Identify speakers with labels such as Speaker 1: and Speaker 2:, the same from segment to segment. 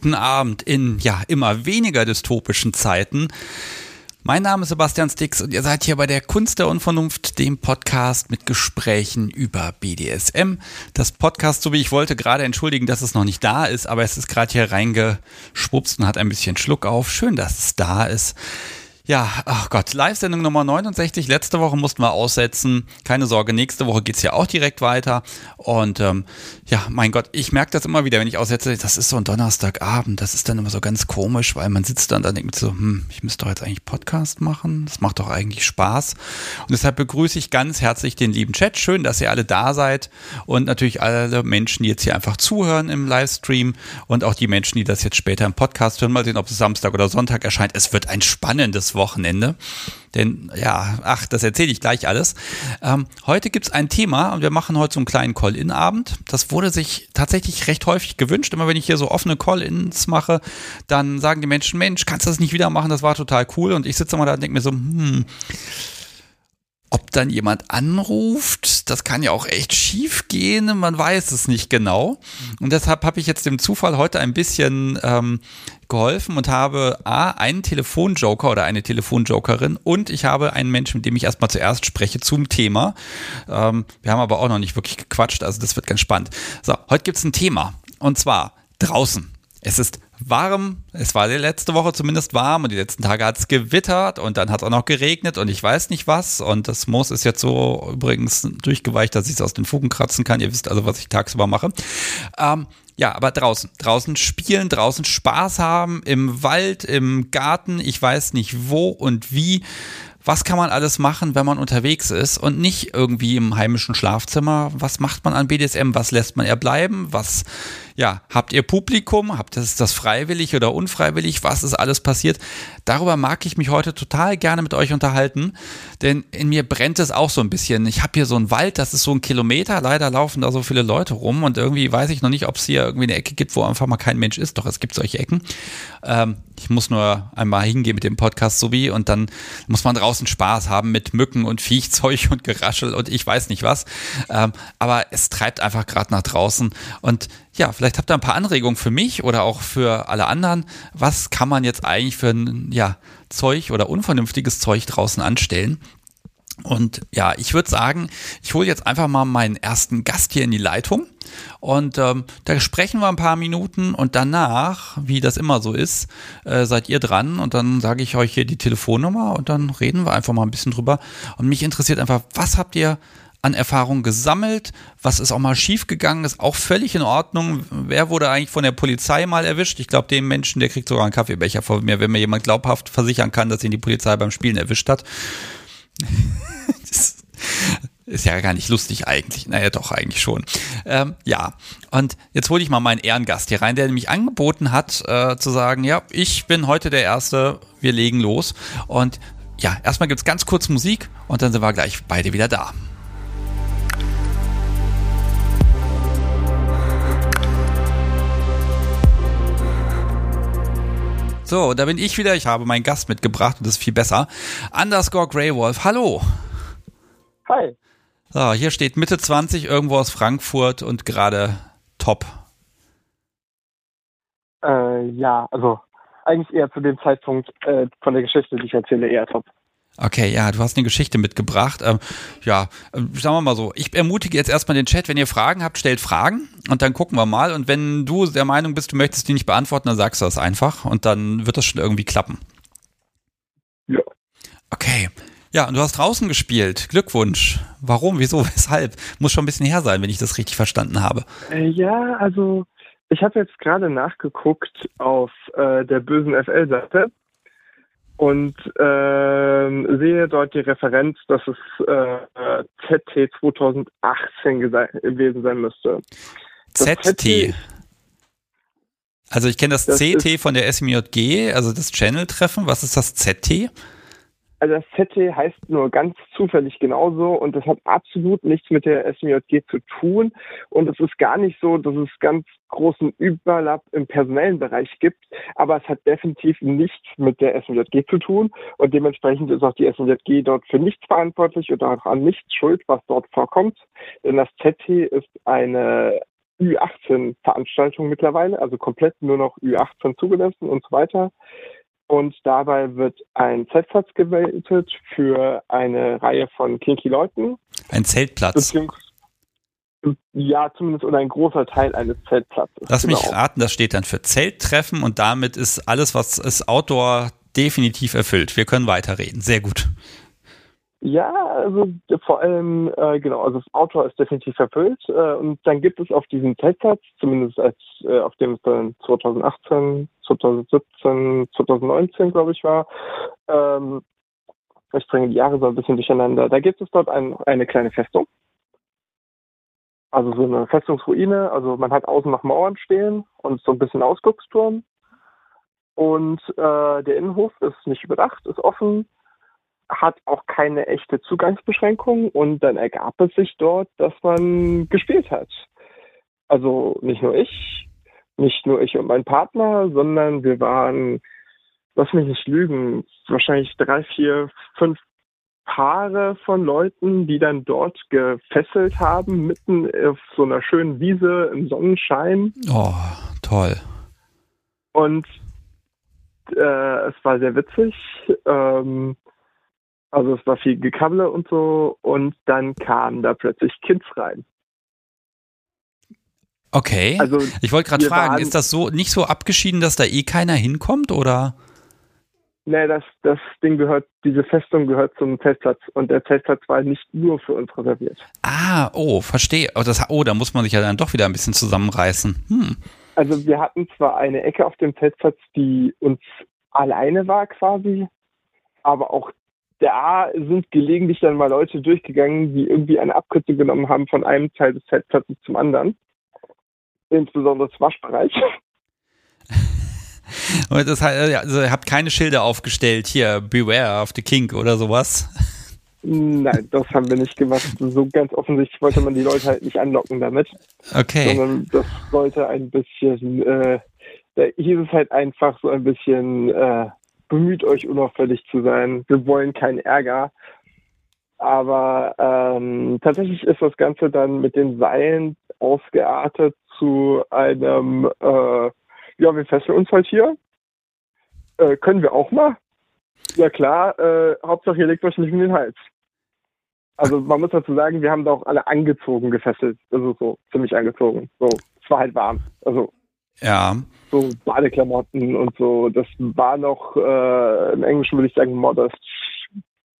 Speaker 1: Guten Abend in ja immer weniger dystopischen Zeiten. Mein Name ist Sebastian Stix und ihr seid hier bei der Kunst der Unvernunft, dem Podcast mit Gesprächen über BDSM. Das Podcast, so wie ich wollte, gerade entschuldigen, dass es noch nicht da ist, aber es ist gerade hier reingeschwupst und hat ein bisschen Schluck auf. Schön, dass es da ist. Ja, ach Gott, Live-Sendung Nummer 69. Letzte Woche mussten wir aussetzen. Keine Sorge, nächste Woche geht's ja auch direkt weiter. Und ähm, ja, mein Gott, ich merke das immer wieder, wenn ich aussetze. Das ist so ein Donnerstagabend. Das ist dann immer so ganz komisch, weil man sitzt dann da und denkt so, hm, ich müsste doch jetzt eigentlich Podcast machen. Das macht doch eigentlich Spaß. Und deshalb begrüße ich ganz herzlich den lieben Chat. Schön, dass ihr alle da seid. Und natürlich alle Menschen, die jetzt hier einfach zuhören im Livestream. Und auch die Menschen, die das jetzt später im Podcast hören. Mal sehen, ob es Samstag oder Sonntag erscheint. Es wird ein spannendes Wochenende. Denn ja, ach, das erzähle ich gleich alles. Ähm, heute gibt es ein Thema und wir machen heute so einen kleinen Call-In-Abend. Das wurde sich tatsächlich recht häufig gewünscht. Immer wenn ich hier so offene Call-Ins mache, dann sagen die Menschen, Mensch, kannst du das nicht wieder machen? Das war total cool. Und ich sitze immer da und denke mir so, hm, ob dann jemand anruft, das kann ja auch echt schief gehen, man weiß es nicht genau. Und deshalb habe ich jetzt dem Zufall heute ein bisschen ähm, geholfen und habe A, einen Telefonjoker oder eine Telefonjokerin und ich habe einen Menschen, mit dem ich erstmal zuerst spreche zum Thema. Ähm, wir haben aber auch noch nicht wirklich gequatscht, also das wird ganz spannend. So, heute gibt es ein Thema und zwar draußen. Es ist warm. Es war die letzte Woche zumindest warm und die letzten Tage hat es gewittert und dann hat es auch noch geregnet und ich weiß nicht was. Und das Moos ist jetzt so übrigens durchgeweicht, dass ich es aus den Fugen kratzen kann. Ihr wisst also, was ich tagsüber mache. Ähm, ja, aber draußen. Draußen spielen, draußen Spaß haben, im Wald, im Garten, ich weiß nicht wo und wie was kann man alles machen, wenn man unterwegs ist und nicht irgendwie im heimischen Schlafzimmer? Was macht man an BDSM? Was lässt man eher bleiben? Was, ja, habt ihr Publikum? Habt ihr das freiwillig oder unfreiwillig? Was ist alles passiert? Darüber mag ich mich heute total gerne mit euch unterhalten, denn in mir brennt es auch so ein bisschen. Ich habe hier so einen Wald, das ist so ein Kilometer. Leider laufen da so viele Leute rum und irgendwie weiß ich noch nicht, ob es hier irgendwie eine Ecke gibt, wo einfach mal kein Mensch ist. Doch, es gibt solche Ecken. Ähm, ich muss nur einmal hingehen mit dem Podcast so wie und dann muss man draußen Spaß haben mit Mücken und Viechzeug und Geraschel und ich weiß nicht was. Ähm, aber es treibt einfach gerade nach draußen und ja, vielleicht habt ihr ein paar Anregungen für mich oder auch für alle anderen. Was kann man jetzt eigentlich für ein ja, Zeug oder unvernünftiges Zeug draußen anstellen? Und ja, ich würde sagen, ich hole jetzt einfach mal meinen ersten Gast hier in die Leitung. Und ähm, da sprechen wir ein paar Minuten und danach, wie das immer so ist, äh, seid ihr dran und dann sage ich euch hier die Telefonnummer und dann reden wir einfach mal ein bisschen drüber. Und mich interessiert einfach, was habt ihr an Erfahrung gesammelt? Was ist auch mal schiefgegangen? Ist auch völlig in Ordnung. Wer wurde eigentlich von der Polizei mal erwischt? Ich glaube, dem Menschen, der kriegt sogar einen Kaffeebecher von mir, wenn mir jemand glaubhaft versichern kann, dass ihn die Polizei beim Spielen erwischt hat. ist ja gar nicht lustig eigentlich. Naja, doch, eigentlich schon. Ähm, ja, und jetzt hole ich mal meinen Ehrengast hier rein, der nämlich angeboten hat, äh, zu sagen, ja, ich bin heute der Erste, wir legen los. Und ja, erstmal gibt es ganz kurz Musik und dann sind wir gleich beide wieder da. So, da bin ich wieder. Ich habe meinen Gast mitgebracht und das ist viel besser. Underscore Grey Wolf. Hallo.
Speaker 2: Hi.
Speaker 1: So, hier steht Mitte 20, irgendwo aus Frankfurt und gerade top.
Speaker 2: Äh, ja, also eigentlich eher zu dem Zeitpunkt äh, von der Geschichte, die ich erzähle, eher top.
Speaker 1: Okay, ja, du hast eine Geschichte mitgebracht. Ähm, ja, äh, sagen wir mal so, ich ermutige jetzt erstmal den Chat, wenn ihr Fragen habt, stellt Fragen und dann gucken wir mal. Und wenn du der Meinung bist, du möchtest die nicht beantworten, dann sagst du das einfach und dann wird das schon irgendwie klappen.
Speaker 2: Ja.
Speaker 1: Okay. Ja, und du hast draußen gespielt. Glückwunsch. Warum, wieso, weshalb? Muss schon ein bisschen her sein, wenn ich das richtig verstanden habe.
Speaker 2: Äh, ja, also ich habe jetzt gerade nachgeguckt auf äh, der bösen FL-Seite und äh, sehe dort die Referenz, dass es äh, ZT 2018 gewesen sein müsste.
Speaker 1: Das ZT. Also ich kenne das, das, CT von der SMJG, also das Channel-Treffen. Was ist das ZT?
Speaker 2: Also das ZT heißt nur ganz zufällig genauso und das hat absolut nichts mit der SMJG zu tun. Und es ist gar nicht so, dass es ganz großen Überlapp im personellen Bereich gibt, aber es hat definitiv nichts mit der SMJG zu tun und dementsprechend ist auch die SMJG dort für nichts verantwortlich und auch an nichts schuld, was dort vorkommt. Denn das ZT ist eine Ü18-Veranstaltungen mittlerweile, also komplett nur noch Ü18 zugelassen und so weiter. Und dabei wird ein Zeltplatz gewählt für eine Reihe von kinky Leuten.
Speaker 1: Ein Zeltplatz.
Speaker 2: Ja, zumindest oder ein großer Teil eines Zeltplatzes.
Speaker 1: Lass genau. mich raten, das steht dann für Zelttreffen und damit ist alles, was ist Outdoor definitiv erfüllt. Wir können weiterreden. Sehr gut.
Speaker 2: Ja, also vor allem, äh, genau, also das Outdoor ist definitiv erfüllt. Äh, und dann gibt es auf diesem Zeltplatz, zumindest als äh, auf dem es dann 2018, 2017, 2019, glaube ich, war, ähm, ich bringe die Jahre so ein bisschen durcheinander, da gibt es dort ein, eine kleine Festung. Also so eine Festungsruine, also man hat außen noch Mauern stehen und so ein bisschen Ausgucksturm. Und äh, der Innenhof ist nicht überdacht, ist offen, hat auch keine echte Zugangsbeschränkung und dann ergab es sich dort, dass man gespielt hat. Also nicht nur ich, nicht nur ich und mein Partner, sondern wir waren, lass mich nicht lügen, wahrscheinlich drei, vier, fünf Paare von Leuten, die dann dort gefesselt haben, mitten auf so einer schönen Wiese im Sonnenschein.
Speaker 1: Oh, toll.
Speaker 2: Und äh, es war sehr witzig. Ähm, also es war viel Gekabble und so. Und dann kamen da plötzlich Kids rein.
Speaker 1: Okay. Also ich wollte gerade fragen, ist das so nicht so abgeschieden, dass da eh keiner hinkommt oder?
Speaker 2: Nee, das, das Ding gehört, diese Festung gehört zum Zeltplatz und der Zeltplatz war nicht nur für uns reserviert.
Speaker 1: Ah, oh, verstehe. Oh, das, oh, da muss man sich ja dann doch wieder ein bisschen zusammenreißen. Hm.
Speaker 2: Also wir hatten zwar eine Ecke auf dem Zeltplatz, die uns alleine war quasi, aber auch da sind gelegentlich dann mal Leute durchgegangen, die irgendwie eine Abkürzung genommen haben von einem Teil des Zeltplatzes zum anderen. Insbesondere das Waschbereich.
Speaker 1: Und das, also ihr habt keine Schilder aufgestellt, hier, Beware of the King oder sowas?
Speaker 2: Nein, das haben wir nicht gemacht. So ganz offensichtlich wollte man die Leute halt nicht anlocken damit.
Speaker 1: Okay.
Speaker 2: Sondern das sollte ein bisschen, äh, da hieß es halt einfach so ein bisschen, äh, bemüht euch unauffällig zu sein. Wir wollen keinen Ärger. Aber ähm, tatsächlich ist das Ganze dann mit den Seilen ausgeartet zu einem, äh, ja, wir fesseln uns halt hier. Äh, können wir auch mal? Ja klar, äh, Hauptsache ihr legt euch nicht in den Hals. Also man muss dazu sagen, wir haben da auch alle angezogen gefesselt. Also so ziemlich angezogen. So, es war halt warm. Also
Speaker 1: ja.
Speaker 2: So Badeklamotten und so. Das war noch, äh, im Englischen würde ich sagen, modest.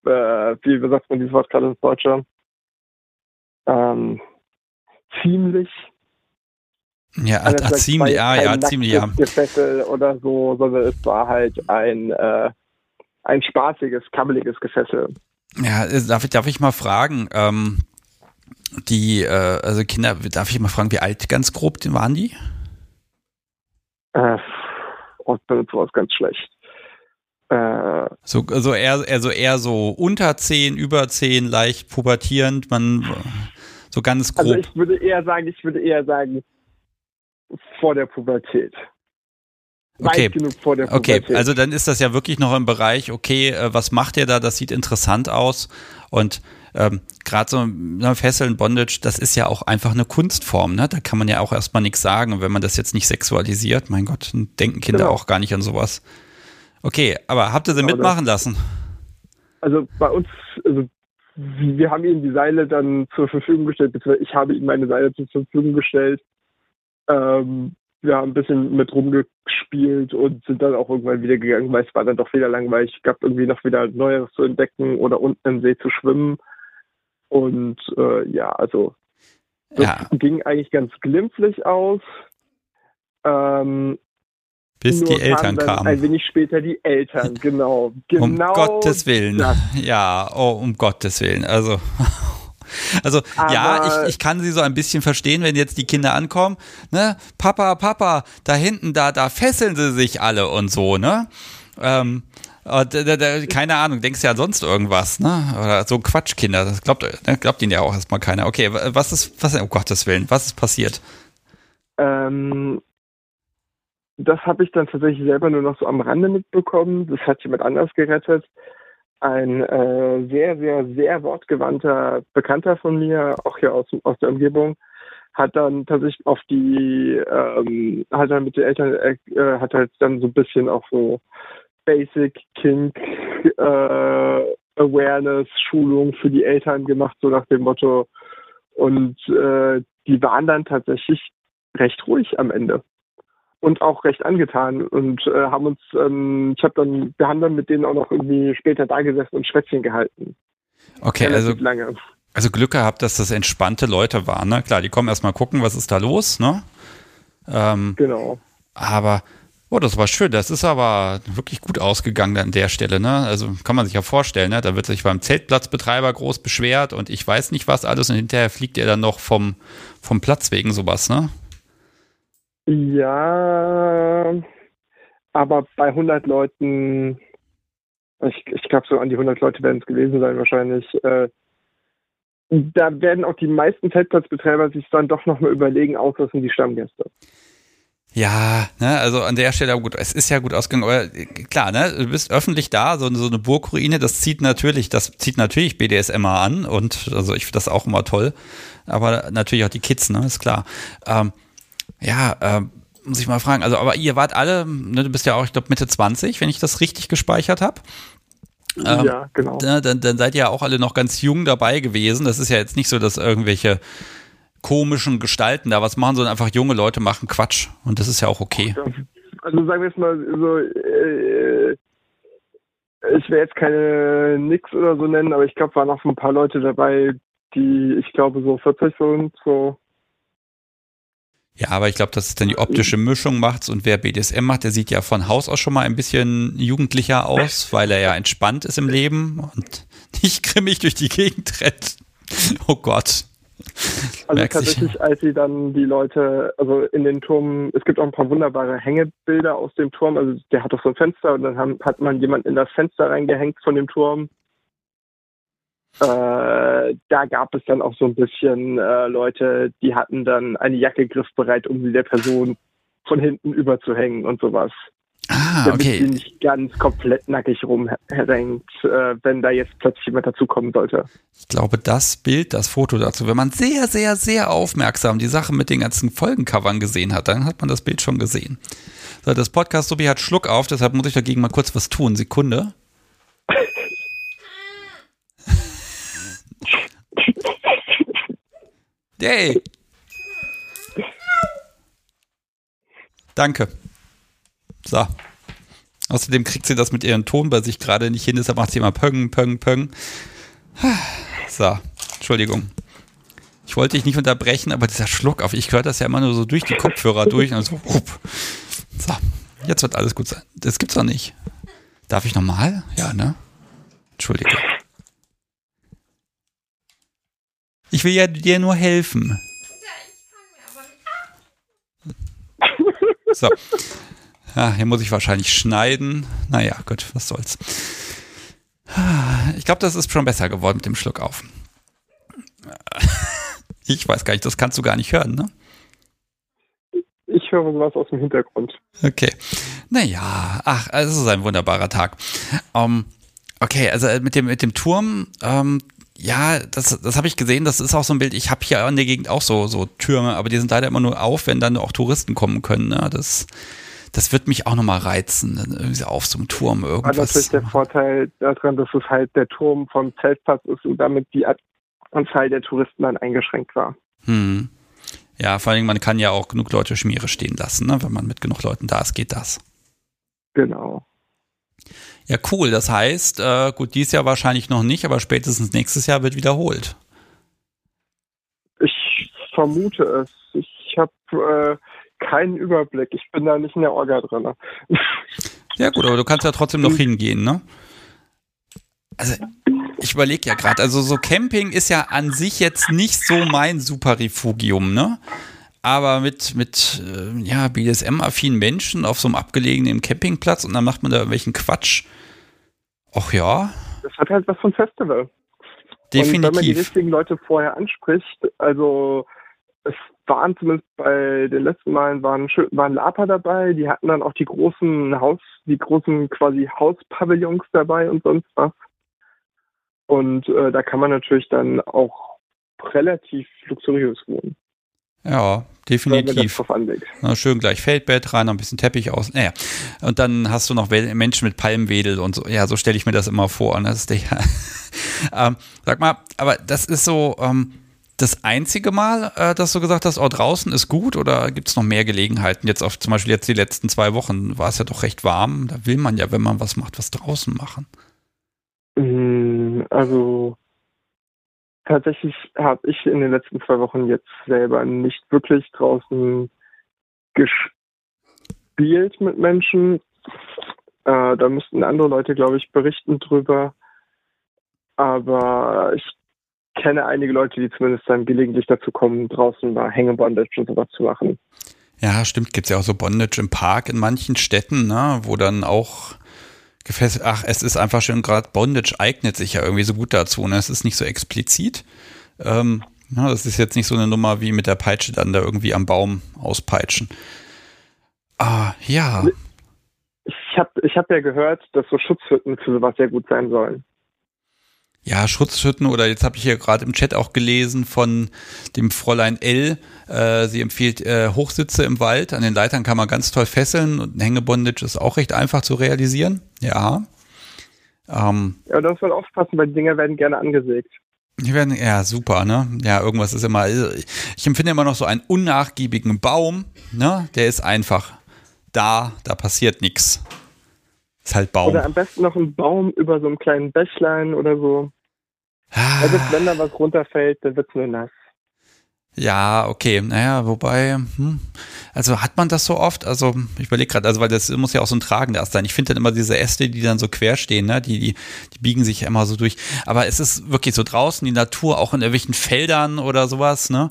Speaker 2: Äh, wie sagt man dieses Wort gerade ins Deutsche? Ähm, ziemlich.
Speaker 1: Ja, also ah, ziemlich, ja, ja, ziemlich, ja.
Speaker 2: Gefessel oder so, sondern es war halt ein, äh, ein spaßiges, kabbeliges Gefessel.
Speaker 1: Ja, äh, darf ich, darf ich mal fragen, ähm, die, äh, also Kinder, darf ich mal fragen, wie alt ganz grob waren die?
Speaker 2: Äh, Ostbenutzer war es ganz schlecht.
Speaker 1: Äh, so, also eher, also eher so unter 10, über 10, leicht pubertierend, man so ganz also
Speaker 2: grob. Also ich würde eher sagen, ich würde eher sagen, vor der Pubertät.
Speaker 1: Okay. okay, also dann ist das ja wirklich noch im Bereich, okay, äh, was macht ihr da? Das sieht interessant aus. Und ähm, gerade so ne, Fesseln, Bondage, das ist ja auch einfach eine Kunstform, ne? Da kann man ja auch erstmal nichts sagen. Und wenn man das jetzt nicht sexualisiert, mein Gott, denken Kinder genau. auch gar nicht an sowas. Okay, aber habt ihr sie mitmachen lassen?
Speaker 2: Also bei uns, also wir haben ihnen die Seile dann zur Verfügung gestellt, beziehungsweise ich habe ihnen meine Seile zur Verfügung gestellt. Ähm, wir haben ein bisschen mit rumgespielt und sind dann auch irgendwann wieder gegangen, weil es war dann doch wieder langweilig. Es gab irgendwie noch wieder Neues zu entdecken oder unten im See zu schwimmen. Und äh, ja, also das ja. ging eigentlich ganz glimpflich aus. Ähm,
Speaker 1: Bis die Eltern kamen.
Speaker 2: Ein wenig später die Eltern, genau. genau
Speaker 1: um Gottes Willen. Das. Ja, oh, um Gottes Willen. Also. Also Aber ja, ich, ich kann sie so ein bisschen verstehen, wenn jetzt die Kinder ankommen, ne, Papa, Papa, da hinten, da, da fesseln sie sich alle und so, ne? Ähm, keine Ahnung, denkst ja sonst irgendwas, ne? Oder so Quatschkinder, das glaubt, ne, glaubt ihnen ja auch erstmal keiner. Okay, was ist, was, um Gottes Willen, was ist passiert?
Speaker 2: Ähm, das habe ich dann tatsächlich selber nur noch so am Rande mitbekommen. Das hat jemand anders gerettet. Ein äh, sehr, sehr, sehr wortgewandter Bekannter von mir, auch hier aus, aus der Umgebung, hat dann tatsächlich auf die, ähm, hat dann mit den Eltern, äh, hat halt dann so ein bisschen auch so Basic Kink äh, Awareness Schulung für die Eltern gemacht, so nach dem Motto. Und äh, die waren dann tatsächlich recht ruhig am Ende und auch recht angetan und äh, haben uns, ähm, ich habe dann, wir haben dann mit denen auch noch irgendwie später da gesessen und Schwätzchen gehalten.
Speaker 1: Okay, also lange. Also Glück gehabt, dass das entspannte Leute waren, ne? Klar, die kommen erstmal gucken, was ist da los, ne?
Speaker 2: Ähm, genau.
Speaker 1: Aber Oh, das war schön. Das ist aber wirklich gut ausgegangen an der Stelle. Ne? Also kann man sich ja vorstellen, ne? da wird sich beim Zeltplatzbetreiber groß beschwert und ich weiß nicht was alles und hinterher fliegt er dann noch vom, vom Platz wegen sowas, ne?
Speaker 2: Ja, aber bei 100 Leuten, ich, ich glaube so an die 100 Leute werden es gewesen sein wahrscheinlich, äh, da werden auch die meisten Zeltplatzbetreiber sich dann doch nochmal überlegen, sind die Stammgäste.
Speaker 1: Ja, ne, also an der Stelle, gut, es ist ja gut ausgegangen, aber äh, klar, ne, du bist öffentlich da, so, so eine Burgruine, das zieht natürlich, das zieht natürlich BDSMer an und also ich finde das auch immer toll, aber natürlich auch die Kids, ne, ist klar. Ähm, ja, ähm, muss ich mal fragen, also aber ihr wart alle, ne, du bist ja auch, ich glaube, Mitte 20, wenn ich das richtig gespeichert habe.
Speaker 2: Ähm, ja, genau.
Speaker 1: Ne, dann, dann seid ihr ja auch alle noch ganz jung dabei gewesen. Das ist ja jetzt nicht so, dass irgendwelche komischen Gestalten da was machen, sondern einfach junge Leute machen Quatsch. Und das ist ja auch okay.
Speaker 2: Also sagen wir jetzt mal so, äh, ich will jetzt keine Nix oder so nennen, aber ich glaube, waren auch ein paar Leute dabei, die, ich glaube, so 40 sind, so.
Speaker 1: Ja, aber ich glaube, dass es dann die optische Mischung macht und wer BDSM macht, der sieht ja von Haus aus schon mal ein bisschen jugendlicher aus, weil er ja entspannt ist im Leben und nicht grimmig durch die Gegend rennt. Oh Gott.
Speaker 2: Also Merkt tatsächlich, sich. als sie dann die Leute, also in den Turm, es gibt auch ein paar wunderbare Hängebilder aus dem Turm, also der hat doch so ein Fenster und dann haben, hat man jemanden in das Fenster reingehängt von dem Turm. Äh, da gab es dann auch so ein bisschen äh, Leute, die hatten dann eine Jacke griffbereit, um sie der Person von hinten überzuhängen und sowas.
Speaker 1: Ah, damit okay.
Speaker 2: sie nicht ganz komplett nackig rumhängt, äh, wenn da jetzt plötzlich jemand dazukommen sollte.
Speaker 1: Ich glaube, das Bild, das Foto dazu, wenn man sehr, sehr, sehr aufmerksam die Sache mit den ganzen Folgencovern gesehen hat, dann hat man das Bild schon gesehen. So, das Podcast Subi hat Schluck auf, deshalb muss ich dagegen mal kurz was tun. Sekunde. Yay! Danke. So. Außerdem kriegt sie das mit ihrem Ton bei sich gerade nicht hin, deshalb macht sie immer Pöng, Pöng, Pöng. So, Entschuldigung. Ich wollte dich nicht unterbrechen, aber dieser Schluck auf, ich höre das ja immer nur so durch die Kopfhörer durch und so, so, jetzt wird alles gut sein. Das gibt's doch nicht. Darf ich nochmal? Ja, ne? Entschuldige. Ich will ja dir nur helfen. So. Ja, hier muss ich wahrscheinlich schneiden. Naja, gut, was soll's. Ich glaube, das ist schon besser geworden mit dem Schluck auf. Ich weiß gar nicht, das kannst du gar nicht hören, ne?
Speaker 2: Ich höre sowas aus dem Hintergrund.
Speaker 1: Okay. Naja, ach, es ist ein wunderbarer Tag. Um, ähm, okay, also mit dem, mit dem Turm, ähm, ja, das, das habe ich gesehen, das ist auch so ein Bild. Ich habe hier in der Gegend auch so, so Türme, aber die sind leider immer nur auf, wenn dann auch Touristen kommen können. Ne? Das, das wird mich auch nochmal reizen, irgendwie auf so einem Turm irgendwas.
Speaker 2: Aber natürlich der Vorteil daran, dass es halt der Turm vom Zeltplatz ist und damit die Anzahl der Touristen dann eingeschränkt war.
Speaker 1: Hm. Ja, vor allem, man kann ja auch genug Leute Schmiere stehen lassen, ne? wenn man mit genug Leuten da ist, geht das.
Speaker 2: Genau.
Speaker 1: Ja, cool. Das heißt, äh, gut, dieses Jahr wahrscheinlich noch nicht, aber spätestens nächstes Jahr wird wiederholt.
Speaker 2: Ich vermute es. Ich habe äh, keinen Überblick. Ich bin da nicht in der Orga drin.
Speaker 1: Ja, gut, aber du kannst ja trotzdem noch hingehen, ne? Also, ich überlege ja gerade, also so Camping ist ja an sich jetzt nicht so mein super Refugium, ne? aber mit, mit äh, ja, BDSM-affinen Menschen auf so einem abgelegenen Campingplatz und dann macht man da irgendwelchen Quatsch. Ach ja.
Speaker 2: Das hat halt was von Festival.
Speaker 1: Definitiv. Und
Speaker 2: wenn man die richtigen Leute vorher anspricht, also waren zumindest bei den letzten Malen waren, waren Lapa dabei, die hatten dann auch die großen Haus, die großen quasi Hauspavillons dabei und sonst was. Und äh, da kann man natürlich dann auch relativ luxuriös wohnen.
Speaker 1: Ja, definitiv. Na, schön gleich Feldbett rein, noch ein bisschen Teppich aus. Naja. Und dann hast du noch Menschen mit Palmwedel und so. Ja, so stelle ich mir das immer vor. Ne? Das ist der, ähm, sag mal, aber das ist so ähm, das einzige Mal, äh, dass du gesagt hast, oh, draußen ist gut oder gibt es noch mehr Gelegenheiten? Jetzt auf zum Beispiel jetzt die letzten zwei Wochen war es ja doch recht warm. Da will man ja, wenn man was macht, was draußen machen.
Speaker 2: Mm, also tatsächlich habe ich in den letzten zwei Wochen jetzt selber nicht wirklich draußen gespielt mit Menschen. Äh, da müssten andere Leute, glaube ich, berichten drüber. Aber ich kenne einige Leute, die zumindest dann gelegentlich dazu kommen, draußen mal Hängebondage und sowas zu machen.
Speaker 1: Ja, stimmt. Gibt es ja auch so Bondage im Park in manchen Städten, ne, wo dann auch gefesselt, ach, es ist einfach schön, gerade Bondage eignet sich ja irgendwie so gut dazu. Ne? Es ist nicht so explizit. Ähm, ja, das ist jetzt nicht so eine Nummer wie mit der Peitsche dann da irgendwie am Baum auspeitschen. Ah, ja.
Speaker 2: Ich habe ich hab ja gehört, dass so Schutzhütten für sowas sehr gut sein sollen.
Speaker 1: Ja, Schutzhütten oder jetzt habe ich hier gerade im Chat auch gelesen von dem Fräulein L. Äh, sie empfiehlt äh, Hochsitze im Wald. An den Leitern kann man ganz toll fesseln und ein Hängebondage ist auch recht einfach zu realisieren. Ja.
Speaker 2: Ähm, ja, da muss man aufpassen, weil die Dinger werden gerne angesägt.
Speaker 1: Die werden, ja, super, ne? Ja, irgendwas ist immer, ich empfinde immer noch so einen unnachgiebigen Baum, ne? Der ist einfach da, da passiert nichts. Ist halt Baum.
Speaker 2: Oder am besten noch ein Baum über so einem kleinen Bächlein oder so. Ah. Also wenn da was runterfällt, dann wird es nur nass.
Speaker 1: Ja, okay. Naja, wobei, hm, also hat man das so oft? Also ich überlege gerade, also weil das muss ja auch so ein tragender Ast sein. Ich finde dann immer diese Äste, die dann so quer stehen, ne? die, die, die biegen sich ja immer so durch. Aber es ist wirklich so draußen, die Natur, auch in irgendwelchen Feldern oder sowas, ne?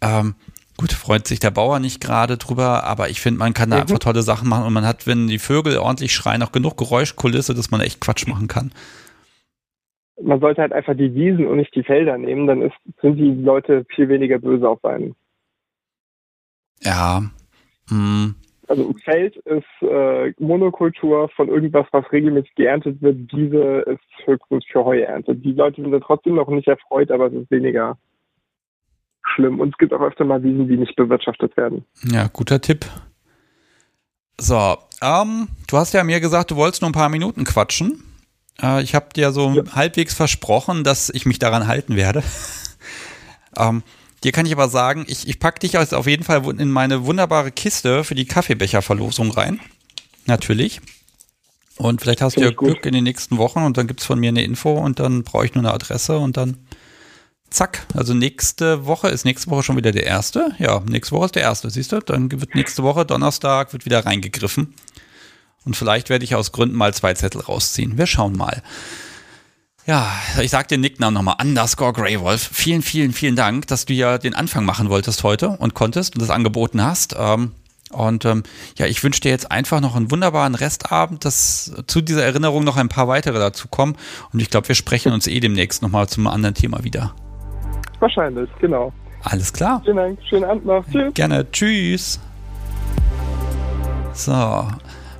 Speaker 1: Ähm, gut, freut sich der Bauer nicht gerade drüber, aber ich finde, man kann da mhm. einfach tolle Sachen machen und man hat, wenn die Vögel ordentlich schreien, auch genug Geräuschkulisse, dass man echt Quatsch machen kann
Speaker 2: man sollte halt einfach die Wiesen und nicht die Felder nehmen, dann ist, sind die Leute viel weniger böse auf einen.
Speaker 1: Ja. Hm.
Speaker 2: Also Feld ist äh, Monokultur von irgendwas, was regelmäßig geerntet wird. Diese ist höchstens für Heuernte. Die Leute sind da trotzdem noch nicht erfreut, aber es ist weniger schlimm. Und es gibt auch öfter mal Wiesen, die nicht bewirtschaftet werden.
Speaker 1: Ja, guter Tipp. So, ähm, du hast ja mir gesagt, du wolltest nur ein paar Minuten quatschen. Äh, ich habe dir so ja. halbwegs versprochen, dass ich mich daran halten werde. ähm, dir kann ich aber sagen, ich, ich packe dich jetzt auf jeden Fall in meine wunderbare Kiste für die Kaffeebecherverlosung rein. Natürlich. Und vielleicht hast Find du ja Glück gut. in den nächsten Wochen und dann gibt es von mir eine Info und dann brauche ich nur eine Adresse und dann zack. Also nächste Woche ist nächste Woche schon wieder der erste. Ja, nächste Woche ist der erste, siehst du? Dann wird nächste Woche Donnerstag wird wieder reingegriffen. Und vielleicht werde ich aus Gründen mal zwei Zettel rausziehen. Wir schauen mal. Ja, ich sag den Nicknamen nochmal, underscore Greywolf. Vielen, vielen, vielen Dank, dass du ja den Anfang machen wolltest heute und konntest und das angeboten hast. Ähm, und ähm, ja, ich wünsche dir jetzt einfach noch einen wunderbaren Restabend, dass zu dieser Erinnerung noch ein paar weitere dazu kommen. Und ich glaube, wir sprechen uns eh demnächst nochmal zum anderen Thema wieder.
Speaker 2: Wahrscheinlich, genau.
Speaker 1: Alles klar.
Speaker 2: Vielen Dank. Schönen Abend noch.
Speaker 1: Tschüss. Gerne. Tschüss. So,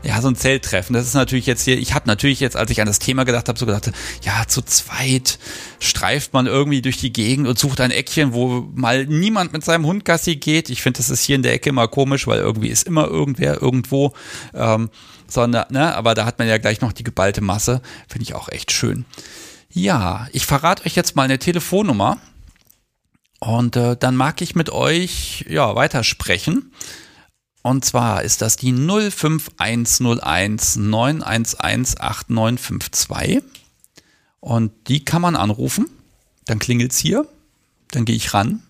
Speaker 1: ja, so ein Zelttreffen. Das ist natürlich jetzt hier, ich habe natürlich jetzt, als ich an das Thema gedacht habe, so gedacht, ja, zu zweit streift man irgendwie durch die Gegend und sucht ein Eckchen, wo mal niemand mit seinem Hund Gassi geht. Ich finde, das ist hier in der Ecke immer komisch, weil irgendwie ist immer irgendwer irgendwo. Ähm, sondern, ne, aber da hat man ja gleich noch die geballte Masse. Finde ich auch echt schön. Ja, ich verrate euch jetzt mal eine Telefonnummer. Und äh, dann mag ich mit euch ja weitersprechen. Und zwar ist das die 05101 911 8952. Und die kann man anrufen. Dann klingelt es hier. Dann gehe ich ran.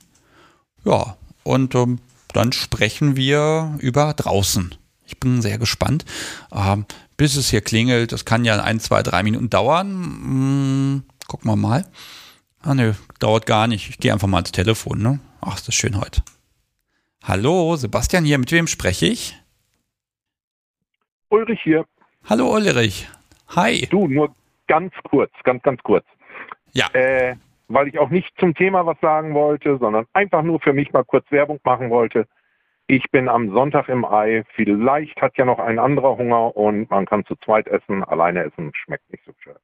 Speaker 1: Ja, und ähm, dann sprechen wir über draußen. Ich bin sehr gespannt. Ähm, bis es hier klingelt, das kann ja ein, zwei, drei Minuten dauern. Hm, gucken wir mal. Ah, nö, dauert gar nicht. Ich gehe einfach mal ans Telefon. Ne? Ach, ist das schön heute. Hallo, Sebastian hier, mit wem spreche ich?
Speaker 3: Ulrich hier.
Speaker 1: Hallo Ulrich. Hi.
Speaker 3: Du, nur ganz kurz, ganz, ganz kurz.
Speaker 1: Ja.
Speaker 3: Äh, weil ich auch nicht zum Thema was sagen wollte, sondern einfach nur für mich mal kurz Werbung machen wollte. Ich bin am Sonntag im Ei. Vielleicht hat ja noch ein anderer Hunger und man kann zu zweit essen. Alleine essen schmeckt nicht so schön.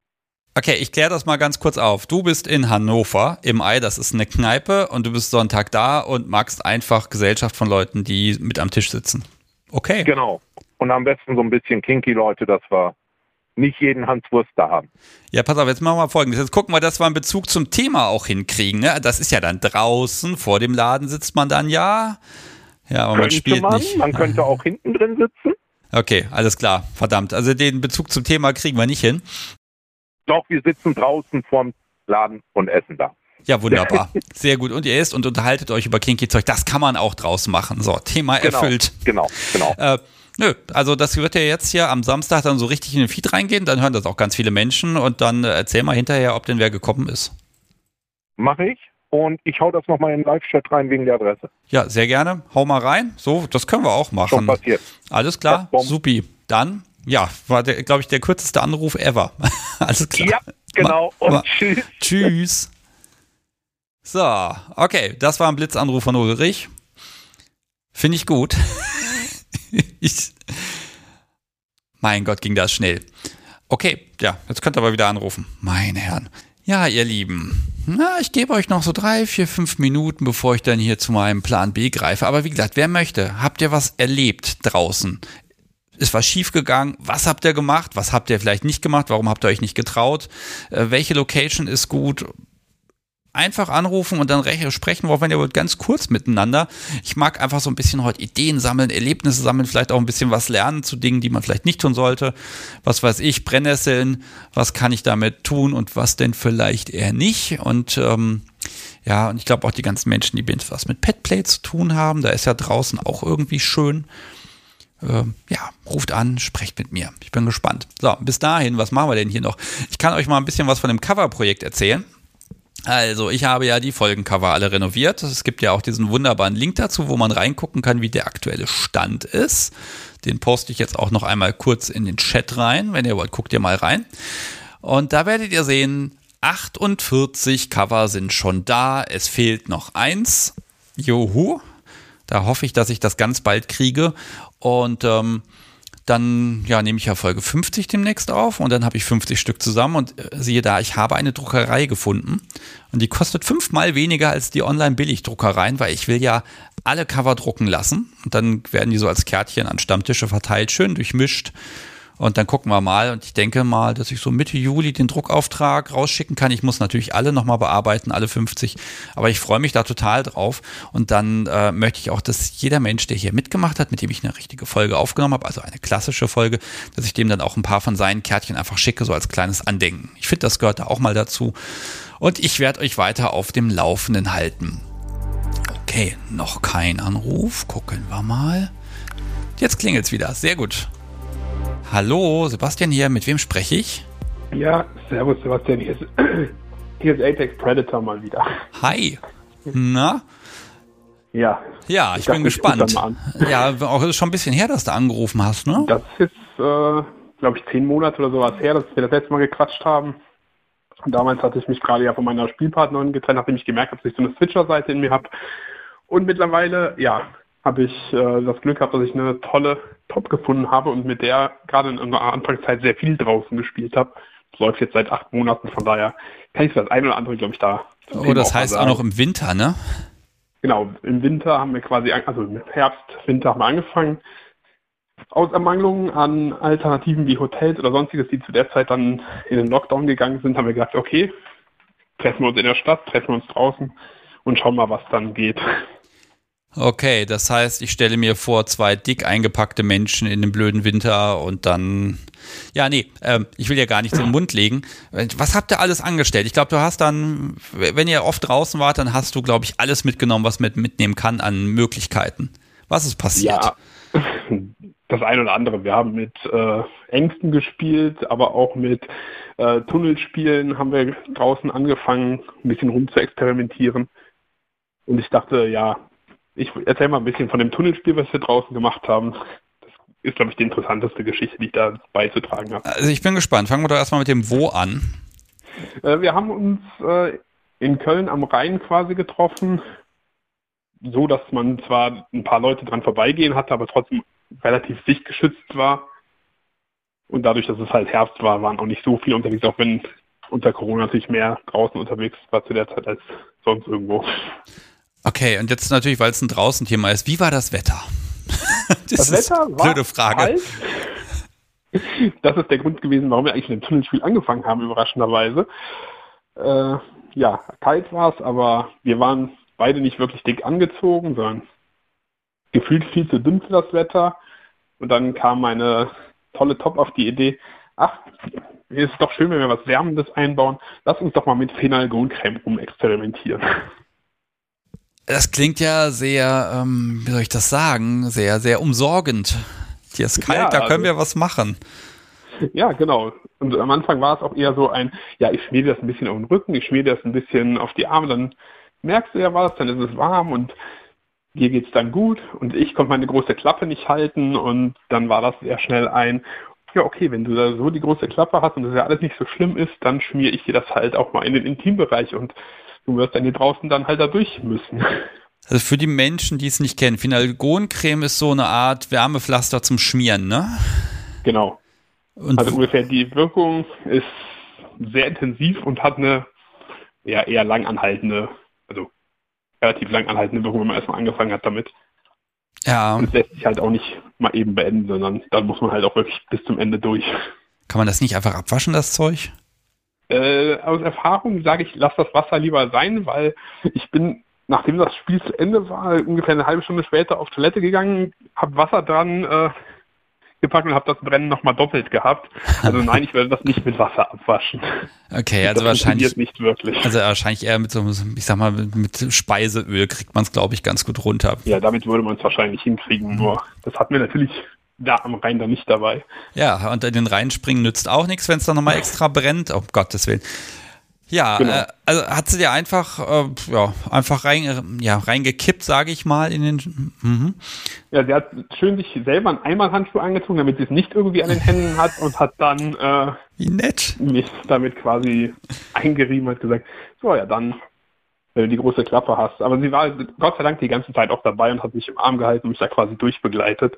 Speaker 1: Okay, ich kläre das mal ganz kurz auf. Du bist in Hannover im Ei, das ist eine Kneipe und du bist Sonntag da und magst einfach Gesellschaft von Leuten, die mit am Tisch sitzen. Okay.
Speaker 3: Genau. Und am besten so ein bisschen kinky Leute, dass wir nicht jeden Hans Wurst da haben.
Speaker 1: Ja, pass auf, jetzt machen wir folgendes. Jetzt gucken wir, dass wir einen Bezug zum Thema auch hinkriegen. Ne? Das ist ja dann draußen, vor dem Laden sitzt man dann ja. Ja, aber
Speaker 3: könnte
Speaker 1: man spielt
Speaker 3: man,
Speaker 1: nicht.
Speaker 3: Man könnte auch hinten drin sitzen.
Speaker 1: Okay, alles klar. Verdammt. Also den Bezug zum Thema kriegen wir nicht hin.
Speaker 3: Doch, wir sitzen draußen vorm Laden und essen da.
Speaker 1: Ja, wunderbar. Sehr gut. Und ihr isst und unterhaltet euch über kinky Zeug. Das kann man auch draußen machen. So, Thema
Speaker 3: Genau,
Speaker 1: erfüllt.
Speaker 3: Genau, genau.
Speaker 1: Äh, nö, also das wird ja jetzt hier am Samstag dann so richtig in den Feed reingehen. Dann hören das auch ganz viele Menschen und dann äh, erzähl mal hinterher, ob denn wer gekommen ist.
Speaker 3: Mache ich. Und ich hau das nochmal in den Live-Chat rein wegen der Adresse.
Speaker 1: Ja, sehr gerne. Hau mal rein. So, das können wir auch
Speaker 3: Schon
Speaker 1: machen.
Speaker 3: passiert.
Speaker 1: Alles klar. Supi. Dann, ja, war der, glaube ich, der kürzeste Anruf ever. Alles klar.
Speaker 3: Ja, genau. Und
Speaker 1: ma-
Speaker 3: tschüss.
Speaker 1: Tschüss. So, okay, das war ein Blitzanruf von Ulrich. Finde ich gut. ich, mein Gott, ging das schnell. Okay, ja, jetzt könnt ihr aber wieder anrufen. Meine Herren. Ja, ihr Lieben. Na, ich gebe euch noch so drei, vier, fünf Minuten, bevor ich dann hier zu meinem Plan B greife. Aber wie gesagt, wer möchte, habt ihr was erlebt draußen? Ist was schiefgegangen? Was habt ihr gemacht? Was habt ihr vielleicht nicht gemacht? Warum habt ihr euch nicht getraut? Äh, welche Location ist gut? Einfach anrufen und dann re- sprechen wir, wenn ihr wollt, ganz kurz miteinander. Ich mag einfach so ein bisschen heute Ideen sammeln, Erlebnisse sammeln, vielleicht auch ein bisschen was lernen zu Dingen, die man vielleicht nicht tun sollte. Was weiß ich, Brennnesseln, was kann ich damit tun und was denn vielleicht eher nicht. Und ähm, ja, und ich glaube auch die ganzen Menschen, die was mit Petplay zu tun haben, da ist ja draußen auch irgendwie schön. Ähm, ja, ruft an, sprecht mit mir. Ich bin gespannt. So, bis dahin, was machen wir denn hier noch? Ich kann euch mal ein bisschen was von dem Coverprojekt erzählen. Also, ich habe ja die Folgencover alle renoviert. Es gibt ja auch diesen wunderbaren Link dazu, wo man reingucken kann, wie der aktuelle Stand ist. Den poste ich jetzt auch noch einmal kurz in den Chat rein. Wenn ihr wollt, guckt ihr mal rein. Und da werdet ihr sehen, 48 Cover sind schon da. Es fehlt noch eins. Juhu. Da hoffe ich, dass ich das ganz bald kriege. Und ähm, dann ja, nehme ich ja Folge 50 demnächst auf und dann habe ich 50 Stück zusammen. Und äh, siehe da, ich habe eine Druckerei gefunden. Und die kostet fünfmal weniger als die Online-Billigdruckereien, weil ich will ja alle Cover drucken lassen. Und dann werden die so als Kärtchen an Stammtische verteilt, schön durchmischt und dann gucken wir mal und ich denke mal, dass ich so Mitte Juli den Druckauftrag rausschicken kann. Ich muss natürlich alle nochmal bearbeiten, alle 50, aber ich freue mich da total drauf und dann äh, möchte ich auch, dass jeder Mensch, der hier mitgemacht hat, mit dem ich eine richtige Folge aufgenommen habe, also eine klassische Folge, dass ich dem dann auch ein paar von seinen Kärtchen einfach schicke, so als kleines Andenken. Ich finde, das gehört da auch mal dazu und ich werde euch weiter auf dem Laufenden halten. Okay, noch kein Anruf. Gucken wir mal. Jetzt klingelt's wieder. Sehr gut. Hallo, Sebastian hier. Mit wem spreche ich?
Speaker 4: Ja, servus Sebastian, hier ist, hier ist Apex Predator mal wieder.
Speaker 1: Hi. Na?
Speaker 4: Ja,
Speaker 1: Ja, ich,
Speaker 4: Ich dachte,
Speaker 1: bin gespannt. Ja, auch ist schon ein bisschen her, dass du angerufen hast, ne?
Speaker 4: das ist, äh, glaube ich, zehn Monate oder sowas her, dass wir das letzte Mal gequatscht haben. Und damals hatte ich mich gerade ja von meiner Spielpartnerin getrennt, nachdem ich gemerkt habe, dass ich so eine Switcher-Seite in mir habe. Und mittlerweile, ja, habe ich äh, das Glück gehabt, dass ich eine tolle Top gefunden habe und mit der gerade in der Anfangszeit sehr viel draußen gespielt habe. Das läuft jetzt seit acht Monaten, von daher kann ich das ein oder andere, glaube ich, da.
Speaker 1: Oh, das
Speaker 4: mal
Speaker 1: heißt auch noch im Winter, ne?
Speaker 4: Genau, im Winter haben wir quasi, also im Herbst, Winter haben wir angefangen. Aus Ermangelung an Alternativen wie Hotels oder sonstiges, die zu der Zeit dann in den Lockdown gegangen sind, haben wir gesagt, okay, treffen wir uns in der Stadt, treffen wir uns draußen und schauen mal, was dann geht.
Speaker 1: Okay, das heißt, ich stelle mir vor, zwei dick eingepackte Menschen in dem blöden Winter und dann. Ja, nee, ähm, ich will ja gar nichts in den Mund legen. Was habt ihr alles angestellt? Ich glaube, du hast dann, wenn ihr oft draußen wart, dann hast du, glaube ich, alles mitgenommen, was man mitnehmen kann an Möglichkeiten. Was ist passiert?
Speaker 4: Ja, das eine oder andere. Wir haben mit äh, Ängsten gespielt, aber auch mit äh, Tunnelspielen haben wir draußen angefangen, ein bisschen rum zu experimentieren. Und ich dachte, ja, ich erzähle mal ein bisschen von dem Tunnelspiel, was wir draußen gemacht haben. Das ist, glaube ich, die interessanteste Geschichte, die ich da beizutragen habe.
Speaker 1: Also ich bin gespannt. Fangen wir doch erstmal mit dem Wo an.
Speaker 4: Äh, wir haben uns äh, in Köln am Rhein quasi getroffen, so dass man zwar ein paar Leute dran vorbeigehen hatte, aber trotzdem relativ sichtgeschützt war. Und dadurch, dass es halt Herbst war, waren auch nicht so viele unterwegs, auch wenn unter Corona natürlich mehr draußen unterwegs war zu der Zeit als sonst irgendwo.
Speaker 1: Okay, und jetzt natürlich, weil es ein Draußen-Thema ist, wie war das Wetter?
Speaker 4: das, das Wetter war
Speaker 1: blöde Frage. Kalt.
Speaker 4: Das ist der Grund gewesen, warum wir eigentlich mit dem Tunnelspiel angefangen haben, überraschenderweise. Äh, ja, kalt war es, aber wir waren beide nicht wirklich dick angezogen, sondern gefühlt viel zu dünn für das Wetter. Und dann kam meine tolle Top auf die Idee, ach, es ist doch schön, wenn wir was Wärmendes einbauen. Lass uns doch mal mit Phenalgoncreme rumexperimentieren.
Speaker 1: Das klingt ja sehr, ähm, wie soll ich das sagen, sehr, sehr umsorgend. Hier ist kalt, ja, da können also, wir was machen.
Speaker 4: Ja, genau. Und am Anfang war es auch eher so ein, ja, ich schmier das ein bisschen auf den Rücken, ich schmier das ein bisschen auf die Arme, dann merkst du ja was, dann ist es warm und dir geht es dann gut und ich konnte meine große Klappe nicht halten und dann war das sehr schnell ein, ja okay, wenn du da so die große Klappe hast und das ja alles nicht so schlimm ist, dann schmier ich dir das halt auch mal in den Intimbereich und du wirst dann hier draußen dann halt da durch müssen.
Speaker 1: Also für die Menschen, die es nicht kennen, Finalgoncreme ist so eine Art Wärmepflaster zum Schmieren, ne?
Speaker 4: Genau. Und also ungefähr die Wirkung ist sehr intensiv und hat eine ja, eher lang anhaltende, also relativ lang anhaltende Wirkung, wenn man erstmal angefangen hat damit. Ja. Und es lässt sich halt auch nicht mal eben beenden, sondern dann muss man halt auch wirklich bis zum Ende durch.
Speaker 1: Kann man das nicht einfach abwaschen, das Zeug?
Speaker 4: Äh, aus Erfahrung sage ich, lass das Wasser lieber sein, weil ich bin, nachdem das Spiel zu Ende war, ungefähr eine halbe Stunde später auf Toilette gegangen, habe Wasser dran äh, gepackt und habe das Brennen nochmal doppelt gehabt. Also nein, ich werde das nicht mit Wasser abwaschen.
Speaker 1: Okay, also das wahrscheinlich
Speaker 4: nicht wirklich.
Speaker 1: Also wahrscheinlich eher mit so, ich sag mal, mit Speiseöl kriegt man es, glaube ich, ganz gut runter.
Speaker 4: Ja, damit würde man es wahrscheinlich hinkriegen. Nur das hatten wir natürlich da am Rhein dann nicht dabei.
Speaker 1: Ja, und in den Rhein springen nützt auch nichts, wenn es dann nochmal extra brennt. Um Gottes Willen. Ja, genau. äh, also hat sie dir einfach, äh, ja, einfach rein, ja, reingekippt, sage ich mal, in den. Mhm.
Speaker 4: Ja, sie hat schön sich selber einen Einmalhandschuh angezogen, damit sie es nicht irgendwie an den Händen hat und hat dann äh,
Speaker 1: Wie nett.
Speaker 4: mich damit quasi eingerieben und gesagt, so ja, dann wenn du die große Klappe hast. Aber sie war Gott sei Dank die ganze Zeit auch dabei und hat mich im Arm gehalten und mich da quasi durchbegleitet.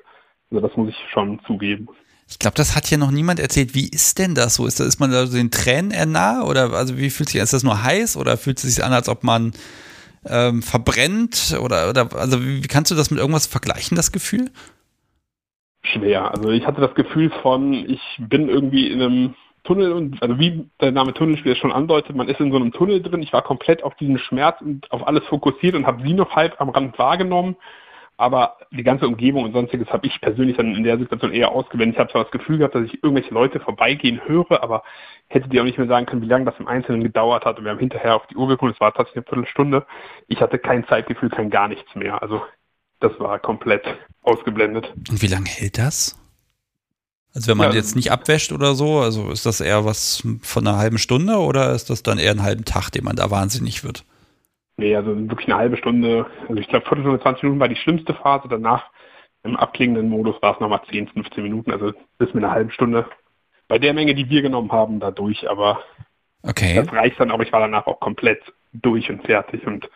Speaker 4: Also das muss ich schon zugeben.
Speaker 1: Ich glaube, das hat hier noch niemand erzählt. Wie ist denn das so? Ist, ist man da so den Tränen nah? Oder also wie fühlt sich Ist das nur heiß oder fühlt es sich an, als ob man ähm, verbrennt? Oder, oder also wie, wie kannst du das mit irgendwas vergleichen, das Gefühl?
Speaker 4: Schwer. Also ich hatte das Gefühl von, ich bin irgendwie in einem Tunnel und also wie der Name Tunnelspiel schon andeutet, man ist in so einem Tunnel drin. Ich war komplett auf diesen Schmerz und auf alles fokussiert und habe sie noch halb am Rand wahrgenommen aber die ganze Umgebung und sonstiges habe ich persönlich dann in der Situation eher ausgeblendet. Ich habe zwar das Gefühl gehabt, dass ich irgendwelche Leute vorbeigehen höre, aber hätte dir auch nicht mehr sagen können, wie lange das im Einzelnen gedauert hat. Und wir haben hinterher auf die Uhr geguckt, es war tatsächlich eine Viertelstunde. Ich hatte kein Zeitgefühl, kein gar nichts mehr. Also das war komplett ausgeblendet.
Speaker 1: Und wie lange hält das? Also wenn man ja, jetzt nicht abwäscht oder so, also ist das eher was von einer halben Stunde oder ist das dann eher einen halben Tag, den man da wahnsinnig wird?
Speaker 4: Nee, also wirklich eine halbe Stunde. Also ich glaube, Viertelstunde, 20 Minuten war die schlimmste Phase. Danach im abklingenden Modus war es nochmal 10, 15 Minuten. Also bis mit einer halben Stunde bei der Menge, die wir genommen haben, da durch. Aber
Speaker 1: okay.
Speaker 4: das reicht dann auch. Ich war danach auch komplett durch und fertig. Und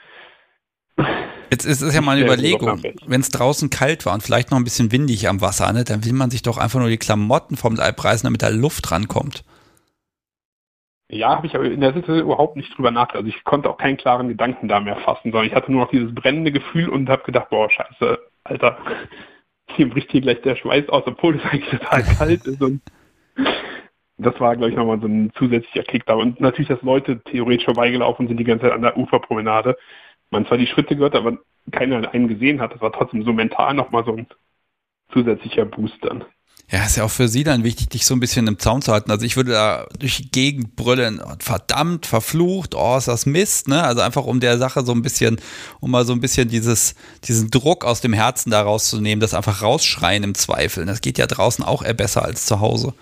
Speaker 1: Jetzt ist es ja mal eine Überlegung, wenn es draußen kalt war und vielleicht noch ein bisschen windig am Wasser, ne, dann will man sich doch einfach nur die Klamotten vom Leib reißen, damit da Luft rankommt.
Speaker 4: Ja, habe ich aber in der Situation überhaupt nicht drüber nachgedacht. Also ich konnte auch keinen klaren Gedanken da mehr fassen, sondern ich hatte nur noch dieses brennende Gefühl und habe gedacht, boah, scheiße, Alter, hier bricht hier gleich der Schweiß aus, obwohl es eigentlich total kalt ist. Und das war, glaube ich, nochmal so ein zusätzlicher Kick da. Und natürlich, dass Leute theoretisch vorbeigelaufen sind die ganze Zeit an der Uferpromenade. Man zwar die Schritte gehört, aber keiner einen gesehen hat. Das war trotzdem so mental nochmal so ein zusätzlicher Boost dann.
Speaker 1: Ja, ist ja auch für sie dann wichtig, dich so ein bisschen im Zaun zu halten. Also ich würde da durch die Gegend brüllen, verdammt, verflucht, oh, ist das Mist, ne? Also einfach um der Sache so ein bisschen, um mal so ein bisschen dieses, diesen Druck aus dem Herzen da rauszunehmen, das einfach rausschreien im Zweifel. Das geht ja draußen auch eher besser als zu Hause.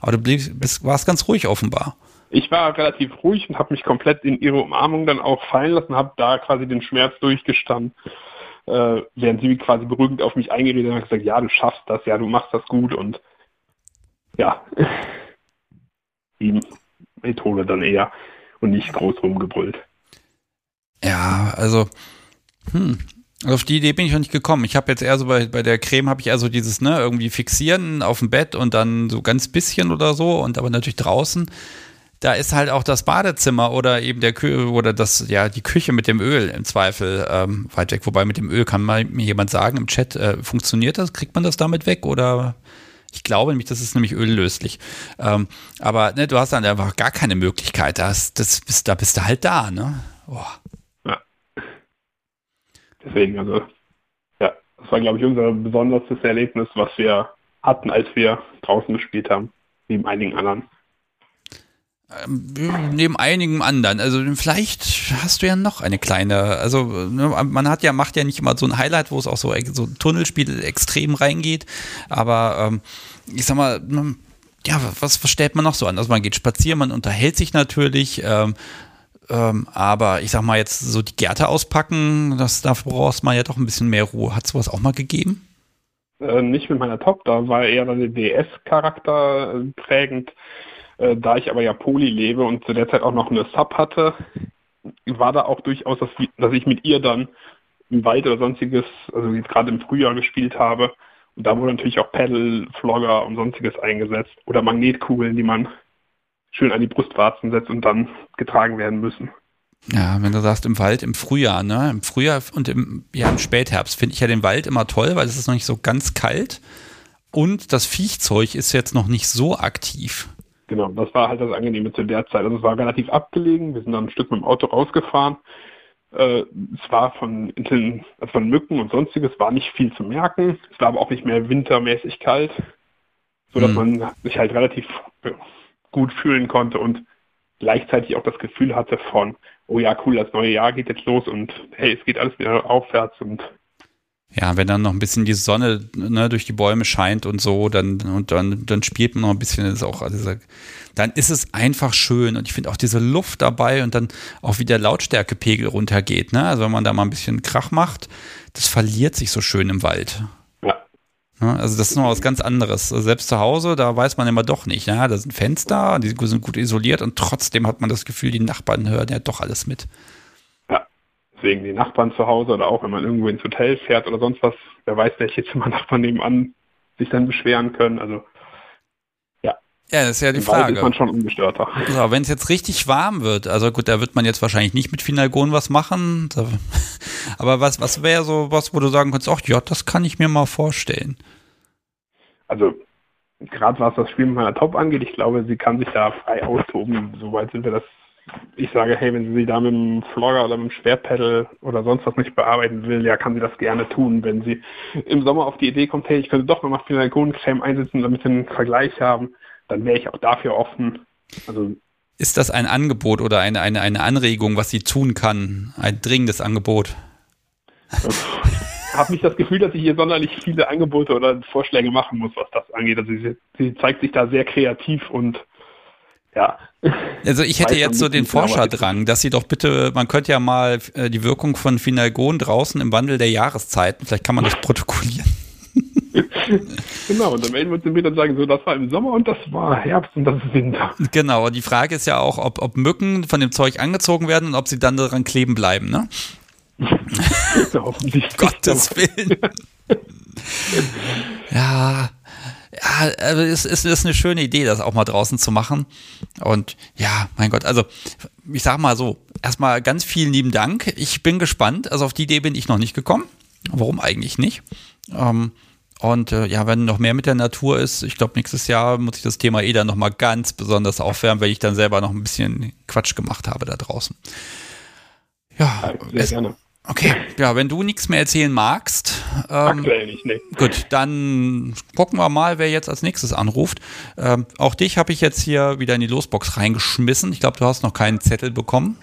Speaker 1: Aber du blieb, bist, warst ganz ruhig offenbar.
Speaker 4: Ich war relativ ruhig und habe mich komplett in ihre Umarmung dann auch fallen lassen, habe da quasi den Schmerz durchgestanden äh, während sie quasi beruhigend auf mich eingeredet hat und gesagt, ja, du schaffst das, ja, du machst das gut und ja, die Methode dann eher und nicht groß rumgebrüllt.
Speaker 1: Ja, also, hm, auf die Idee bin ich noch nicht gekommen. Ich habe jetzt eher so bei, bei der Creme habe ich eher so dieses, ne, irgendwie fixieren auf dem Bett und dann so ganz bisschen oder so und aber natürlich draußen. Da ist halt auch das Badezimmer oder eben der Kü oder das, ja, die Küche mit dem Öl im Zweifel ähm, weit weg. Wobei mit dem Öl kann mal mir jemand sagen im Chat, äh, funktioniert das? Kriegt man das damit weg oder? Ich glaube nämlich, das ist nämlich öllöslich. Ähm, aber ne, du hast dann einfach gar keine Möglichkeit. Das, das bist, da bist du halt da, ne? Oh. Ja.
Speaker 4: Deswegen, also, ja, das war, glaube ich, unser besonderstes Erlebnis, was wir hatten, als wir draußen gespielt haben, neben einigen anderen.
Speaker 1: Ähm, neben einigen anderen. Also vielleicht hast du ja noch eine kleine, also ne, man hat ja, macht ja nicht immer so ein Highlight, wo es auch so, so Tunnelspiel extrem reingeht, aber ähm, ich sag mal, ne, ja, was, was stellt man noch so an? Also man geht spazieren, man unterhält sich natürlich, ähm, ähm, aber ich sag mal jetzt so die Gärte auspacken, das, dafür brauchst man ja doch ein bisschen mehr Ruhe. Hat sowas auch mal gegeben?
Speaker 4: Äh, nicht mit meiner da war eher der DS-Charakter äh, prägend. Äh, da ich aber ja Poli lebe und zu der Zeit auch noch eine Sub hatte, war da auch durchaus, dass, dass ich mit ihr dann im Wald oder sonstiges, also gerade im Frühjahr gespielt habe. Und da wurde natürlich auch Pedal, Flogger und sonstiges eingesetzt oder Magnetkugeln, die man schön an die Brustwarzen setzt und dann getragen werden müssen.
Speaker 1: Ja, wenn du sagst im Wald im Frühjahr, ne? Im Frühjahr und im, ja, im Spätherbst finde ich ja den Wald immer toll, weil es ist noch nicht so ganz kalt und das Viechzeug ist jetzt noch nicht so aktiv.
Speaker 4: Genau, das war halt das Angenehme zu der Zeit. Also es war relativ abgelegen, wir sind dann ein Stück mit dem Auto rausgefahren. Äh, es war von, also von Mücken und sonstiges war nicht viel zu merken. Es war aber auch nicht mehr wintermäßig kalt, sodass mhm. man sich halt relativ gut fühlen konnte und gleichzeitig auch das Gefühl hatte von, oh ja, cool, das neue Jahr geht jetzt los und hey, es geht alles wieder aufwärts und
Speaker 1: ja, wenn dann noch ein bisschen die Sonne ne, durch die Bäume scheint und so, dann und dann, dann spielt man noch ein bisschen, ist auch also, dann ist es einfach schön und ich finde auch diese Luft dabei und dann auch wie der Lautstärkepegel runtergeht, ne? Also wenn man da mal ein bisschen Krach macht, das verliert sich so schön im Wald. Ne? Also das ist noch was ganz anderes. Also selbst zu Hause, da weiß man immer doch nicht. Ja, da sind Fenster, die sind gut isoliert und trotzdem hat man das Gefühl, die Nachbarn hören ja doch alles mit.
Speaker 4: Ja, deswegen die Nachbarn zu Hause oder auch wenn man irgendwo ins Hotel fährt oder sonst was, wer weiß, welche Zimmernachbarn nebenan sich dann beschweren können. Also
Speaker 1: ja, das ist ja die Im Frage. Wald
Speaker 4: ist man schon ungestörter.
Speaker 1: So, wenn es jetzt richtig warm wird, also gut, da wird man jetzt wahrscheinlich nicht mit Finalgon was machen, aber was, was wäre so was, wo du sagen kannst, ach ja, das kann ich mir mal vorstellen.
Speaker 4: Also, gerade was das Spiel mit meiner Top angeht, ich glaube, sie kann sich da frei austoben. Soweit sind wir das. Ich sage, hey, wenn sie sie da mit dem Flogger oder mit dem Schwertpedal oder sonst was nicht bearbeiten will, ja, kann sie das gerne tun. Wenn sie im Sommer auf die Idee kommt, hey, ich könnte doch nochmal Finalgon-Creme einsetzen, damit wir einen Vergleich haben, dann wäre ich auch dafür offen. Also
Speaker 1: ist das ein Angebot oder eine, eine, eine Anregung, was sie tun kann? Ein dringendes Angebot?
Speaker 4: Ich habe nicht das Gefühl, dass ich hier sonderlich viele Angebote oder Vorschläge machen muss, was das angeht. Also sie, sie zeigt sich da sehr kreativ und ja.
Speaker 1: Also ich hätte jetzt so den Forscherdrang, dass sie doch bitte, man könnte ja mal äh, die Wirkung von Finalgon draußen im Wandel der Jahreszeiten, vielleicht kann man das protokollieren.
Speaker 4: genau, und dann melden wir uns im Winter und sagen, so, das war im Sommer und das war Herbst und das ist Winter.
Speaker 1: Genau, und die Frage ist ja auch, ob, ob Mücken von dem Zeug angezogen werden und ob sie dann daran kleben bleiben, ne? ja, hoffentlich. Gottes Willen. ja, ja, also es ist, ist eine schöne Idee, das auch mal draußen zu machen. Und ja, mein Gott, also ich sag mal so, erstmal ganz vielen lieben Dank. Ich bin gespannt. Also auf die Idee bin ich noch nicht gekommen. Warum eigentlich nicht? Ähm, und äh, ja, wenn noch mehr mit der Natur ist, ich glaube, nächstes Jahr muss ich das Thema eh dann nochmal ganz besonders aufwärmen, weil ich dann selber noch ein bisschen Quatsch gemacht habe da draußen. Ja, sehr es, gerne. Okay, ja, wenn du nichts mehr erzählen magst.
Speaker 4: Ähm, Aktuell nicht, ne.
Speaker 1: Gut, dann gucken wir mal, wer jetzt als nächstes anruft. Ähm, auch dich habe ich jetzt hier wieder in die Losbox reingeschmissen. Ich glaube, du hast noch keinen Zettel bekommen.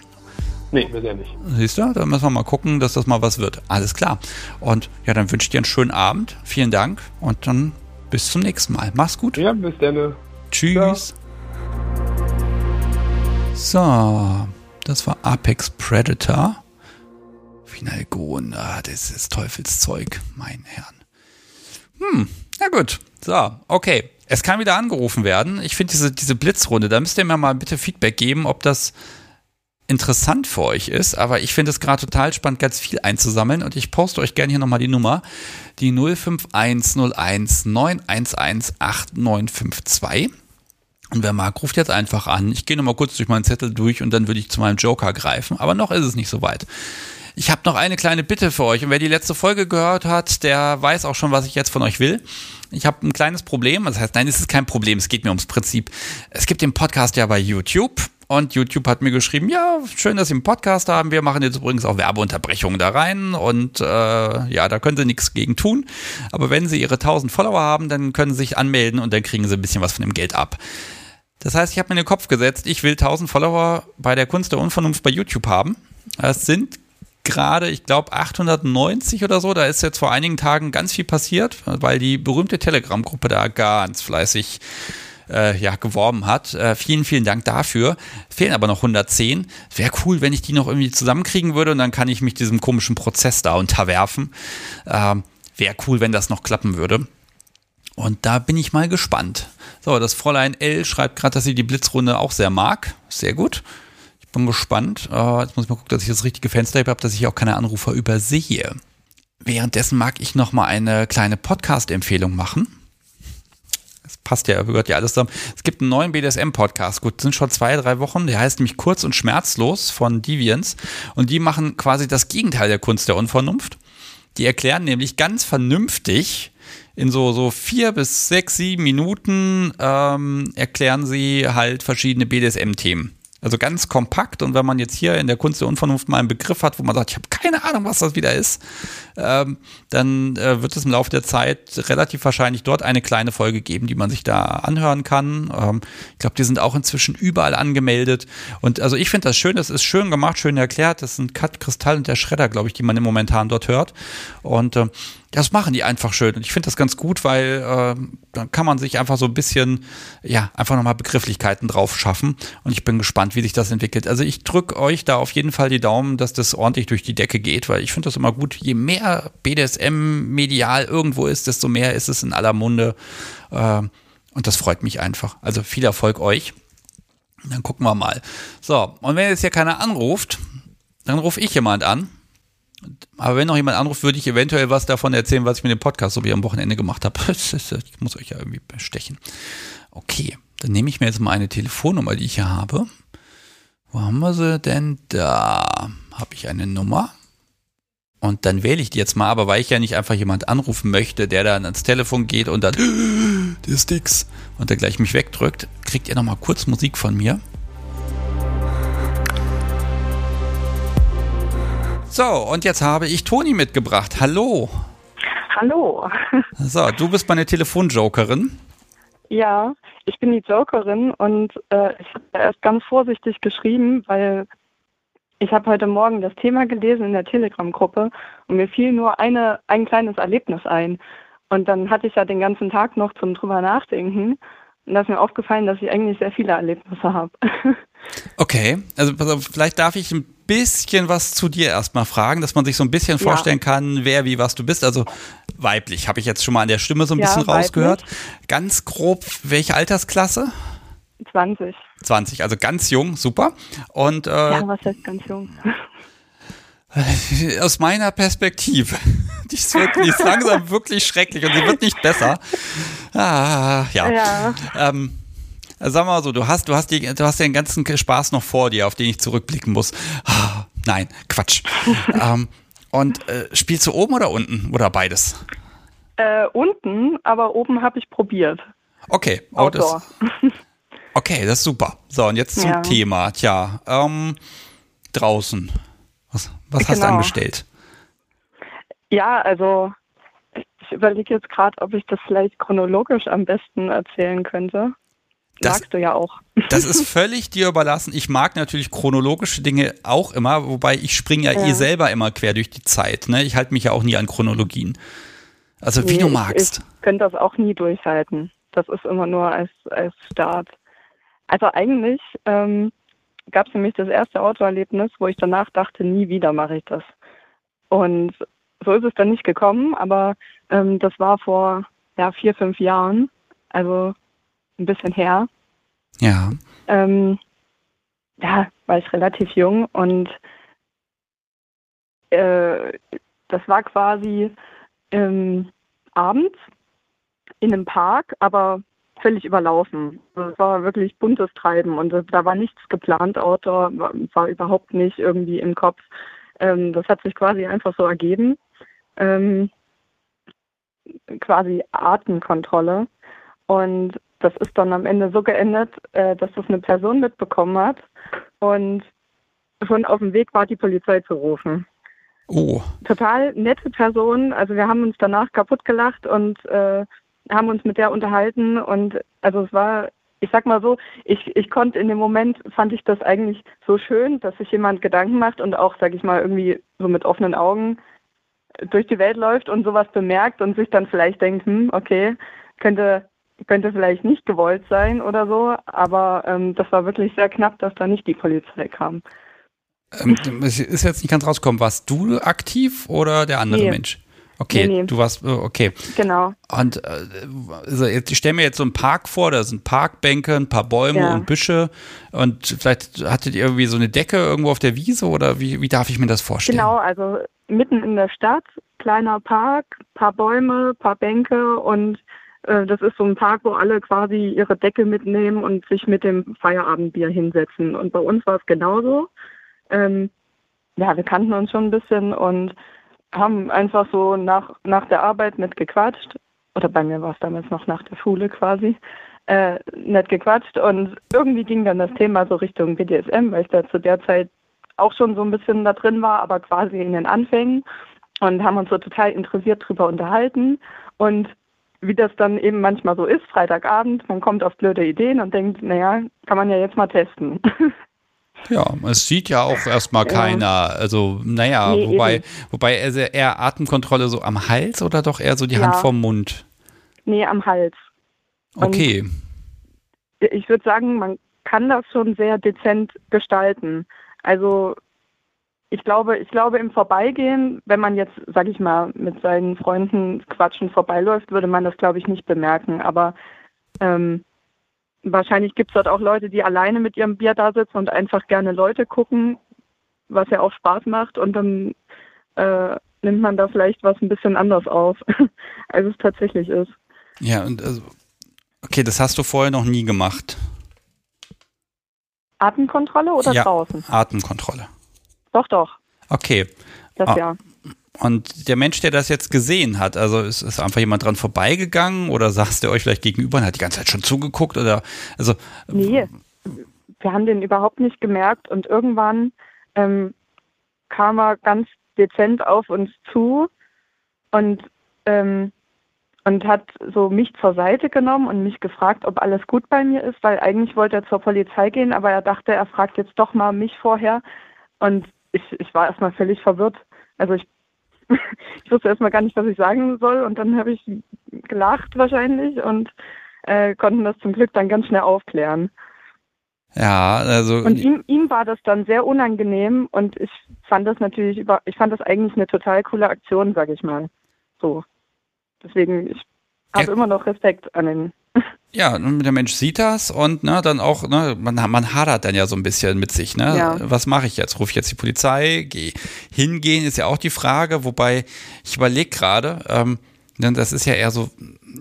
Speaker 4: Nee, bisher nicht.
Speaker 1: Siehst du, dann müssen wir mal gucken, dass das mal was wird. Alles klar. Und ja, dann wünsche ich dir einen schönen Abend. Vielen Dank und dann bis zum nächsten Mal. Mach's gut.
Speaker 4: Ja, bis dann.
Speaker 1: Tschüss. Ja. So, das war Apex Predator. Final Gon, ah, das ist Teufelszeug, mein Herrn. Hm, na gut. So, okay. Es kann wieder angerufen werden. Ich finde diese, diese Blitzrunde, da müsst ihr mir mal bitte Feedback geben, ob das interessant für euch ist, aber ich finde es gerade total spannend, ganz viel einzusammeln und ich poste euch gerne hier nochmal die Nummer, die 05101 911 8952. Und wer mag, ruft jetzt einfach an. Ich gehe nochmal kurz durch meinen Zettel durch und dann würde ich zu meinem Joker greifen. Aber noch ist es nicht so weit. Ich habe noch eine kleine Bitte für euch. Und wer die letzte Folge gehört hat, der weiß auch schon, was ich jetzt von euch will. Ich habe ein kleines Problem. Das heißt, nein, es ist kein Problem. Es geht mir ums Prinzip. Es gibt den Podcast ja bei YouTube. Und YouTube hat mir geschrieben, ja, schön, dass Sie einen Podcast haben. Wir machen jetzt übrigens auch Werbeunterbrechungen da rein. Und äh, ja, da können Sie nichts gegen tun. Aber wenn Sie Ihre 1000 Follower haben, dann können Sie sich anmelden und dann kriegen Sie ein bisschen was von dem Geld ab. Das heißt, ich habe mir in den Kopf gesetzt, ich will 1000 Follower bei der Kunst der Unvernunft bei YouTube haben. Es sind gerade, ich glaube, 890 oder so. Da ist jetzt vor einigen Tagen ganz viel passiert, weil die berühmte Telegram-Gruppe da ganz fleißig äh, ja, geworben hat. Äh, vielen, vielen Dank dafür. Fehlen aber noch 110. Wäre cool, wenn ich die noch irgendwie zusammenkriegen würde und dann kann ich mich diesem komischen Prozess da unterwerfen. Ähm, Wäre cool, wenn das noch klappen würde. Und da bin ich mal gespannt. So, das Fräulein L schreibt gerade, dass sie die Blitzrunde auch sehr mag. Sehr gut. Bin gespannt. Uh, jetzt muss ich mal gucken, dass ich das richtige Fenster habe, dass ich auch keine Anrufer übersehe. Währenddessen mag ich noch mal eine kleine Podcast-Empfehlung machen passt ja, gehört ja alles zusammen. Es gibt einen neuen BDSM-Podcast, gut, sind schon zwei, drei Wochen, der heißt nämlich Kurz und Schmerzlos von Deviants und die machen quasi das Gegenteil der Kunst der Unvernunft. Die erklären nämlich ganz vernünftig, in so, so vier bis sechs, sieben Minuten ähm, erklären sie halt verschiedene BDSM-Themen. Also ganz kompakt und wenn man jetzt hier in der Kunst der Unvernunft mal einen Begriff hat, wo man sagt, ich habe keine Ahnung, was das wieder ist, ähm, dann äh, wird es im Laufe der Zeit relativ wahrscheinlich dort eine kleine Folge geben, die man sich da anhören kann. Ähm, ich glaube, die sind auch inzwischen überall angemeldet und also ich finde das schön, das ist schön gemacht, schön erklärt. Das sind Cut Kristall und der Schredder, glaube ich, die man im Momentan dort hört und äh, das machen die einfach schön. Und ich finde das ganz gut, weil äh, dann kann man sich einfach so ein bisschen, ja, einfach nochmal Begrifflichkeiten drauf schaffen. Und ich bin gespannt, wie sich das entwickelt. Also ich drücke euch da auf jeden Fall die Daumen, dass das ordentlich durch die Decke geht, weil ich finde das immer gut. Je mehr BDSM medial irgendwo ist, desto mehr ist es in aller Munde. Äh, und das freut mich einfach. Also viel Erfolg euch. Dann gucken wir mal. So, und wenn jetzt hier keiner anruft, dann rufe ich jemand an. Aber wenn noch jemand anruft, würde ich eventuell was davon erzählen, was ich mit dem Podcast so wie am Wochenende gemacht habe. Ich muss euch ja irgendwie bestechen. Okay, dann nehme ich mir jetzt mal eine Telefonnummer, die ich hier habe. Wo haben wir sie denn? Da habe ich eine Nummer. Und dann wähle ich die jetzt mal, aber weil ich ja nicht einfach jemand anrufen möchte, der dann ans Telefon geht und dann, der Sticks, und der gleich mich wegdrückt, kriegt ihr nochmal kurz Musik von mir. So, und jetzt habe ich Toni mitgebracht. Hallo.
Speaker 5: Hallo.
Speaker 1: So, du bist meine Telefonjokerin.
Speaker 5: Ja, ich bin die Jokerin und äh, ich habe erst ganz vorsichtig geschrieben, weil ich habe heute Morgen das Thema gelesen in der Telegram-Gruppe und mir fiel nur eine, ein kleines Erlebnis ein. Und dann hatte ich ja den ganzen Tag noch zum drüber nachdenken. Und da ist mir aufgefallen, dass ich eigentlich sehr viele Erlebnisse habe.
Speaker 1: Okay, also vielleicht darf ich ein bisschen was zu dir erstmal fragen, dass man sich so ein bisschen vorstellen ja. kann, wer, wie, was du bist. Also weiblich, habe ich jetzt schon mal an der Stimme so ein ja, bisschen rausgehört. Weiblich. Ganz grob, welche Altersklasse?
Speaker 5: 20.
Speaker 1: 20, also ganz jung, super. Und, äh,
Speaker 5: ja, was heißt ganz jung?
Speaker 1: Aus meiner Perspektive. Die ist, wirklich, die ist langsam wirklich schrecklich und sie wird nicht besser. Ah, ja. ja. Ähm, sag mal so, du hast, du hast, die, du hast den ganzen Spaß noch vor dir, auf den ich zurückblicken muss. Ah, nein, Quatsch. ähm, und äh, spielst du oben oder unten oder beides?
Speaker 5: Äh, unten, aber oben habe ich probiert.
Speaker 1: Okay, oh, das, okay, das ist super. So, und jetzt zum ja. Thema. Tja, ähm, draußen. Was, was genau. hast du genau. angestellt?
Speaker 5: Ja, also ich überlege jetzt gerade, ob ich das vielleicht chronologisch am besten erzählen könnte. Das, Magst du ja auch.
Speaker 1: Das ist völlig dir überlassen. Ich mag natürlich chronologische Dinge auch immer, wobei ich springe ja, ja. eh selber immer quer durch die Zeit. Ne? Ich halte mich ja auch nie an Chronologien. Also wie nee, du magst.
Speaker 5: Ich, ich könnte das auch nie durchhalten. Das ist immer nur als, als Start. Also eigentlich ähm, gab es nämlich das erste Autoerlebnis, wo ich danach dachte, nie wieder mache ich das. Und so ist es dann nicht gekommen, aber ähm, das war vor ja, vier, fünf Jahren. Also ein bisschen her.
Speaker 1: Ja.
Speaker 5: Ähm, ja, war ich relativ jung und äh, das war quasi ähm, abends in einem Park, aber völlig überlaufen. Also es war wirklich buntes Treiben und da war nichts geplant, Outdoor war, war überhaupt nicht irgendwie im Kopf. Ähm, das hat sich quasi einfach so ergeben. Ähm, quasi Artenkontrolle. Und das ist dann am Ende so geendet, äh, dass das eine Person mitbekommen hat und schon auf dem Weg war, die Polizei zu rufen.
Speaker 1: Oh.
Speaker 5: Total nette Person. Also wir haben uns danach kaputt gelacht und äh, haben uns mit der unterhalten und also es war, ich sag mal so, ich, ich konnte in dem Moment, fand ich das eigentlich so schön, dass sich jemand Gedanken macht und auch, sag ich mal, irgendwie so mit offenen Augen durch die Welt läuft und sowas bemerkt und sich dann vielleicht denkt, hm, okay, könnte könnte vielleicht nicht gewollt sein oder so, aber ähm, das war wirklich sehr knapp, dass da nicht die Polizei kam.
Speaker 1: Ähm, es ist jetzt nicht ganz rausgekommen, warst du aktiv oder der andere nee. Mensch? Okay, nee, nee. du warst, oh, okay.
Speaker 5: Genau.
Speaker 1: Und äh, also jetzt, ich stelle mir jetzt so einen Park vor, da sind Parkbänke, ein paar Bäume ja. und Büsche und vielleicht hattet ihr irgendwie so eine Decke irgendwo auf der Wiese oder wie, wie darf ich mir das vorstellen?
Speaker 5: Genau, also mitten in der Stadt, kleiner Park, paar Bäume, paar Bänke und das ist so ein Park, wo alle quasi ihre Decke mitnehmen und sich mit dem Feierabendbier hinsetzen. Und bei uns war es genauso. Ähm, ja, wir kannten uns schon ein bisschen und haben einfach so nach, nach der Arbeit nett gequatscht. Oder bei mir war es damals noch nach der Schule quasi. Äh, nett gequatscht und irgendwie ging dann das Thema so Richtung BDSM, weil ich da zu der Zeit auch schon so ein bisschen da drin war, aber quasi in den Anfängen und haben uns so total interessiert drüber unterhalten und wie das dann eben manchmal so ist, Freitagabend, man kommt auf blöde Ideen und denkt, naja, kann man ja jetzt mal testen.
Speaker 1: Ja, es sieht ja auch erstmal keiner. Also, naja, nee, wobei, eben. wobei eher Atemkontrolle so am Hals oder doch eher so die ja. Hand vorm Mund?
Speaker 5: Nee, am Hals.
Speaker 1: Okay.
Speaker 5: Und ich würde sagen, man kann das schon sehr dezent gestalten. Also ich glaube, ich glaube im Vorbeigehen, wenn man jetzt, sag ich mal, mit seinen Freunden quatschen vorbeiläuft, würde man das, glaube ich, nicht bemerken. Aber ähm, wahrscheinlich gibt es dort auch Leute, die alleine mit ihrem Bier da sitzen und einfach gerne Leute gucken, was ja auch Spaß macht und dann äh, nimmt man da vielleicht was ein bisschen anders auf, als es tatsächlich ist.
Speaker 1: Ja, und also, okay, das hast du vorher noch nie gemacht.
Speaker 5: Atemkontrolle oder
Speaker 1: ja,
Speaker 5: draußen?
Speaker 1: Atemkontrolle.
Speaker 5: Doch, doch.
Speaker 1: Okay.
Speaker 5: Das ah, ja.
Speaker 1: Und der Mensch, der das jetzt gesehen hat, also ist, ist einfach jemand dran vorbeigegangen oder saß der euch vielleicht gegenüber und hat die ganze Zeit schon zugeguckt oder also
Speaker 5: Nee, wir haben den überhaupt nicht gemerkt und irgendwann ähm, kam er ganz dezent auf uns zu und ähm, und hat so mich zur Seite genommen und mich gefragt, ob alles gut bei mir ist, weil eigentlich wollte er zur Polizei gehen, aber er dachte, er fragt jetzt doch mal mich vorher. Und ich, ich war erstmal völlig verwirrt. Also ich ich wusste erstmal gar nicht, was ich sagen soll und dann habe ich gelacht wahrscheinlich und äh, konnten das zum Glück dann ganz schnell aufklären.
Speaker 1: Ja, also.
Speaker 5: Und ihm, ihm war das dann sehr unangenehm und ich fand das natürlich über, ich fand das eigentlich eine total coole Aktion, sag ich mal. So. Deswegen, ich habe ja. immer noch Respekt an den
Speaker 1: ja, der Mensch sieht das und ne, dann auch, ne, man, man hadert dann ja so ein bisschen mit sich. Ne? Ja. Was mache ich jetzt? Rufe ich jetzt die Polizei? Geh. Hingehen ist ja auch die Frage, wobei ich überlege gerade, ähm, denn das ist ja eher so,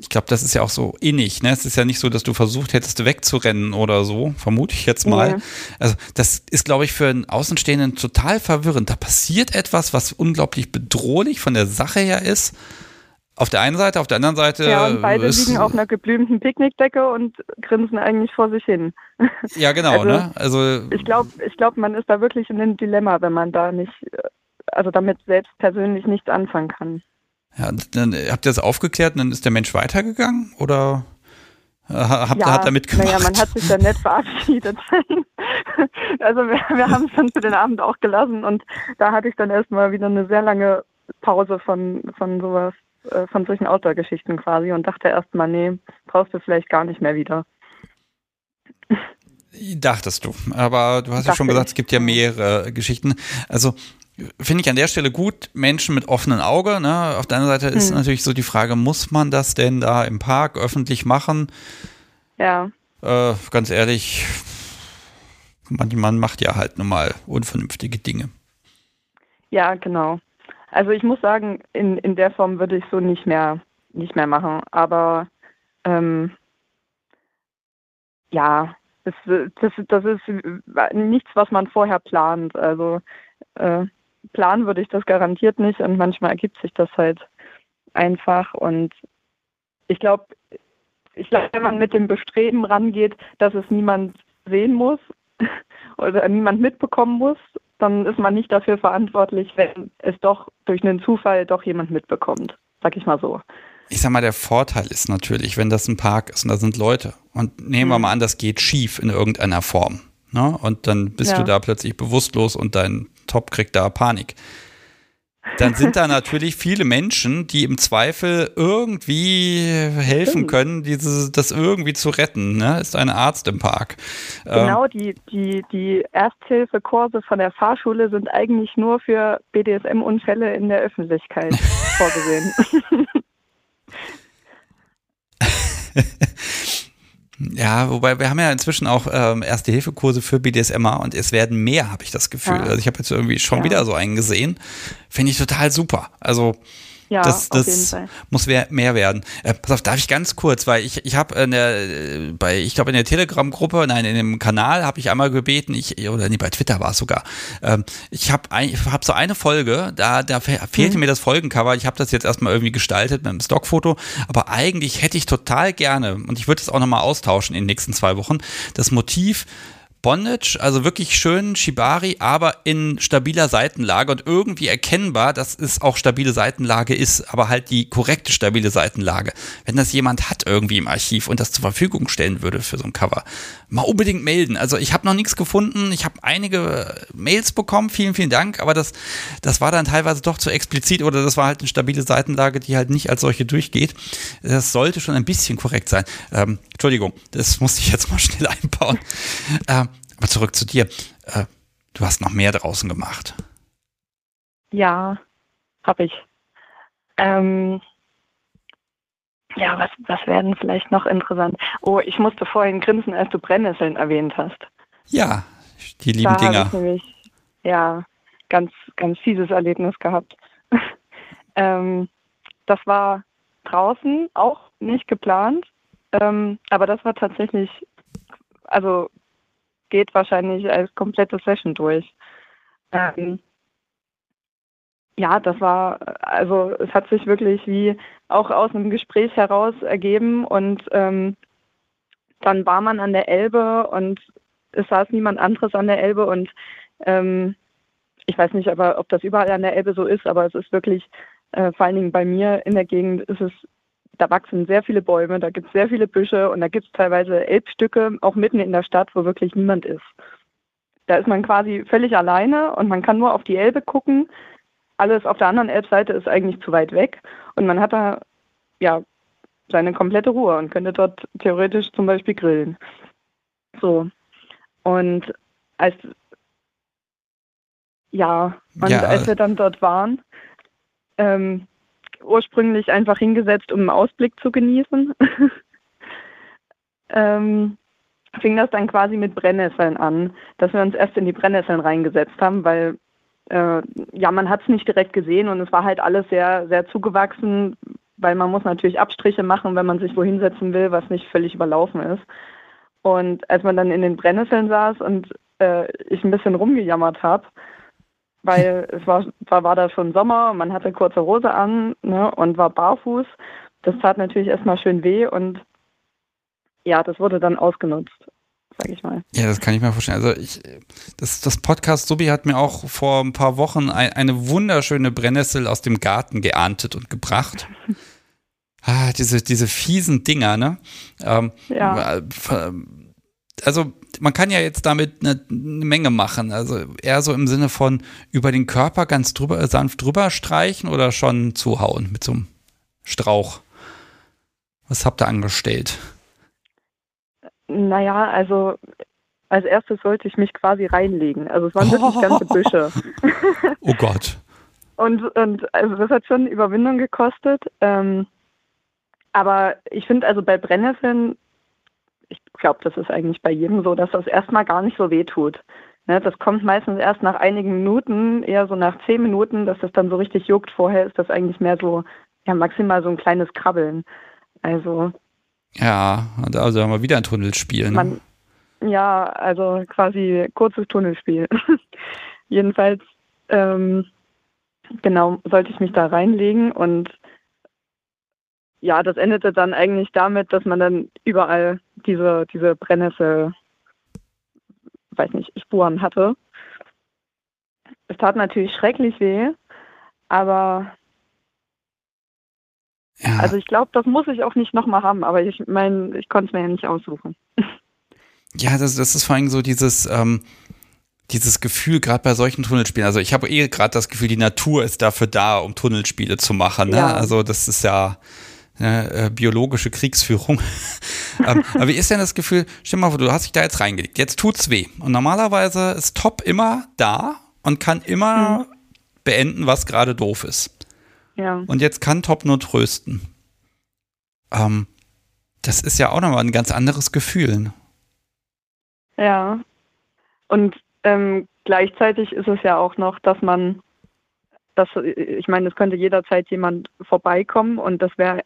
Speaker 1: ich glaube, das ist ja auch so innig. Ne? Es ist ja nicht so, dass du versucht hättest, wegzurennen oder so, vermute ich jetzt mal. Ja. Also das ist, glaube ich, für einen Außenstehenden total verwirrend. Da passiert etwas, was unglaublich bedrohlich von der Sache her ist auf der einen Seite, auf der anderen Seite.
Speaker 5: Ja, und beide liegen auf einer geblümten Picknickdecke und grinsen eigentlich vor sich hin.
Speaker 1: Ja, genau, also, ne? Also
Speaker 5: ich glaube, ich glaub, man ist da wirklich in einem Dilemma, wenn man da nicht, also damit selbst persönlich nichts anfangen kann.
Speaker 1: Ja, dann habt ihr das aufgeklärt und dann ist der Mensch weitergegangen oder habt, ja, hat er mitgemacht?
Speaker 5: Naja, man hat sich dann nett verabschiedet. also wir, wir haben es dann für den Abend auch gelassen und da hatte ich dann erstmal wieder eine sehr lange Pause von, von sowas. Äh, von solchen Outdoor-Geschichten quasi und dachte erstmal, nee, brauchst du vielleicht gar nicht mehr wieder.
Speaker 1: Dachtest du, aber du hast Dachte ja schon gesagt, ich. es gibt ja mehrere Geschichten. Also finde ich an der Stelle gut, Menschen mit offenen Auge. Ne? Auf der anderen Seite ist hm. natürlich so die Frage, muss man das denn da im Park öffentlich machen?
Speaker 5: Ja.
Speaker 1: Äh, ganz ehrlich, man macht ja halt nun mal unvernünftige Dinge.
Speaker 5: Ja, genau. Also ich muss sagen, in, in der Form würde ich so nicht mehr nicht mehr machen. Aber ähm, ja, das, das, das ist nichts, was man vorher plant. Also äh, planen würde ich das garantiert nicht und manchmal ergibt sich das halt einfach. Und ich glaube, ich glaube, wenn man mit dem Bestreben rangeht, dass es niemand sehen muss oder niemand mitbekommen muss, dann ist man nicht dafür verantwortlich, wenn es doch durch einen Zufall doch jemand mitbekommt. Sag ich mal so.
Speaker 1: Ich sag mal, der Vorteil ist natürlich, wenn das ein Park ist und da sind Leute und nehmen mhm. wir mal an, das geht schief in irgendeiner Form. Ne? Und dann bist ja. du da plötzlich bewusstlos und dein Top kriegt da Panik dann sind da natürlich viele Menschen, die im Zweifel irgendwie helfen können, dieses, das irgendwie zu retten. Ne? Ist ein Arzt im Park.
Speaker 5: Genau, ähm, die, die, die Ersthilfekurse von der Fahrschule sind eigentlich nur für BDSM-Unfälle in der Öffentlichkeit vorgesehen.
Speaker 1: Ja, wobei wir haben ja inzwischen auch ähm, Erste-Hilfe-Kurse für BDSMer und es werden mehr, habe ich das Gefühl. Ja. Also ich habe jetzt irgendwie schon ja. wieder so einen gesehen. Finde ich total super. Also ja, das, das muss mehr werden. Äh, pass auf, darf ich ganz kurz, weil ich, ich habe in der, bei, ich glaube in der Telegram-Gruppe, nein, in dem Kanal habe ich einmal gebeten, ich, oder nee, bei Twitter war es sogar. Ähm, ich habe hab so eine Folge, da, da fehlte mhm. mir das Folgencover. Ich habe das jetzt erstmal irgendwie gestaltet mit einem Stockfoto, aber eigentlich hätte ich total gerne, und ich würde es auch nochmal austauschen in den nächsten zwei Wochen, das Motiv Bondage, also wirklich schön Shibari, aber in stabiler Seitenlage und irgendwie erkennbar, dass es auch stabile Seitenlage ist, aber halt die korrekte stabile Seitenlage. Wenn das jemand hat irgendwie im Archiv und das zur Verfügung stellen würde für so ein Cover, mal unbedingt melden. Also ich habe noch nichts gefunden, ich habe einige Mails bekommen, vielen, vielen Dank, aber das, das war dann teilweise doch zu explizit oder das war halt eine stabile Seitenlage, die halt nicht als solche durchgeht. Das sollte schon ein bisschen korrekt sein. Ähm, Entschuldigung, das musste ich jetzt mal schnell einbauen. Ähm, aber zurück zu dir. Äh, du hast noch mehr draußen gemacht.
Speaker 5: Ja, habe ich. Ähm, ja, was, was werden vielleicht noch interessant? Oh, ich musste vorhin grinsen, als du Brennnesseln erwähnt hast.
Speaker 1: Ja, die lieben da Dinger.
Speaker 5: Ich nämlich, ja, ganz, ganz fieses Erlebnis gehabt. ähm, das war draußen auch nicht geplant, ähm, aber das war tatsächlich, also geht wahrscheinlich als komplette Session durch. Ähm, ja, das war, also es hat sich wirklich wie auch aus einem Gespräch heraus ergeben und ähm, dann war man an der Elbe und es saß niemand anderes an der Elbe und ähm, ich weiß nicht, aber ob das überall an der Elbe so ist, aber es ist wirklich, äh, vor allen Dingen bei mir in der Gegend ist es da wachsen sehr viele Bäume, da gibt es sehr viele Büsche und da gibt es teilweise Elbstücke, auch mitten in der Stadt, wo wirklich niemand ist. Da ist man quasi völlig alleine und man kann nur auf die Elbe gucken. Alles auf der anderen Elbseite ist eigentlich zu weit weg und man hat da ja seine komplette Ruhe und könnte dort theoretisch zum Beispiel grillen. So. Und als ja, und ja. als wir dann dort waren, ähm, ursprünglich einfach hingesetzt, um einen Ausblick zu genießen. ähm, fing das dann quasi mit Brennnesseln an, dass wir uns erst in die Brennnesseln reingesetzt haben, weil äh, ja, man hat es nicht direkt gesehen und es war halt alles sehr, sehr zugewachsen, weil man muss natürlich Abstriche machen, wenn man sich wohin setzen will, was nicht völlig überlaufen ist. Und als man dann in den Brennnesseln saß und äh, ich ein bisschen rumgejammert habe, weil es war, zwar war da schon Sommer, man hatte kurze Hose an ne, und war barfuß. Das tat natürlich erstmal schön weh und ja, das wurde dann ausgenutzt, sag ich mal.
Speaker 1: Ja, das kann ich mir vorstellen. Also ich, das, das Podcast Subi hat mir auch vor ein paar Wochen ein, eine wunderschöne Brennnessel aus dem Garten geerntet und gebracht. Ah, diese, diese fiesen Dinger, ne? Ähm, ja. Also man kann ja jetzt damit eine, eine, Menge machen. Also eher so im Sinne von über den Körper ganz drüber, sanft drüber streichen oder schon zuhauen mit so einem Strauch. Was habt ihr angestellt?
Speaker 5: Naja, also als erstes sollte ich mich quasi reinlegen. Also es waren wirklich ganze Büsche.
Speaker 1: oh Gott.
Speaker 5: und, und also das hat schon Überwindung gekostet. Ähm, aber ich finde also bei Brennnesseln ich glaube, das ist eigentlich bei jedem so, dass das erstmal gar nicht so weh tut. Ne, das kommt meistens erst nach einigen Minuten, eher so nach zehn Minuten, dass das dann so richtig juckt. Vorher ist das eigentlich mehr so, ja, maximal so ein kleines Krabbeln. Also,
Speaker 1: Ja, also haben wir wieder ein Tunnelspiel. Ne?
Speaker 5: Man, ja, also quasi kurzes Tunnelspiel. Jedenfalls, ähm, genau, sollte ich mich da reinlegen und ja, das endete dann eigentlich damit, dass man dann überall diese, diese Brennnessel, weiß nicht, Spuren hatte. Es tat natürlich schrecklich weh, aber ja. also ich glaube, das muss ich auch nicht nochmal haben, aber ich meine, ich konnte es mir ja nicht aussuchen.
Speaker 1: Ja, das, das ist vor allem so dieses, ähm, dieses Gefühl, gerade bei solchen Tunnelspielen. Also ich habe eh gerade das Gefühl, die Natur ist dafür da, um Tunnelspiele zu machen. Ne? Ja. Also das ist ja äh, biologische Kriegsführung. ähm, aber wie ist denn das Gefühl, stell mal vor, du hast dich da jetzt reingelegt, jetzt tut's weh. Und normalerweise ist Top immer da und kann immer mhm. beenden, was gerade doof ist.
Speaker 5: Ja.
Speaker 1: Und jetzt kann Top nur trösten. Ähm, das ist ja auch nochmal ein ganz anderes Gefühl. Ne?
Speaker 5: Ja. Und ähm, gleichzeitig ist es ja auch noch, dass man, dass, ich meine, es könnte jederzeit jemand vorbeikommen und das wäre,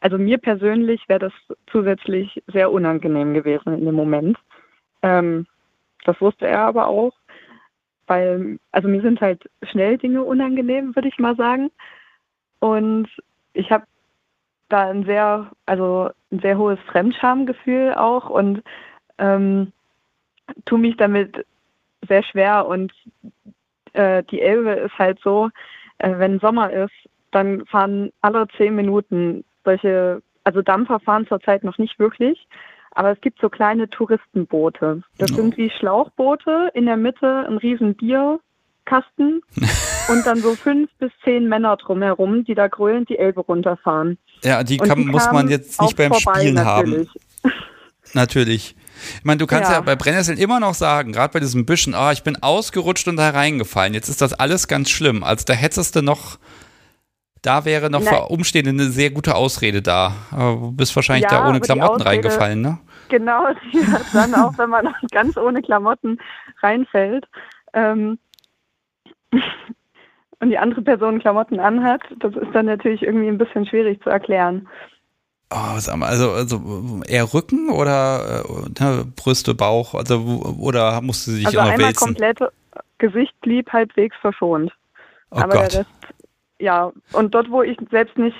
Speaker 5: also mir persönlich wäre das zusätzlich sehr unangenehm gewesen in dem Moment. Ähm, das wusste er aber auch, weil, also mir sind halt schnell Dinge unangenehm, würde ich mal sagen. Und ich habe da ein sehr, also ein sehr hohes Fremdschamgefühl auch und ähm, tue mich damit sehr schwer und äh, die Elbe ist halt so, äh, wenn Sommer ist, dann fahren alle zehn Minuten solche, also Dampfer fahren zurzeit noch nicht wirklich, aber es gibt so kleine Touristenboote. Das oh. sind wie Schlauchboote, in der Mitte ein riesen Bierkasten und dann so fünf bis zehn Männer drumherum, die da grölend die Elbe runterfahren.
Speaker 1: Ja, die, kann, die muss man jetzt nicht beim vorbei, Spielen natürlich. haben. Natürlich. Ich meine, du kannst ja. ja bei Brennnesseln immer noch sagen, gerade bei diesem Büschen, ah, ich bin ausgerutscht und da reingefallen. Jetzt ist das alles ganz schlimm. Also da hättest du noch, da wäre noch Nein. für Umstehende eine sehr gute Ausrede da. Aber du bist wahrscheinlich ja, da ohne Klamotten Ausrede, reingefallen, ne?
Speaker 5: Genau, dann auch, wenn man ganz ohne Klamotten reinfällt. Ähm, und die andere Person Klamotten anhat, das ist dann natürlich irgendwie ein bisschen schwierig zu erklären.
Speaker 1: Oh, also, also eher Rücken oder äh, ne, Brüste, Bauch, also oder musste sie sich
Speaker 5: also
Speaker 1: immer
Speaker 5: einmal
Speaker 1: wälzen?
Speaker 5: komplett Gesicht blieb halbwegs verschont.
Speaker 1: Oh Aber Gott. der Rest,
Speaker 5: ja, und dort, wo ich selbst nicht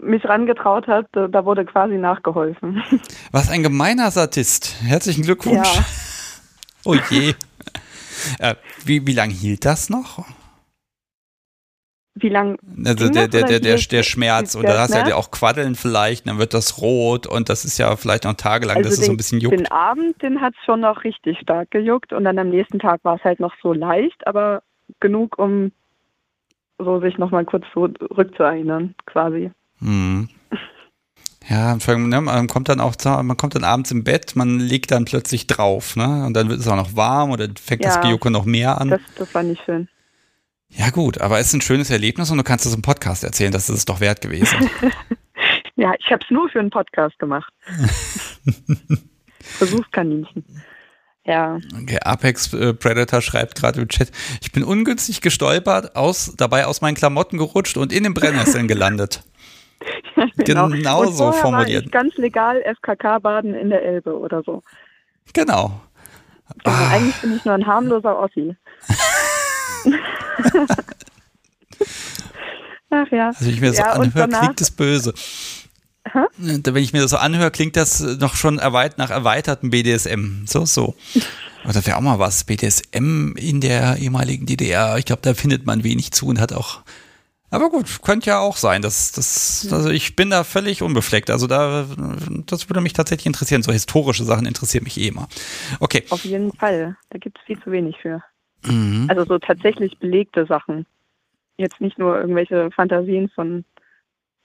Speaker 5: mich rangetraut hat, da wurde quasi nachgeholfen.
Speaker 1: Was ein gemeiner Sadist. Herzlichen Glückwunsch.
Speaker 5: Ja.
Speaker 1: oh je. äh, wie, wie lange hielt das noch?
Speaker 5: wie lang.
Speaker 1: Also der, der, der, der, der Schmerz. Und da hast du ja auch Quaddeln vielleicht, dann wird das rot und das ist ja vielleicht noch tagelang, also dass es so ein bisschen juckt.
Speaker 5: Den Abend, den hat es schon noch richtig stark gejuckt und dann am nächsten Tag war es halt noch so leicht, aber genug, um so sich nochmal kurz zurückzuerinnern, quasi.
Speaker 1: Hm. Ja, ne, man kommt dann auch, man kommt dann abends im Bett, man liegt dann plötzlich drauf, ne? Und dann wird es auch noch warm oder fängt ja, das Gejucke noch mehr an.
Speaker 5: Das, das war nicht schön.
Speaker 1: Ja gut, aber es ist ein schönes Erlebnis und du kannst es im Podcast erzählen, das ist es doch wert gewesen.
Speaker 5: ja, ich habe es nur für einen Podcast gemacht. Versuchskaninchen. Ja.
Speaker 1: Okay, Apex äh, Predator schreibt gerade im Chat, ich bin ungünstig gestolpert, aus, dabei aus meinen Klamotten gerutscht und in den Brennnesseln gelandet.
Speaker 5: ja, genau.
Speaker 1: genau so formuliert.
Speaker 5: War ich ganz legal FKK-Baden in der Elbe oder so.
Speaker 1: Genau.
Speaker 5: genau ah. Eigentlich bin ich nur ein harmloser Ossi. Ach ja.
Speaker 1: Also, wenn ich mir das ja, so anhöre, klingt das böse. Hä? Wenn ich mir das so anhöre, klingt das noch schon erweit nach erweiterten BDSM. So, so. Aber das wäre auch mal was. BDSM in der ehemaligen DDR. Ich glaube, da findet man wenig zu und hat auch. Aber gut, könnte ja auch sein. Das, das, also ich bin da völlig unbefleckt. Also da, das würde mich tatsächlich interessieren. So historische Sachen interessieren mich eh immer. Okay.
Speaker 5: Auf jeden Fall. Da gibt es viel zu wenig für. Mhm. Also so tatsächlich belegte Sachen. Jetzt nicht nur irgendwelche Fantasien von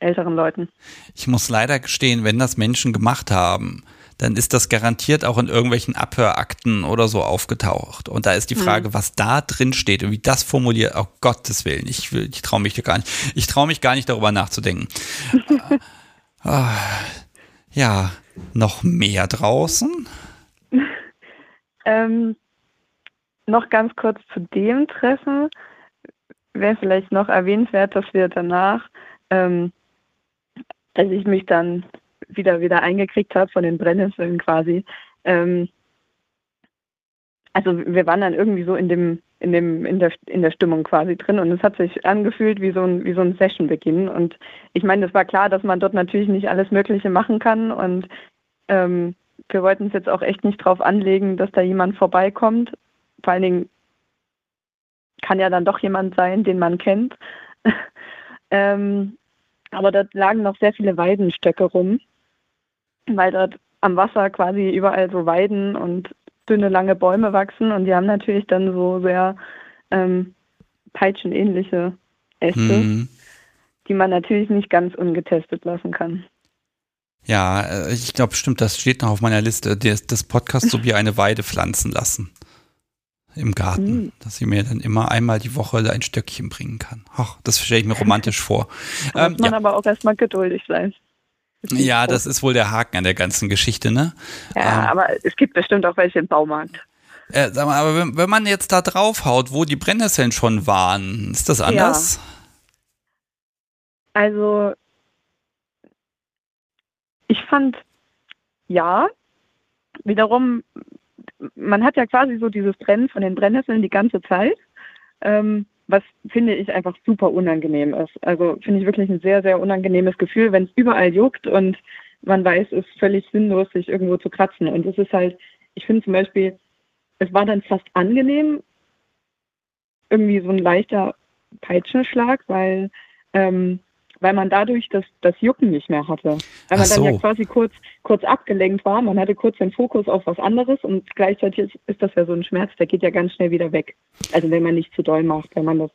Speaker 5: älteren Leuten.
Speaker 1: Ich muss leider gestehen, wenn das Menschen gemacht haben, dann ist das garantiert auch in irgendwelchen Abhörakten oder so aufgetaucht. Und da ist die mhm. Frage, mhm. was da drin steht und wie das formuliert, oh Gottes Willen, ich, ich traue mich gar nicht, ich traue mich gar nicht darüber nachzudenken. oh, ja, noch mehr draußen?
Speaker 5: ähm, noch ganz kurz zu dem Treffen wäre vielleicht noch erwähnenswert, dass wir danach, ähm, als ich mich dann wieder wieder eingekriegt habe von den Brennnesseln quasi. Ähm, also wir waren dann irgendwie so in dem in dem in der in der Stimmung quasi drin und es hat sich angefühlt wie so ein wie so ein Sessionbeginn und ich meine, es war klar, dass man dort natürlich nicht alles Mögliche machen kann und ähm, wir wollten es jetzt auch echt nicht drauf anlegen, dass da jemand vorbeikommt. Vor allen Dingen kann ja dann doch jemand sein, den man kennt. ähm, aber dort lagen noch sehr viele Weidenstöcke rum, weil dort am Wasser quasi überall so Weiden und dünne, lange Bäume wachsen und die haben natürlich dann so sehr ähm, peitschenähnliche Äste, mhm. die man natürlich nicht ganz ungetestet lassen kann.
Speaker 1: Ja, äh, ich glaube, stimmt, das steht noch auf meiner Liste, des Podcasts, so wie eine Weide pflanzen lassen im Garten, mhm. dass sie mir dann immer einmal die Woche ein Stöckchen bringen kann. Ach, das stelle ich mir romantisch vor.
Speaker 5: Da ähm, muss man ja. aber auch erstmal geduldig sein.
Speaker 1: Ja, das ist wohl der Haken an der ganzen Geschichte, ne?
Speaker 5: Ja, ähm, aber es gibt bestimmt auch welche im Baumarkt.
Speaker 1: Äh, sag mal, aber wenn, wenn, man jetzt da draufhaut, wo die Brennnesseln schon waren, ist das anders?
Speaker 5: Ja. Also, ich fand, ja, wiederum, man hat ja quasi so dieses Brennen von den Brennnesseln die ganze Zeit. Ähm, was finde ich einfach super unangenehm ist. Also finde ich wirklich ein sehr, sehr unangenehmes Gefühl, wenn es überall juckt und man weiß, es ist völlig sinnlos, sich irgendwo zu kratzen. Und es ist halt, ich finde zum Beispiel, es war dann fast angenehm, irgendwie so ein leichter Peitschenschlag, weil ähm, weil man dadurch das, das Jucken nicht mehr hatte. Weil man so. dann ja quasi kurz, kurz abgelenkt war, man hatte kurz den Fokus auf was anderes und gleichzeitig ist das ja so ein Schmerz, der geht ja ganz schnell wieder weg. Also wenn man nicht zu doll macht, wenn man das.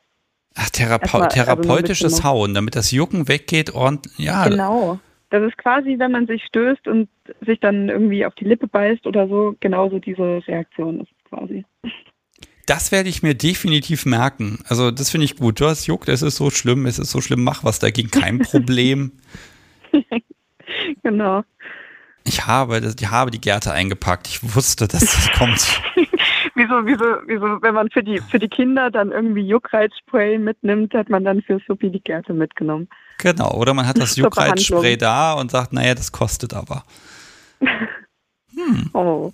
Speaker 1: Ach, Therape mal, therapeutisches also Hauen, damit das Jucken weggeht und ja.
Speaker 5: Genau. Das ist quasi, wenn man sich stößt und sich dann irgendwie auf die Lippe beißt oder so, genauso diese Reaktion ist quasi.
Speaker 1: Das werde ich mir definitiv merken. Also das finde ich gut. Du hast Juckt, es ist so schlimm, es ist so schlimm, mach was dagegen, kein Problem.
Speaker 5: genau.
Speaker 1: Ich habe, ich habe die Gärte eingepackt. Ich wusste, dass das kommt.
Speaker 5: wieso, wieso, wieso, wenn man für die, für die Kinder dann irgendwie Juckreizspray mitnimmt, hat man dann für Suppi die Gärte mitgenommen.
Speaker 1: Genau, oder man hat das Juckreizspray da und sagt, naja, das kostet aber. Hm. Oh.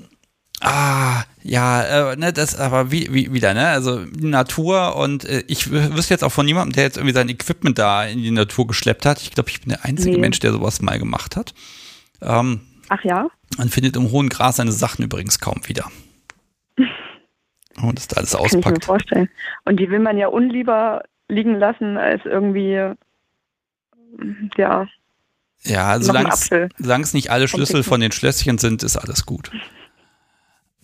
Speaker 1: Ah, ja, äh, ne, das aber wie, wie, wieder, ne? Also Natur und äh, ich wüsste jetzt auch von niemandem, der jetzt irgendwie sein Equipment da in die Natur geschleppt hat. Ich glaube, ich bin der einzige nee. Mensch, der sowas mal gemacht hat.
Speaker 5: Ähm, Ach ja?
Speaker 1: Man findet im hohen Gras seine Sachen übrigens kaum wieder. Und das da alles auspackt. Kann ich mir
Speaker 5: vorstellen. Und die will man ja unlieber liegen lassen, als irgendwie, ja.
Speaker 1: Ja, solange es nicht alle Schlüssel von den Schlösschen sind, ist alles gut.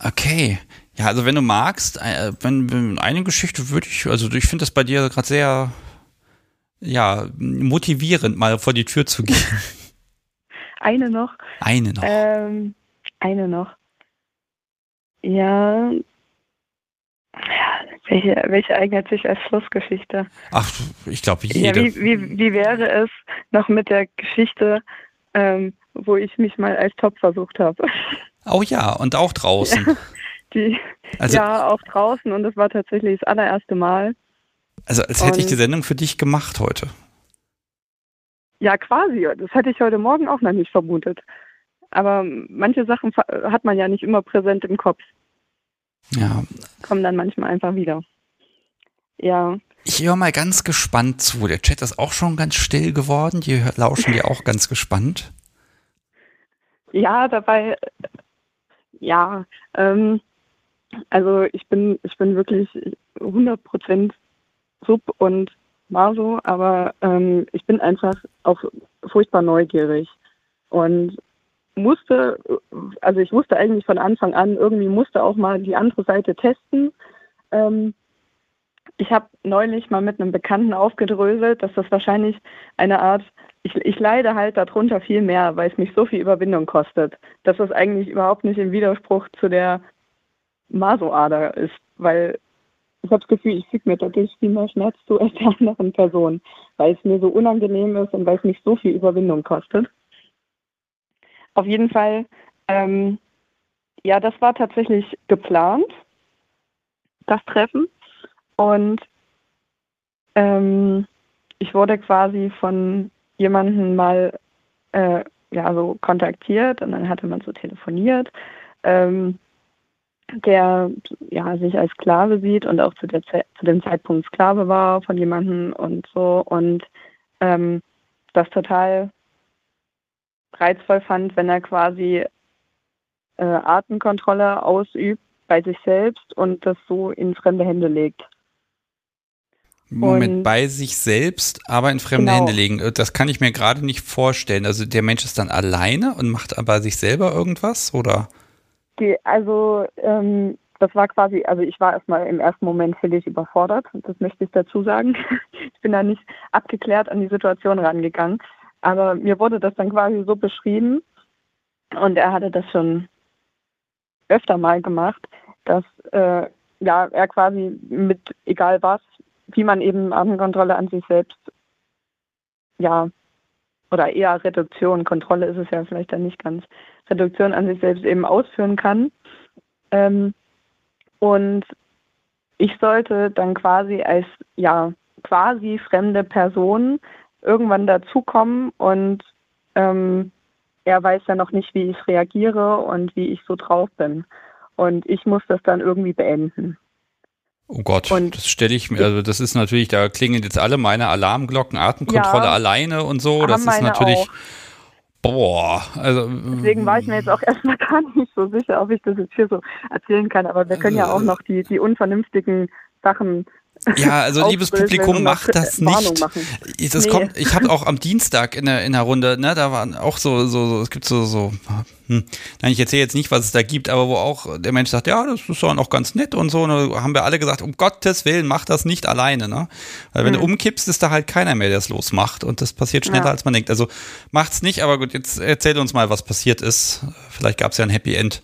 Speaker 1: Okay. Ja, also wenn du magst, äh, wenn, wenn eine Geschichte würde ich, also ich finde das bei dir gerade sehr, ja, motivierend, mal vor die Tür zu gehen.
Speaker 5: Eine noch.
Speaker 1: Eine noch.
Speaker 5: Ähm, eine noch. Ja. Welche, welche eignet sich als Schlussgeschichte?
Speaker 1: Ach, ich glaube, jede.
Speaker 5: Ja, wie, wie, wie wäre es noch mit der Geschichte, ähm, wo ich mich mal als Top versucht habe?
Speaker 1: Oh ja, und auch draußen.
Speaker 5: Die, also, ja, auch draußen und das war tatsächlich das allererste Mal.
Speaker 1: Also als hätte und, ich die Sendung für dich gemacht heute.
Speaker 5: Ja, quasi. Das hätte ich heute Morgen auch noch nicht vermutet. Aber manche Sachen hat man ja nicht immer präsent im Kopf.
Speaker 1: Ja.
Speaker 5: Kommen dann manchmal einfach wieder. Ja.
Speaker 1: Ich höre mal ganz gespannt zu. Der Chat ist auch schon ganz still geworden. Die lauschen dir auch ganz gespannt.
Speaker 5: Ja, dabei ja, ähm, also ich bin, ich bin wirklich 100 Prozent Sub und Maso, aber ähm, ich bin einfach auch furchtbar neugierig und musste, also ich wusste eigentlich von Anfang an, irgendwie musste auch mal die andere Seite testen. Ähm, ich habe neulich mal mit einem Bekannten aufgedröselt, dass das wahrscheinlich eine Art ich, ich leide halt darunter viel mehr, weil es mich so viel Überwindung kostet, dass das eigentlich überhaupt nicht im Widerspruch zu der Masoader ist, weil ich habe das Gefühl, ich füge mir dadurch viel mehr Schmerz zu als der anderen Person, weil es mir so unangenehm ist und weil es mich so viel Überwindung kostet. Auf jeden Fall, ähm, ja, das war tatsächlich geplant, das Treffen. Und ähm, ich wurde quasi von jemanden mal äh, ja so kontaktiert und dann hatte man so telefoniert. Ähm, der ja sich als Sklave sieht und auch zu, der zu dem Zeitpunkt Sklave war von jemandem und so und ähm, das total reizvoll fand, wenn er quasi äh, Artenkontrolle ausübt bei sich selbst und das so in fremde Hände legt.
Speaker 1: Moment, und, bei sich selbst, aber in fremde genau. Hände legen. Äh, das kann ich mir gerade nicht vorstellen. Also der Mensch ist dann alleine und macht aber sich selber irgendwas, oder?
Speaker 5: Die, also ähm, das war quasi, also ich war erstmal im ersten Moment völlig überfordert, das möchte ich dazu sagen. ich bin da nicht abgeklärt an die Situation rangegangen. Aber mir wurde das dann quasi so beschrieben und er hatte das schon öfter mal gemacht, dass äh, ja er quasi mit egal was, wie man eben Abendkontrolle an sich selbst ja oder eher Reduktion, Kontrolle ist es ja vielleicht dann nicht ganz, Reduktion an sich selbst eben ausführen kann. Ähm, und ich sollte dann quasi als ja quasi fremde Person irgendwann dazukommen und ähm, er weiß ja noch nicht, wie ich reagiere und wie ich so drauf bin. Und ich muss das dann irgendwie beenden.
Speaker 1: Oh Gott, und das stelle ich mir, also das ist natürlich, da klingen jetzt alle meine Alarmglocken, Atemkontrolle ja, alleine und so. Das ist natürlich. Auch. Boah, also.
Speaker 5: Deswegen war ich mir jetzt auch erstmal gar nicht so sicher, ob ich das jetzt hier so erzählen kann. Aber wir können ja auch noch die, die unvernünftigen Sachen
Speaker 1: ja, also liebes Publikum, macht das nicht. Das nee. kommt, ich habe auch am Dienstag in der, in der Runde, ne, da waren auch so, so, so es gibt so, so, hm, nein, ich erzähle jetzt nicht, was es da gibt, aber wo auch der Mensch sagt, ja, das ist doch noch ganz nett und so, und da haben wir alle gesagt, um Gottes Willen, mach das nicht alleine, ne? Weil wenn hm. du umkippst, ist da halt keiner mehr, der es losmacht und das passiert schneller, ja. als man denkt. Also macht's nicht, aber gut, jetzt erzähl uns mal, was passiert ist. Vielleicht gab es ja ein Happy End.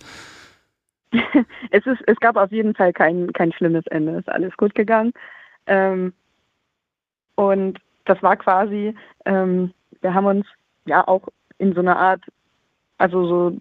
Speaker 5: es, ist, es gab auf jeden Fall kein, kein schlimmes Ende. Es ist alles gut gegangen. Ähm, und das war quasi, ähm, wir haben uns ja auch in so einer Art, also so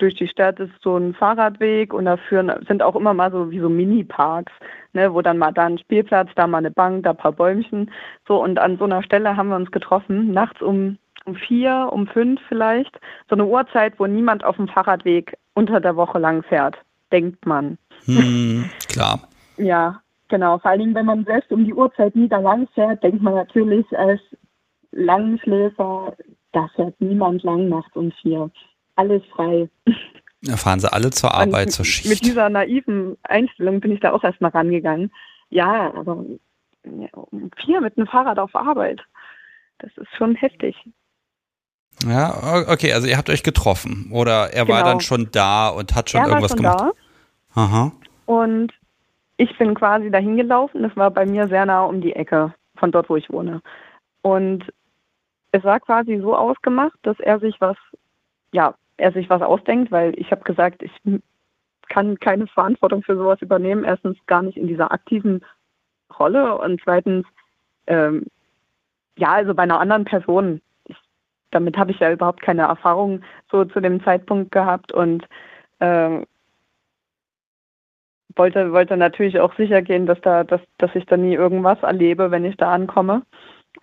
Speaker 5: durch die Stadt ist so ein Fahrradweg und da führen, sind auch immer mal so wie so Mini-Parks, ne, wo dann mal da ein Spielplatz, da mal eine Bank, da ein paar Bäumchen. So und an so einer Stelle haben wir uns getroffen, nachts um, um vier, um fünf vielleicht. So eine Uhrzeit, wo niemand auf dem Fahrradweg unter der Woche lang fährt, denkt man.
Speaker 1: Hm, klar.
Speaker 5: ja, genau. Vor allen Dingen, wenn man selbst um die Uhrzeit nie da lang fährt, denkt man natürlich als Langschläfer, da fährt niemand lang nachts um vier. Alles frei.
Speaker 1: Da fahren sie alle zur Arbeit, Und zur Schicht.
Speaker 5: Mit dieser naiven Einstellung bin ich da auch erstmal rangegangen. Ja, aber um vier mit einem Fahrrad auf Arbeit. Das ist schon heftig.
Speaker 1: Ja, okay, also ihr habt euch getroffen oder er genau. war dann schon da und hat schon
Speaker 5: er
Speaker 1: irgendwas
Speaker 5: war schon
Speaker 1: gemacht.
Speaker 5: Da. Aha. Und ich bin quasi dahin gelaufen. Das war bei mir sehr nah um die Ecke von dort, wo ich wohne. Und es war quasi so ausgemacht, dass er sich was, ja, er sich was ausdenkt, weil ich habe gesagt, ich kann keine Verantwortung für sowas übernehmen. Erstens gar nicht in dieser aktiven Rolle und zweitens, ähm, ja, also bei einer anderen Person damit habe ich ja überhaupt keine Erfahrung so zu dem Zeitpunkt gehabt und äh, wollte, wollte natürlich auch sicher gehen, dass da, dass, dass ich da nie irgendwas erlebe, wenn ich da ankomme.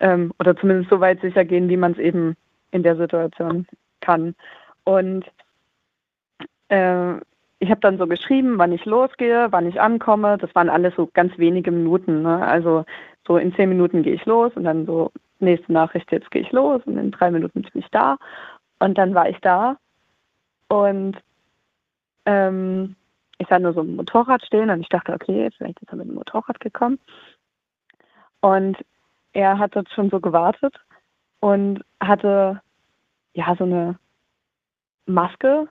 Speaker 5: Ähm, oder zumindest so weit sicher gehen, wie man es eben in der Situation kann. Und äh, ich habe dann so geschrieben, wann ich losgehe, wann ich ankomme. Das waren alles so ganz wenige Minuten. Ne? Also so in zehn Minuten gehe ich los und dann so nächste Nachricht, jetzt gehe ich los und in drei Minuten bin ich da. Und dann war ich da und ähm, ich sah nur so ein Motorrad stehen und ich dachte, okay, vielleicht ist er mit dem Motorrad gekommen. Und er hat dort schon so gewartet und hatte ja so eine Maske,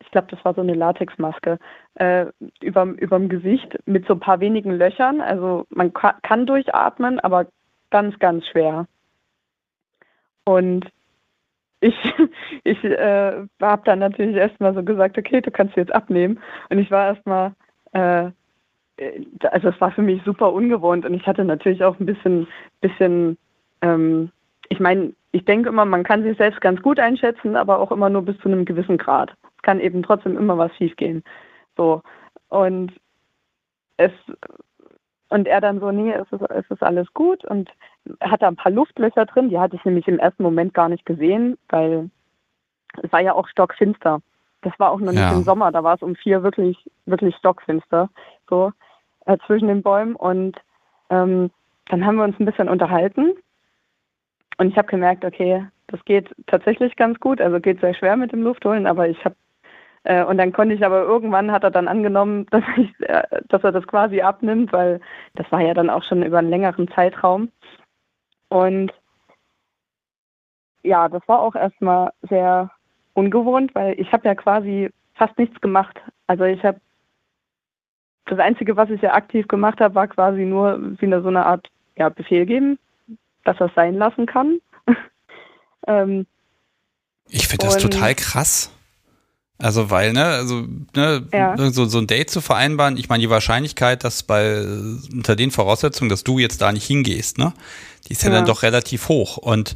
Speaker 5: ich glaube, das war so eine Latexmaske, äh, über, überm Gesicht mit so ein paar wenigen Löchern. Also man kann durchatmen, aber ganz, ganz schwer. Und ich, ich äh, habe dann natürlich erstmal so gesagt, okay, du kannst jetzt abnehmen. Und ich war erstmal, äh, also es war für mich super ungewohnt und ich hatte natürlich auch ein bisschen, bisschen, ähm, ich meine, ich denke immer, man kann sich selbst ganz gut einschätzen, aber auch immer nur bis zu einem gewissen Grad. Es kann eben trotzdem immer was schiefgehen. So. Und es und er dann so, nee, es ist, es ist alles gut und hatte ein paar Luftlöcher drin, die hatte ich nämlich im ersten Moment gar nicht gesehen, weil es war ja auch stockfinster. Das war auch noch nicht
Speaker 1: Ja.
Speaker 5: im Sommer, da war es um vier wirklich, wirklich stockfinster, so äh, zwischen den Bäumen und ähm, dann haben wir uns ein bisschen unterhalten und ich habe gemerkt, okay, das geht tatsächlich ganz gut, also geht sehr schwer mit dem Luftholen, aber ich habe äh, und dann konnte ich aber irgendwann hat er dann angenommen, dass ich, äh, dass er das quasi abnimmt, weil das war ja dann auch schon über einen längeren Zeitraum. Und ja, das war auch erstmal sehr ungewohnt, weil ich habe ja quasi fast nichts gemacht. Also ich habe das Einzige, was ich ja aktiv gemacht habe, war quasi nur wie eine, so eine Art ja, Befehl geben, dass er es sein lassen kann. ähm,
Speaker 1: Ich finde das total krass. Also, weil, ne, also, ne,
Speaker 5: Ja.
Speaker 1: so, so ein Date zu vereinbaren, ich meine, die Wahrscheinlichkeit, dass bei, unter den Voraussetzungen, dass du jetzt da nicht hingehst, ne, die ist ja,
Speaker 5: Ja.
Speaker 1: dann doch relativ hoch. Und,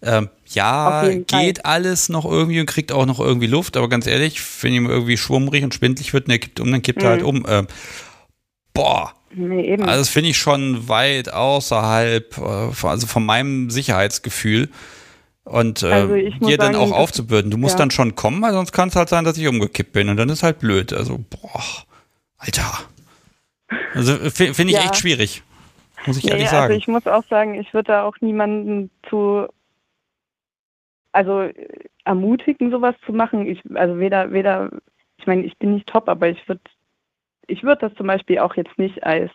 Speaker 1: ähm, ja,
Speaker 5: jeden Fall.
Speaker 1: geht alles noch irgendwie und kriegt auch noch irgendwie Luft, aber ganz ehrlich, wenn ihm irgendwie schwummrig und schwindlig wird und er kippt um, dann kippt er halt
Speaker 5: Mhm.
Speaker 1: um. Ähm, boah,
Speaker 5: nee, eben.
Speaker 1: also das finde ich schon weit außerhalb, äh, also von meinem Sicherheitsgefühl. Und äh,
Speaker 5: Also
Speaker 1: dir dann auch aufzubürden. Du musst
Speaker 5: ja.
Speaker 1: dann schon kommen, weil sonst kann es halt sein, dass ich umgekippt bin. Und dann ist halt blöd. Also, boah, Alter. Also fi- finde ich
Speaker 5: Ja.
Speaker 1: echt schwierig. Muss ich
Speaker 5: Nee,
Speaker 1: ehrlich
Speaker 5: also
Speaker 1: sagen.
Speaker 5: ich muss auch sagen, ich würde da auch niemanden zu, also äh, ermutigen, sowas zu machen. Ich, also weder, weder, ich meine, ich bin nicht top, aber ich würde, ich würde das zum Beispiel auch jetzt nicht als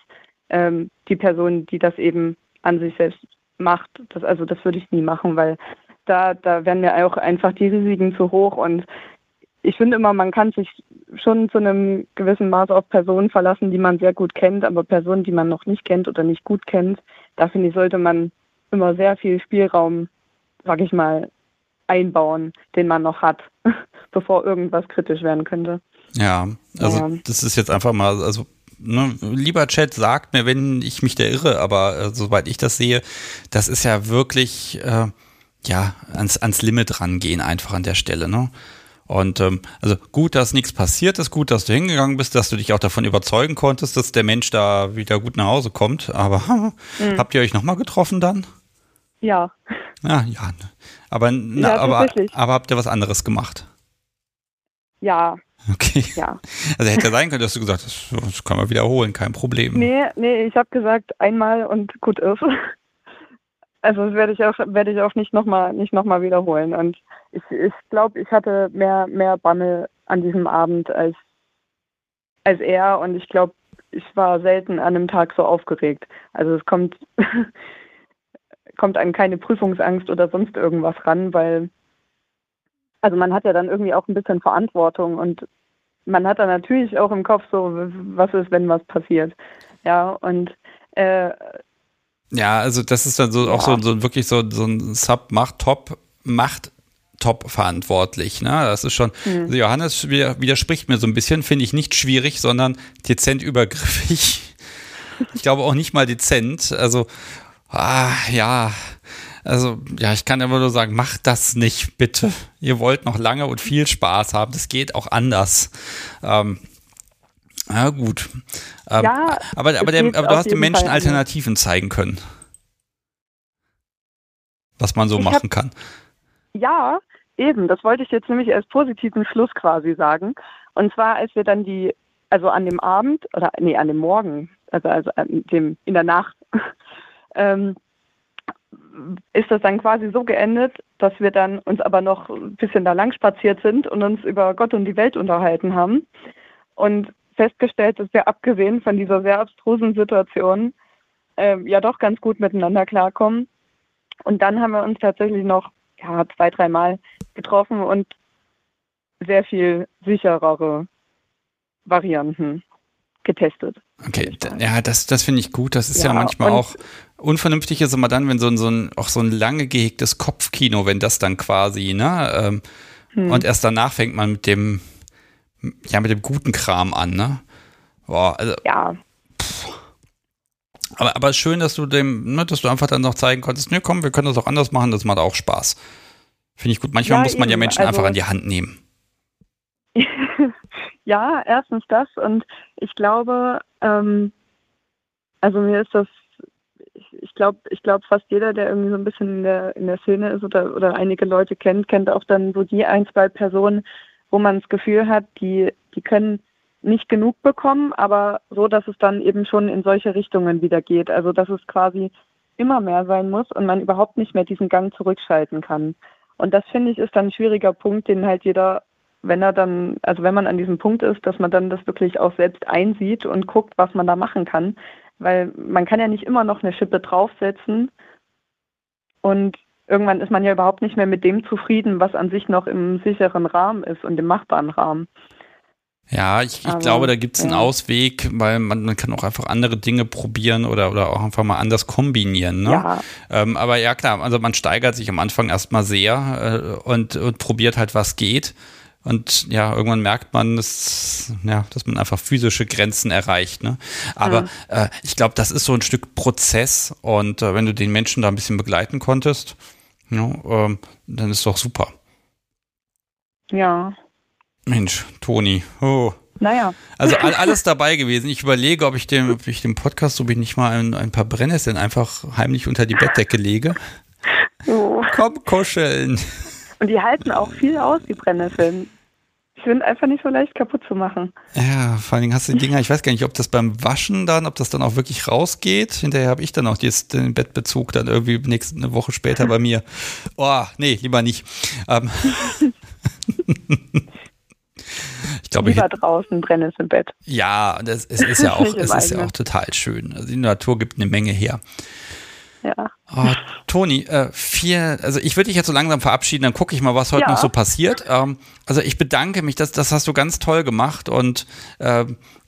Speaker 5: ähm, die Person, die das eben an sich selbst macht. Das, also das würde ich nie machen, weil da, da wären mir auch einfach die Risiken zu hoch und ich finde immer, man kann sich schon zu einem gewissen Maß auf Personen verlassen, die man sehr gut kennt, aber Personen, die man noch nicht kennt oder nicht gut kennt, da finde ich, sollte man immer sehr viel Spielraum, sag ich mal, einbauen, den man noch hat, bevor irgendwas kritisch werden könnte.
Speaker 1: Ja, also
Speaker 5: Ja.
Speaker 1: das ist jetzt einfach mal, also ne, lieber Chat, sagt mir, wenn ich mich da irre, aber äh, soweit ich das sehe, das ist ja wirklich äh, ja ans, ans Limit rangehen einfach an der Stelle, ne? Und ähm, also gut, dass nichts passiert ist, gut, dass du hingegangen bist, dass du dich auch davon überzeugen konntest, dass der Mensch da wieder gut nach Hause kommt. Aber
Speaker 5: Mhm.
Speaker 1: habt ihr euch nochmal getroffen dann?
Speaker 5: Ja,
Speaker 1: Ja, ja. ne. Aber, na,
Speaker 5: Ja,
Speaker 1: aber, aber habt ihr was anderes gemacht?
Speaker 5: ja,
Speaker 1: Okay.
Speaker 5: ja.
Speaker 1: Also hätte sein können, dass du gesagt hast, das, können wir wiederholen, kein Problem.
Speaker 5: Nee, nee, ich habe gesagt einmal und gut ist. Also das werde ich auch werde ich auch nicht nochmal nicht noch mal wiederholen. Und ich, ich glaube, ich hatte mehr mehr Bammel an diesem Abend als als er und ich glaube, ich war selten an einem Tag so aufgeregt. Also es kommt kommt an keine Prüfungsangst oder sonst irgendwas ran, weil also man hat ja dann irgendwie auch ein bisschen Verantwortung und man hat dann natürlich auch im Kopf so, was ist, wenn was passiert. Ja, und äh,
Speaker 1: Ja, also das ist dann so auch so, so wirklich so, so ein Sub macht top, macht top verantwortlich. Ne? Das ist schon,
Speaker 5: Hm.
Speaker 1: also Johannes wider- widerspricht mir so ein bisschen, finde ich nicht schwierig, sondern dezent übergriffig. Ich glaube auch nicht mal dezent. Also, ah, ja, also, ja, ich kann immer nur sagen, macht das nicht, bitte. Ihr wollt noch lange und viel Spaß haben. Das geht auch anders. Ähm, ja, gut. Ähm,
Speaker 5: Ja,
Speaker 1: aber, aber, der, aber du hast den Menschen
Speaker 5: Fall.
Speaker 1: Alternativen zeigen können. Was man so
Speaker 5: Ich hab-
Speaker 1: machen kann.
Speaker 5: Ja, eben. Das wollte ich jetzt nämlich als positiven Schluss quasi sagen. Und zwar, als wir dann die, also an dem Abend oder nee, an dem Morgen, also also an dem in der Nacht, ähm, ist das dann quasi so geendet, dass wir dann uns aber noch ein bisschen da lang spaziert sind und uns über Gott und die Welt unterhalten haben und festgestellt, dass wir abgesehen von dieser sehr abstrusen Situation ähm, ja doch ganz gut miteinander klarkommen. Und dann haben wir uns tatsächlich noch ja, zwei, dreimal getroffen und sehr viel sicherere Varianten getestet.
Speaker 1: Okay, ja, das, das finde ich gut. Das ist ja,
Speaker 5: Ja,
Speaker 1: manchmal auch unvernünftig ist immer dann, wenn so ein, so ein, auch so ein lange gehegtes Kopfkino, wenn das dann quasi, ne, ähm,
Speaker 5: Hm.
Speaker 1: und erst danach fängt man mit dem, ja, mit dem guten Kram an, ne? Boah, also,
Speaker 5: Ja,
Speaker 1: aber, aber schön, dass du dem, ne, dass du einfach dann noch zeigen konntest, ne, komm, wir können das auch anders machen, das macht auch Spaß. Finde ich gut. Manchmal
Speaker 5: Ja,
Speaker 1: muss man ja
Speaker 5: eben,
Speaker 1: Menschen
Speaker 5: also-
Speaker 1: einfach an die Hand nehmen.
Speaker 5: ja, erstens das und ich glaube, ähm, Also mir ist das, ich glaube, ich glaube fast jeder, der irgendwie so ein bisschen in der, in der Szene ist oder, oder einige Leute kennt, kennt auch dann so die ein, zwei Personen, wo man das Gefühl hat, die, die können nicht genug bekommen, aber so, dass es dann eben schon in solche Richtungen wieder geht. Also dass es quasi immer mehr sein muss und man überhaupt nicht mehr diesen Gang zurückschalten kann. Und das finde ich ist dann ein schwieriger Punkt, den halt jeder, wenn er dann, also wenn man an diesem Punkt ist, dass man dann das wirklich auch selbst einsieht und guckt, was man da machen kann. Weil man kann ja nicht immer noch eine Schippe draufsetzen und irgendwann ist man ja überhaupt nicht mehr mit dem zufrieden, was an sich noch im sicheren Rahmen ist und im machbaren Rahmen.
Speaker 1: Ja, ich, ich glaube, da gibt es einen ja. Ausweg, weil man, man kann auch einfach andere Dinge probieren oder, oder auch einfach mal anders kombinieren. Ne? Ja. Ähm, aber ja, klar, also man steigert sich am Anfang erstmal sehr äh, und, und probiert halt, was geht. Und ja, irgendwann merkt man, dass, ja, dass man einfach physische Grenzen erreicht. Ne? Aber mhm. äh, ich glaube, das ist so ein Stück Prozess. Und äh, wenn du den Menschen da ein bisschen begleiten konntest, ja, äh, dann ist doch super.
Speaker 5: Ja,
Speaker 1: Mensch, Toni. Oh.
Speaker 5: Naja.
Speaker 1: Also alles dabei gewesen. Ich überlege, ob ich dem, ob ich dem Podcast, ob ich nicht mal ein, ein paar Brennnesseln einfach heimlich unter die Bettdecke lege. Oh. Komm, kuscheln.
Speaker 5: Und die halten auch viel aus, die Brennnesseln. Sind einfach nicht so leicht kaputt zu machen.
Speaker 1: Ja, vor allen Dingen hast du die Dinger, ich weiß gar nicht, ob das beim Waschen dann, ob das dann auch wirklich rausgeht. Hinterher habe ich dann auch den Bettbezug dann irgendwie nächste eine Woche später bei mir. Oh, nee, lieber nicht. Ähm.
Speaker 5: Ich glaube, Lieber draußen, Brennnessel im Bett.
Speaker 1: Ja, das, es ist ja auch, es ist ja auch total schön. Also die Natur gibt eine Menge her.
Speaker 5: Ja.
Speaker 1: Oh, Toni, äh, viel, also ich würde dich jetzt so langsam verabschieden, dann gucke ich mal, was heute ja. noch so passiert. Ähm, also ich bedanke mich, das, das hast du ganz toll gemacht und äh,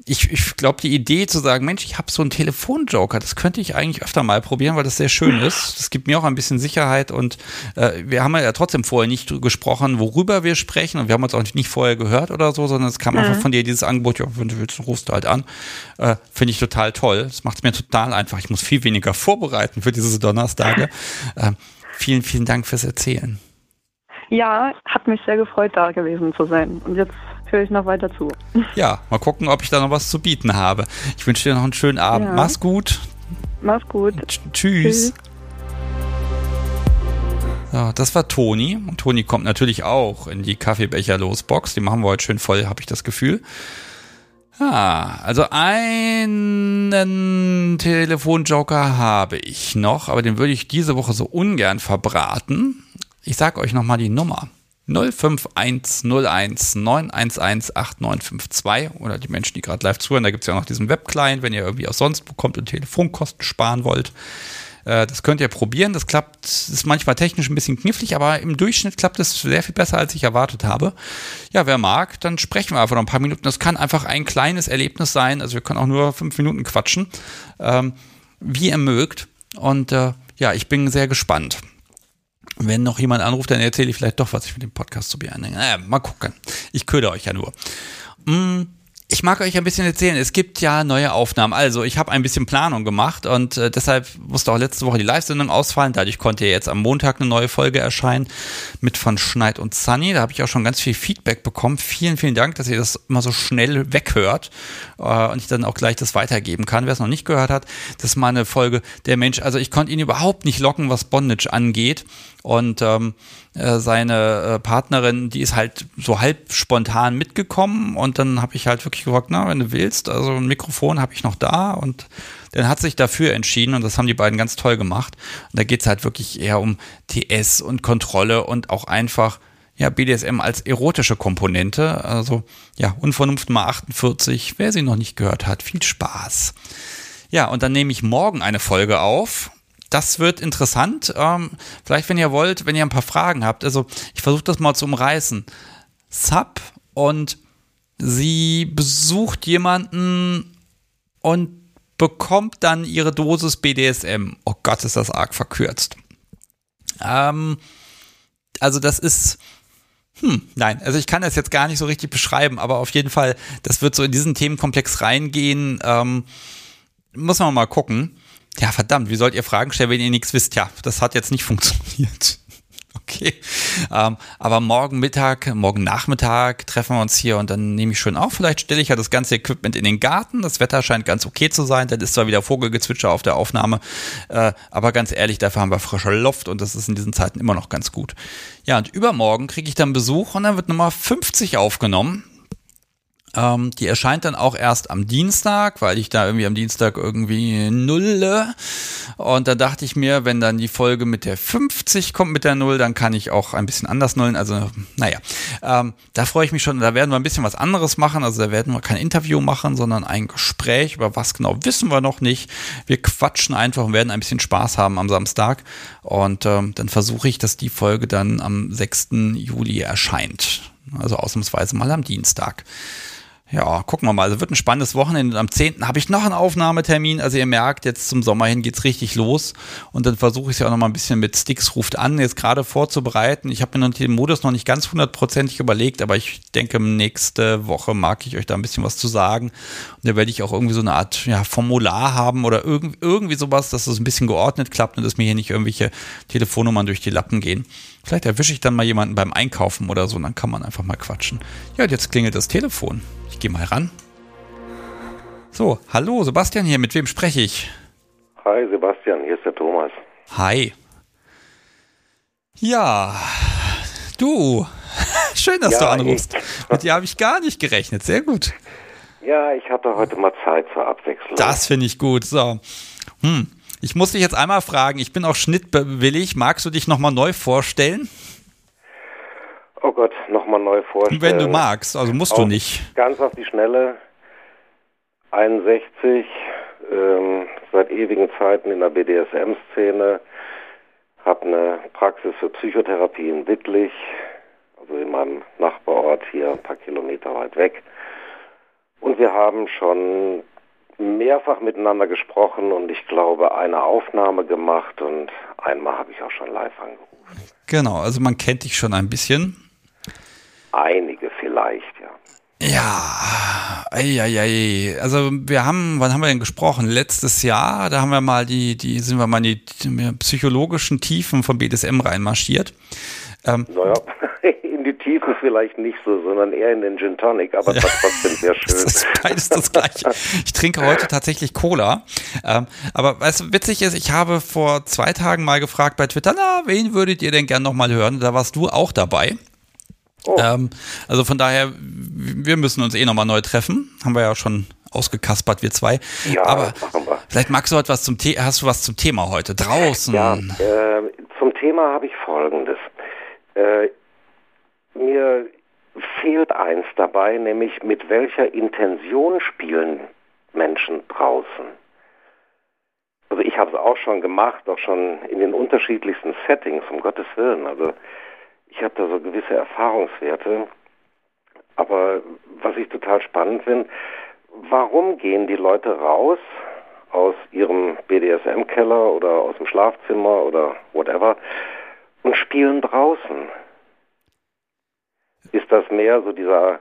Speaker 1: ich, ich glaube, die Idee zu sagen, Mensch, ich habe so einen Telefonjoker, das könnte ich eigentlich öfter mal probieren, weil das sehr schön ist. Das gibt mir auch ein bisschen Sicherheit und äh, wir haben ja trotzdem vorher nicht gesprochen, worüber wir sprechen und wir haben uns auch nicht vorher gehört oder so, sondern es kam mhm. einfach von dir dieses Angebot, ja, wenn du willst, rufst du halt an. Äh, Finde ich total toll. Das macht es mir total einfach. Ich muss viel weniger vorbereiten für diese Donnerstage. Äh, vielen, vielen Dank fürs Erzählen.
Speaker 5: Ja, hat mich sehr gefreut, da gewesen zu sein. Und jetzt höre ich noch weiter zu.
Speaker 1: Ja, mal gucken, ob ich da noch was zu bieten habe. Ich wünsche dir noch einen schönen Abend. Ja. Mach's gut.
Speaker 5: Mach's gut.
Speaker 1: Tschüss. Tschüss. Ja, das war Toni. Und Toni kommt natürlich auch in die Kaffeebecher-Losbox. Die machen wir heute schön voll, habe ich das Gefühl. Ah, also einen Telefonjoker habe ich noch, aber den würde ich diese Woche so ungern verbraten. Ich sage euch nochmal die Nummer. 05101 911 8952 oder die Menschen, die gerade live zuhören, da gibt es ja noch diesen Webclient, wenn ihr irgendwie auch sonst bekommt und Telefonkosten sparen wollt. Äh, das könnt ihr probieren. Das klappt, ist manchmal technisch ein bisschen knifflig, aber im Durchschnitt klappt es sehr viel besser, als ich erwartet habe. Ja, wer mag, dann sprechen wir einfach noch ein paar Minuten. Das kann einfach ein kleines Erlebnis sein. Also wir können auch nur fünf Minuten quatschen, ähm, wie ihr mögt. Und äh, ja, ich bin sehr gespannt. Wenn noch jemand anruft, dann erzähle ich vielleicht doch, was ich mit dem Podcast zu beenden. Naja, mal gucken. Ich köder euch ja nur. Mm, ich mag euch ein bisschen erzählen. Es gibt ja neue Aufnahmen. Also, ich habe ein bisschen Planung gemacht und äh, deshalb musste auch letzte Woche die Live-Sendung ausfallen. Dadurch konnte jetzt am Montag eine neue Folge erscheinen mit von Schneid und Sunny. Da habe ich auch schon ganz viel Feedback bekommen. Vielen, vielen Dank, dass ihr das immer so schnell weghört äh, und ich dann auch gleich das weitergeben kann. Wer es noch nicht gehört hat, das ist mal eine Folge der Mensch. Also, ich konnte ihn überhaupt nicht locken, was Bondage angeht. Und ähm, äh, seine äh, Partnerin, die ist halt so halb spontan mitgekommen und dann habe ich halt wirklich gesagt, na, wenn du willst, also ein Mikrofon habe ich noch da und dann hat sich dafür entschieden und das haben die beiden ganz toll gemacht. Und da geht es halt wirklich eher um TS und Kontrolle und auch einfach ja, BDSM als erotische Komponente. Also ja, Unvernunft mal 48, wer sie noch nicht gehört hat, viel Spaß. Ja, und dann nehme ich morgen eine Folge auf das wird interessant. Ähm, vielleicht, wenn ihr wollt, wenn ihr ein paar Fragen habt. Also, ich versuche das mal zu umreißen. Sub und sie besucht jemanden und bekommt dann ihre Dosis BDSM. Oh Gott, ist das arg verkürzt. Ähm, also, das ist. Hm, nein, also ich kann das jetzt gar nicht so richtig beschreiben, aber auf jeden Fall, das wird so in diesen Themenkomplex reingehen. Ähm, muss man mal gucken. Ja, verdammt, wie sollt ihr Fragen stellen, wenn ihr nichts wisst? Ja, das hat jetzt nicht funktioniert. Okay. Ähm, aber morgen Mittag, morgen Nachmittag treffen wir uns hier und dann nehme ich schön auf. Vielleicht stelle ich ja das ganze Equipment in den Garten. Das Wetter scheint ganz okay zu sein. Dann ist zwar wieder Vogelgezwitscher auf der Aufnahme. Äh, aber ganz ehrlich, dafür haben wir frische Luft und das ist in diesen Zeiten immer noch ganz gut. Ja, und übermorgen kriege ich dann Besuch und dann wird Nummer 50 aufgenommen. Ähm, die erscheint dann auch erst am Dienstag, weil ich da irgendwie am Dienstag irgendwie nulle. Und da dachte ich mir, wenn dann die Folge mit der 50 kommt mit der Null, dann kann ich auch ein bisschen anders nullen. Also, naja, ähm, da freue ich mich schon. Da werden wir ein bisschen was anderes machen. Also da werden wir kein Interview machen, sondern ein Gespräch. Über was genau wissen wir noch nicht. Wir quatschen einfach und werden ein bisschen Spaß haben am Samstag. Und ähm, dann versuche ich, dass die Folge dann am 6. Juli erscheint. Also ausnahmsweise mal am Dienstag. Ja, gucken wir mal. Also wird ein spannendes Wochenende. Am 10. habe ich noch einen Aufnahmetermin. Also ihr merkt, jetzt zum Sommer hin geht's richtig los. Und dann versuche ich es ja auch noch mal ein bisschen mit Sticks ruft an, jetzt gerade vorzubereiten. Ich habe mir noch den Modus noch nicht ganz hundertprozentig überlegt, aber ich denke, nächste Woche mag ich euch da ein bisschen was zu sagen. Und da werde ich auch irgendwie so eine Art ja, Formular haben oder irgendwie, irgendwie sowas, dass es ein bisschen geordnet klappt und dass mir hier nicht irgendwelche Telefonnummern durch die Lappen gehen. Vielleicht erwische ich dann mal jemanden beim Einkaufen oder so, und dann kann man einfach mal quatschen. Ja, und jetzt klingelt das Telefon. Ich gehe mal ran. So, hallo, Sebastian hier. Mit wem spreche ich?
Speaker 6: Hi, Sebastian, hier ist der Thomas.
Speaker 1: Hi. Ja, du. Schön, dass
Speaker 6: Ja,
Speaker 1: du anrufst. Mit dir habe ich gar nicht gerechnet. Sehr gut.
Speaker 6: Ja, ich hatte heute mal Zeit zur Abwechslung.
Speaker 1: Das finde ich gut. So. Hm. Ich muss dich jetzt einmal fragen, ich bin auch schnittwillig. Magst du dich nochmal neu vorstellen?
Speaker 6: Oh Gott, nochmal neu vorstellen.
Speaker 1: Wenn du magst, also musst du
Speaker 6: Auf-
Speaker 1: nicht.
Speaker 6: Ganz auf die Schnelle. 61, ähm, seit ewigen Zeiten in der BDSM-Szene. Hab eine Praxis für Psychotherapie in Wittlich, also in meinem Nachbarort hier ein paar Kilometer weit weg. Und wir haben schon mehrfach miteinander gesprochen und ich glaube eine Aufnahme gemacht und einmal habe ich auch schon live angerufen.
Speaker 1: Genau, also man kennt dich schon ein bisschen.
Speaker 6: Einige vielleicht, ja.
Speaker 1: Ja, eieiei. Also wir haben, wann haben wir denn gesprochen? Letztes Jahr, da haben wir mal die, die sind wir mal in die, die psychologischen Tiefen von BDSM reinmarschiert. Ähm,
Speaker 6: Naja, die Tiefen vielleicht nicht so, sondern eher in den Gin Tonic, aber das war trotzdem sehr
Speaker 1: Das
Speaker 6: schön.
Speaker 1: ist beides das gleiche. Ich trinke heute tatsächlich Cola. Ähm, aber du, witzig ist, ich habe vor zwei Tagen mal gefragt bei Twitter, na, wen würdet ihr denn gern nochmal hören? Da warst du auch dabei.
Speaker 6: Oh.
Speaker 1: Ähm, also von daher, wir müssen uns eh nochmal neu treffen. Haben wir ja schon ausgekaspert, wir zwei.
Speaker 6: Ja,
Speaker 1: aber
Speaker 6: das wir.
Speaker 1: vielleicht magst du etwas zum The hast du was zum Thema heute? Draußen.
Speaker 6: Ja, äh, zum Thema habe ich Folgendes. Äh, mir fehlt eins dabei, nämlich mit welcher Intention spielen Menschen draußen. Also ich habe es auch schon gemacht, auch schon in den unterschiedlichsten Settings, um Gottes Willen. Also ich habe da so gewisse Erfahrungswerte. Aber was ich total spannend finde, warum gehen die Leute raus aus ihrem BDSM-Keller oder aus dem Schlafzimmer oder whatever und spielen draußen? Ist das mehr so dieser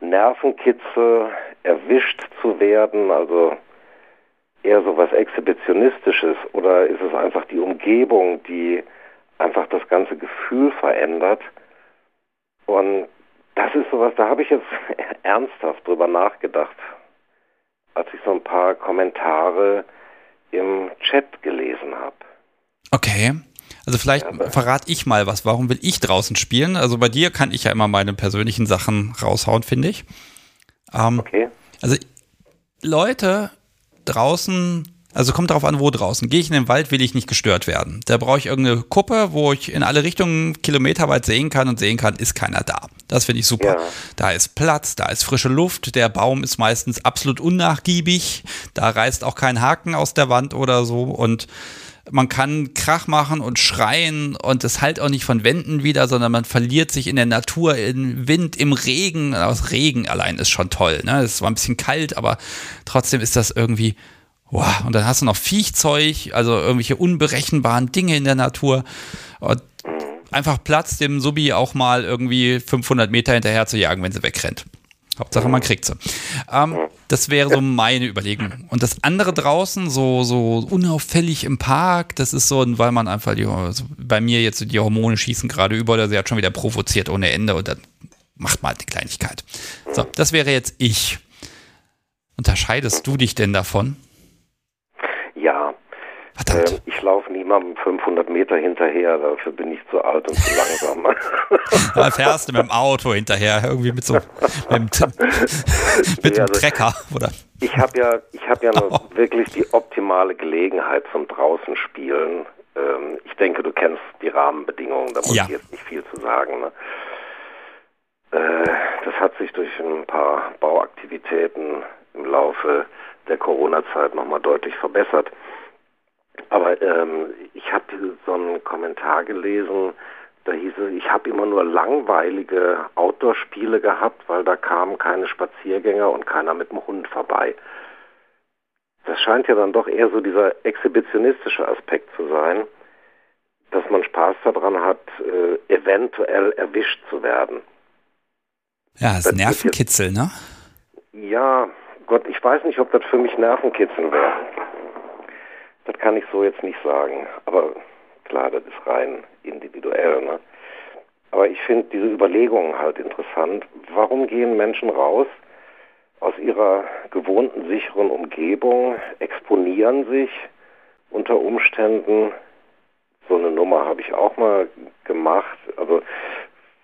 Speaker 6: Nervenkitzel, erwischt zu werden, also eher so was Exhibitionistisches oder ist es einfach die Umgebung, die einfach das ganze Gefühl verändert? Und das ist sowas, da habe ich jetzt ernsthaft drüber nachgedacht, als ich so ein paar Kommentare im Chat gelesen habe.
Speaker 1: Okay. Also vielleicht
Speaker 6: Ja,
Speaker 1: verrate ich mal was. Warum will ich draußen spielen? Also bei dir kann ich ja immer meine persönlichen Sachen raushauen, finde ich. Ähm,
Speaker 6: Okay?
Speaker 1: Also Leute draußen, also kommt darauf an, wo draußen. Gehe ich in den Wald, will ich nicht gestört werden. Da brauche ich irgendeine Kuppe, wo ich in alle Richtungen kilometerweit sehen kann und sehen kann, ist keiner da. Das finde ich super.
Speaker 6: Ja.
Speaker 1: Da ist Platz, da ist frische Luft, der Baum ist meistens absolut unnachgiebig, da reißt auch kein Haken aus der Wand oder so und man kann Krach machen und schreien und es halt auch nicht von Wänden wieder, sondern man verliert sich in der Natur, im Wind, im Regen. Aus Regen allein ist schon toll. Ne? Es war ein bisschen kalt, aber trotzdem ist das irgendwie. Wow. Und dann hast du noch Viechzeug, also irgendwelche unberechenbaren Dinge in der Natur. Und einfach Platz, dem Subi auch mal irgendwie 500 Meter hinterher zu jagen, wenn sie wegrennt. Hauptsache, man kriegt sie. Ähm, das wäre so meine Überlegung. Und das andere draußen, so, so unauffällig im Park, das ist so, weil man einfach die, also bei mir jetzt die Hormone schießen gerade über, oder sie hat schon wieder provoziert ohne Ende und dann macht mal halt die Kleinigkeit. So, das wäre jetzt ich. Unterscheidest du dich denn davon?
Speaker 6: Ja. Verdammt. Äh, ich laufe niemandem 500 Meter hinterher, dafür bin ich zu alt und zu langsam.
Speaker 1: da fährst du mit dem Auto hinterher, irgendwie mit so mit, mit ja, dem also Trecker, oder?
Speaker 6: Ich habe ja, ich habe ja oh. wirklich die optimale Gelegenheit zum draußen spielen. Ähm, ich denke, du kennst die Rahmenbedingungen, da muss ja. ich jetzt nicht viel zu sagen. Ne? Äh, das hat sich durch ein paar Bauaktivitäten im Laufe der Corona-Zeit nochmal deutlich verbessert. Aber ähm, ich habe so einen Kommentar gelesen, da hieß es, ich habe immer nur langweilige Outdoor-Spiele gehabt, weil da kamen keine Spaziergänger und keiner mit dem Hund vorbei. Das scheint ja dann doch eher so dieser exhibitionistische Aspekt zu sein, dass man Spaß daran hat, äh, eventuell erwischt zu werden.
Speaker 1: Ja, das, das Nervenkitzel, ne?
Speaker 6: Ja, Gott, ich weiß nicht, ob das für mich Nervenkitzel wäre. Das kann ich so jetzt nicht sagen. Aber klar, das ist rein individuell. Ne? Aber ich finde diese Überlegungen halt interessant. Warum gehen Menschen raus aus ihrer gewohnten sicheren Umgebung, exponieren sich unter Umständen? So eine Nummer habe ich auch mal gemacht. Also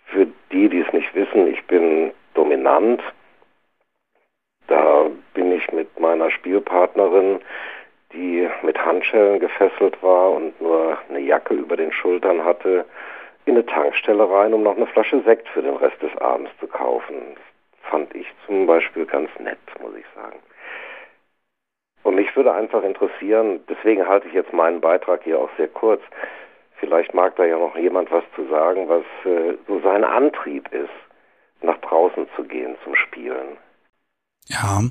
Speaker 6: für die, die es nicht wissen, ich bin dominant. Da bin ich mit meiner Spielpartnerin, die mit Handschellen gefesselt war und nur eine Jacke über den Schultern hatte, in eine Tankstelle rein, um noch eine Flasche Sekt für den Rest des Abends zu kaufen. Das fand ich zum Beispiel ganz nett, muss ich sagen. Und mich würde einfach interessieren, deswegen halte ich jetzt meinen Beitrag hier auch sehr kurz, Vielleicht mag da ja noch jemand was zu sagen, was äh, so sein Antrieb ist, nach draußen zu gehen zum Spielen.
Speaker 1: Ja,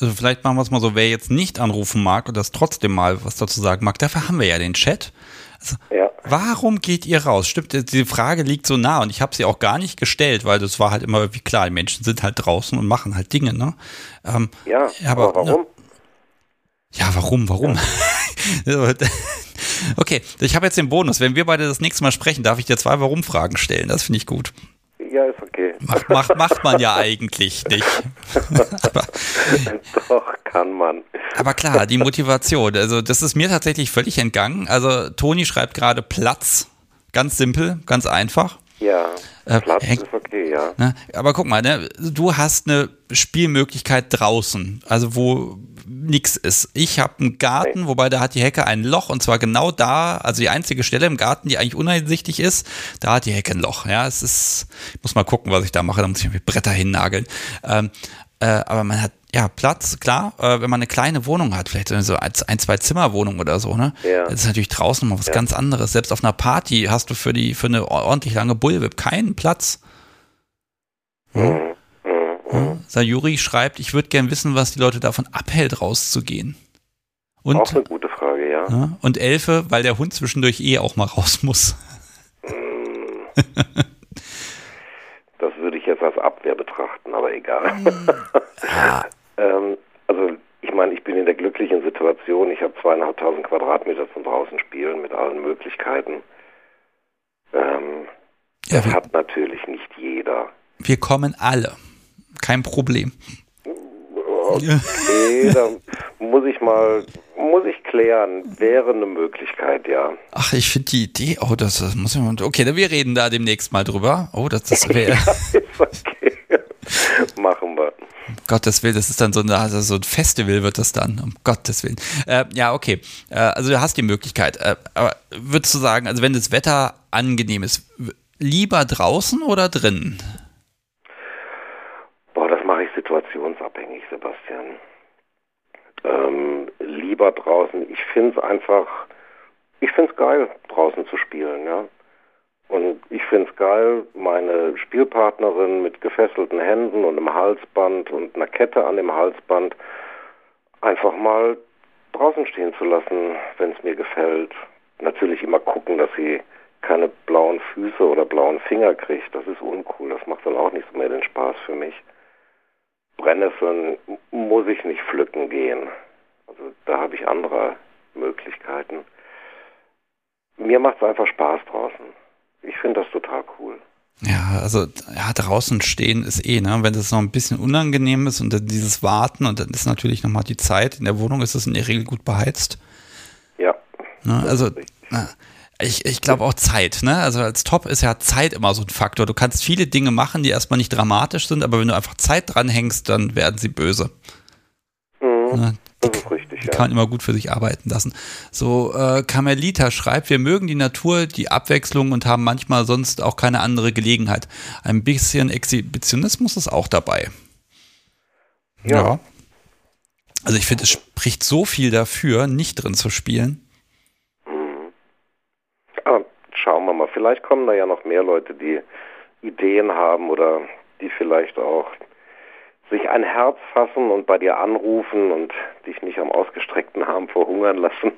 Speaker 1: also vielleicht machen wir es mal so, wer jetzt nicht anrufen mag und das trotzdem mal was dazu sagen mag, dafür haben wir ja den Chat. Also, ja. Warum geht ihr raus? Stimmt, diese Frage liegt so nah und ich habe sie auch gar nicht gestellt, weil das war halt immer wie klar, die Menschen sind halt draußen und machen halt Dinge, ne?
Speaker 6: Ähm, ja, aber, aber warum? Ne,
Speaker 1: ja, warum, warum? Ja. Okay, ich habe jetzt den Bonus. Wenn wir beide das nächste Mal sprechen, darf ich dir zwei Warum-Fragen stellen. Das finde ich gut.
Speaker 6: Ja, ist okay.
Speaker 1: Macht, macht, macht man ja eigentlich nicht.
Speaker 6: aber, Doch, kann man.
Speaker 1: Aber klar, die Motivation. Also, das ist mir tatsächlich völlig entgangen. Also, Toni schreibt gerade Platz. Ganz simpel, ganz einfach.
Speaker 6: Ja, äh, Platz äh, ist okay, ja.
Speaker 1: Ne? Aber guck mal, ne, du hast eine Spielmöglichkeit draußen, also wo nichts ist. Ich habe einen Garten, wobei da hat die Hecke ein Loch und zwar genau da, also die einzige Stelle im Garten, die eigentlich uneinsichtig ist, da hat die Hecke ein Loch. Ja, es ist, ich muss mal gucken, was ich da mache, da muss ich mir Bretter hinnageln. Ähm, äh, aber man hat ja Platz, klar, äh, wenn man eine kleine Wohnung hat, vielleicht so als ein, zwei Zimmerwohnung oder so, ne? Ja. Das ist natürlich draußen mal was ja. ganz anderes. Selbst auf einer Party hast du für die für eine ordentlich lange Bullwhip keinen Platz. Hm? Mhm. Mhm. Sayuri schreibt, ich würde gern wissen, was die Leute davon abhält, rauszugehen.
Speaker 6: Und, auch eine gute Frage, ja.
Speaker 1: ja. Und Elfe, weil der Hund zwischendurch eh auch mal raus muss.
Speaker 6: Mm. das würde ich jetzt als Abwehr betrachten, aber egal.
Speaker 1: Ja.
Speaker 6: ähm, also ich meine, ich bin in der glücklichen Situation, ich habe zweieinhalbtausend Quadratmeter zum draußen spielen mit allen Möglichkeiten. Ähm, ja, das hat natürlich nicht jeder.
Speaker 1: Wir kommen alle kein Problem.
Speaker 6: Okay, da muss ich mal, muss ich klären. Wäre eine Möglichkeit, ja.
Speaker 1: Ach, ich finde die Idee, oh, das, das muss ich mal, okay, dann wir reden da demnächst mal drüber. Oh, das, das wäre. ja, okay.
Speaker 6: Machen wir.
Speaker 1: Um Gottes Willen, das ist dann so, eine, also so ein Festival wird das dann, um Gottes Willen. Äh, ja, okay. Äh, also du hast die Möglichkeit. Äh, aber würdest du sagen, also wenn das Wetter angenehm ist, lieber draußen oder drinnen?
Speaker 6: situationsabhängig, Sebastian. Ähm, lieber draußen. Ich finde es einfach, ich finde es geil, draußen zu spielen, ja. Und ich finde es geil, meine Spielpartnerin mit gefesselten Händen und einem Halsband und einer Kette an dem Halsband einfach mal draußen stehen zu lassen, wenn es mir gefällt. Natürlich immer gucken, dass sie keine blauen Füße oder blauen Finger kriegt. Das ist uncool. Das macht dann auch nicht so mehr den Spaß für mich. Brennnesseln muss ich nicht pflücken gehen. Also da habe ich andere Möglichkeiten. Mir macht es einfach Spaß draußen. Ich finde das total cool.
Speaker 1: Ja, also ja, draußen stehen ist eh, ne? Wenn das noch ein bisschen unangenehm ist und dann dieses Warten und dann ist natürlich nochmal die Zeit. In der Wohnung ist es in der Regel gut beheizt.
Speaker 6: Ja.
Speaker 1: Ne? Also na, ich, ich glaube auch Zeit, ne? Also als Top ist ja Zeit immer so ein Faktor. Du kannst viele Dinge machen, die erstmal nicht dramatisch sind, aber wenn du einfach Zeit dranhängst, dann werden sie böse.
Speaker 6: Mhm.
Speaker 1: Ne?
Speaker 6: Das ist richtig,
Speaker 1: Die
Speaker 6: ja.
Speaker 1: kann man immer gut für sich arbeiten lassen. So, äh, Carmelita schreibt, wir mögen die Natur, die Abwechslung und haben manchmal sonst auch keine andere Gelegenheit. Ein bisschen Exhibitionismus ist auch dabei.
Speaker 6: Ja.
Speaker 1: Also ich finde, es spricht so viel dafür, nicht drin zu spielen.
Speaker 6: Aber schauen wir mal, vielleicht kommen da ja noch mehr Leute, die Ideen haben oder die vielleicht auch sich ein Herz fassen und bei dir anrufen und dich nicht am ausgestreckten Arm verhungern lassen.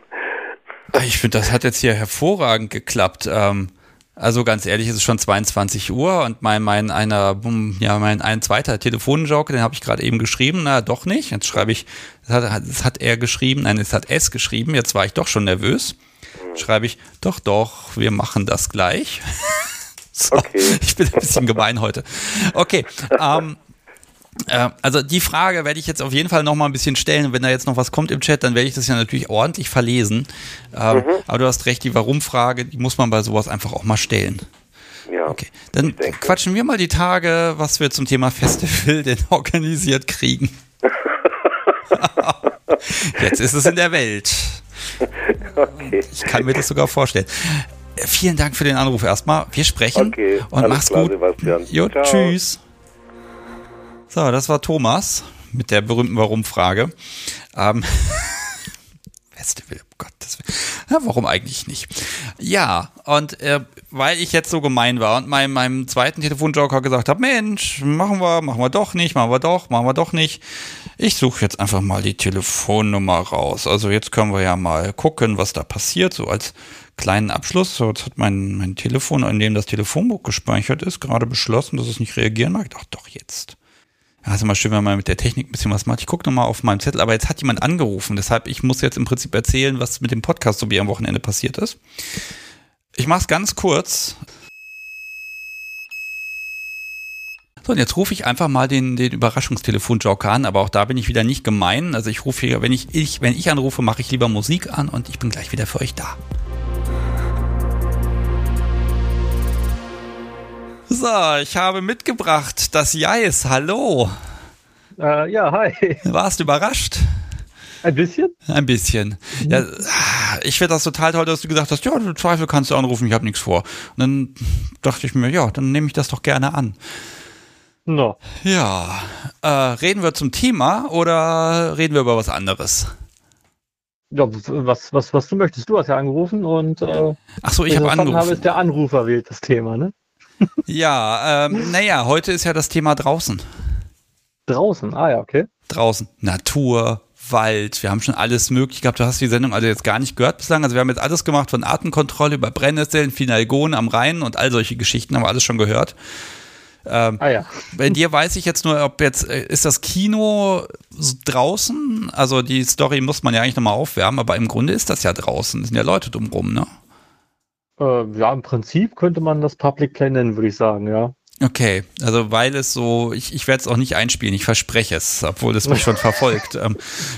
Speaker 1: Ich finde, das hat jetzt hier hervorragend geklappt. Ähm, also ganz ehrlich, es ist schon 22 Uhr und mein, mein einer, hm, ja, mein ein zweiter Telefonjoke, den habe ich gerade eben geschrieben, na doch nicht. Jetzt schreibe ich, das hat, hat er geschrieben, nein, es hat es geschrieben, jetzt war ich doch schon nervös. Schreibe ich, doch, doch, wir machen das gleich. so,
Speaker 6: Okay.
Speaker 1: Ich bin ein bisschen gemein heute. Okay, ähm, äh, also die Frage werde ich jetzt auf jeden Fall noch mal ein bisschen stellen. Wenn da jetzt noch was kommt im Chat, dann werde ich das ja natürlich ordentlich verlesen. Ähm, Aber du hast recht, die Warum-Frage, die muss man bei sowas einfach auch mal stellen.
Speaker 6: Ja.
Speaker 1: Okay, dann quatschen wir mal die Tage, was wir zum Thema Festival denn organisiert kriegen. jetzt ist es in der Welt.
Speaker 6: Okay.
Speaker 1: Ich kann mir das sogar vorstellen. Äh, Vielen Dank für den Anruf erstmal. Wir sprechen
Speaker 6: Okay,
Speaker 1: und mach's
Speaker 6: klar,
Speaker 1: gut.
Speaker 6: Sebastian.
Speaker 1: Jo,
Speaker 6: Ciao.
Speaker 1: tschüss. So, das war Thomas mit der berühmten Warum-Frage. Ähm, Festival, um Gottes Willen. Ja, warum eigentlich nicht? Ja, und äh, weil ich jetzt so gemein war und meinem, meinem zweiten Telefonjoker gesagt habe, Mensch, machen wir, machen wir doch nicht, machen wir doch, machen wir doch nicht. Ich suche jetzt einfach mal die Telefonnummer raus. Also jetzt können wir ja mal gucken, was da passiert, so als kleinen Abschluss. So, jetzt hat mein, mein Telefon, in dem das Telefonbuch gespeichert ist, gerade beschlossen, dass es nicht reagieren mag. Ach doch, jetzt. Ja, ist immer schön, wenn man mit der Technik ein bisschen was macht. Ich gucke nochmal auf meinem Zettel, aber jetzt hat jemand angerufen. Deshalb, ich muss jetzt im Prinzip erzählen, was mit dem Podcast so wie am Wochenende passiert ist. Ich mache es ganz kurz. So, und jetzt rufe ich einfach mal den, den Überraschungstelefon-Joker an, aber auch da bin ich wieder nicht gemein. Also ich rufe hier, wenn ich, ich, wenn ich anrufe, mache ich lieber Musik an und ich bin gleich wieder für euch da. So, ich habe mitgebracht das Jais. Hallo.
Speaker 7: Äh, ja, hi.
Speaker 1: Warst du überrascht?
Speaker 7: Ein bisschen?
Speaker 1: Ein bisschen. Ja, ich finde das total toll, dass du gesagt hast, ja, du Zweifel kannst du anrufen, ich habe nichts vor. Und dann dachte ich mir, ja, dann nehme ich das doch gerne an.
Speaker 7: No.
Speaker 1: Ja, äh, reden wir zum Thema oder reden wir über was anderes?
Speaker 7: Ja, was, was, was du möchtest. Du hast ja angerufen und äh,
Speaker 1: Ach so, ich habe
Speaker 7: verstanden habe,
Speaker 1: angerufen.
Speaker 7: ist der Anrufer wählt das Thema, ne?
Speaker 1: Ja, ähm, naja, heute ist ja das Thema draußen.
Speaker 7: Draußen, ah ja, okay.
Speaker 1: Draußen, Natur, Wald, wir haben schon alles möglich gehabt. Du hast die Sendung also jetzt gar nicht gehört bislang. Also wir haben jetzt alles gemacht von Artenkontrolle über Brennnesseln, Finalgon am Rhein und all solche Geschichten haben wir alles schon gehört. Ähm,
Speaker 7: Ah ja.
Speaker 1: Bei dir weiß ich jetzt nur, ob jetzt, äh, ist das Kino draußen? Also die Story muss man ja eigentlich nochmal aufwärmen, aber im Grunde ist das ja draußen. Es sind ja Leute drumrum, ne?
Speaker 7: Äh, ja, im Prinzip könnte man das Public Play nennen, würde ich sagen, ja.
Speaker 1: Okay, also weil es so, ich, ich werde es auch nicht einspielen, ich verspreche es, obwohl es mich schon verfolgt. Ähm,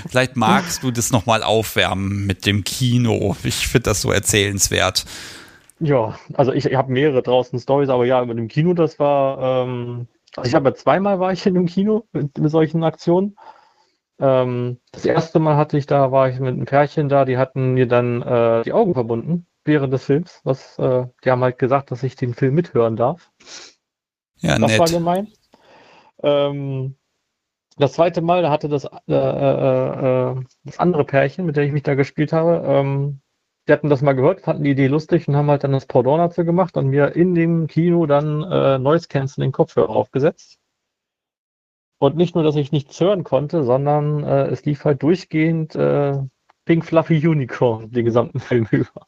Speaker 1: vielleicht magst du das nochmal aufwärmen mit dem Kino. Ich finde das so erzählenswert.
Speaker 7: Ja, also ich, ich habe mehrere draußen Stories, aber ja, über dem Kino, das war, ähm, also ich habe ja zweimal war ich in dem Kino mit, mit solchen Aktionen. Ähm, das erste Mal hatte ich da, war ich mit einem Pärchen da, die hatten mir dann äh, die Augen verbunden während des Films. Was, äh, die haben halt gesagt, dass ich den Film mithören darf.
Speaker 1: Ja,
Speaker 7: Das war
Speaker 1: nett.
Speaker 7: gemein. Ähm, das zweite Mal, da hatte das, äh, äh, äh, das andere Pärchen, mit dem ich mich da gespielt habe, ähm, die hatten das mal gehört, fanden die Idee lustig und haben halt dann das Pendant dazu gemacht und mir in dem Kino dann äh, Noise Canceling Kopfhörer aufgesetzt. Und nicht nur, dass ich nichts hören konnte, sondern äh, es lief halt durchgehend äh, Pink Fluffy Unicorn den gesamten Film über.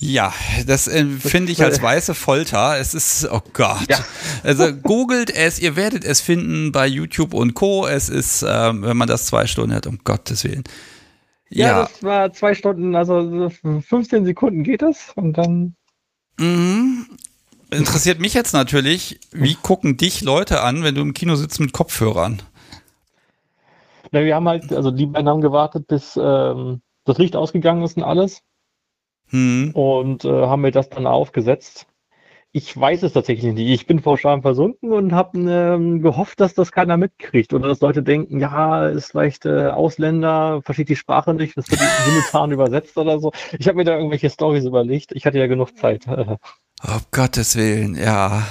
Speaker 1: Ja, das äh, finde ich als weiße Folter. Es ist, oh Gott. Ja. Also googelt es, ihr werdet es finden bei YouTube und Co. Es ist, ähm, wenn man das zwei Stunden hat, um Gottes Willen.
Speaker 7: Ja, ja, das war zwei Stunden, also 15 Sekunden geht es und dann.
Speaker 1: Mhm. Interessiert mich jetzt natürlich, wie gucken dich Leute an, wenn du im Kino sitzt mit Kopfhörern?
Speaker 7: Na, wir haben halt, also die beiden haben gewartet, bis ähm, das Licht ausgegangen ist und alles. Hm. Und äh, haben mir das dann aufgesetzt. Ich weiß es tatsächlich nicht. Ich bin vor Scham versunken und habe ähm, gehofft, dass das keiner mitkriegt oder dass Leute denken, ja, ist vielleicht äh, Ausländer, versteht die Sprache nicht, das wird simultan übersetzt oder so. Ich habe mir da irgendwelche Stories überlegt. Ich hatte ja genug Zeit.
Speaker 1: Oh Gottes Willen, ja.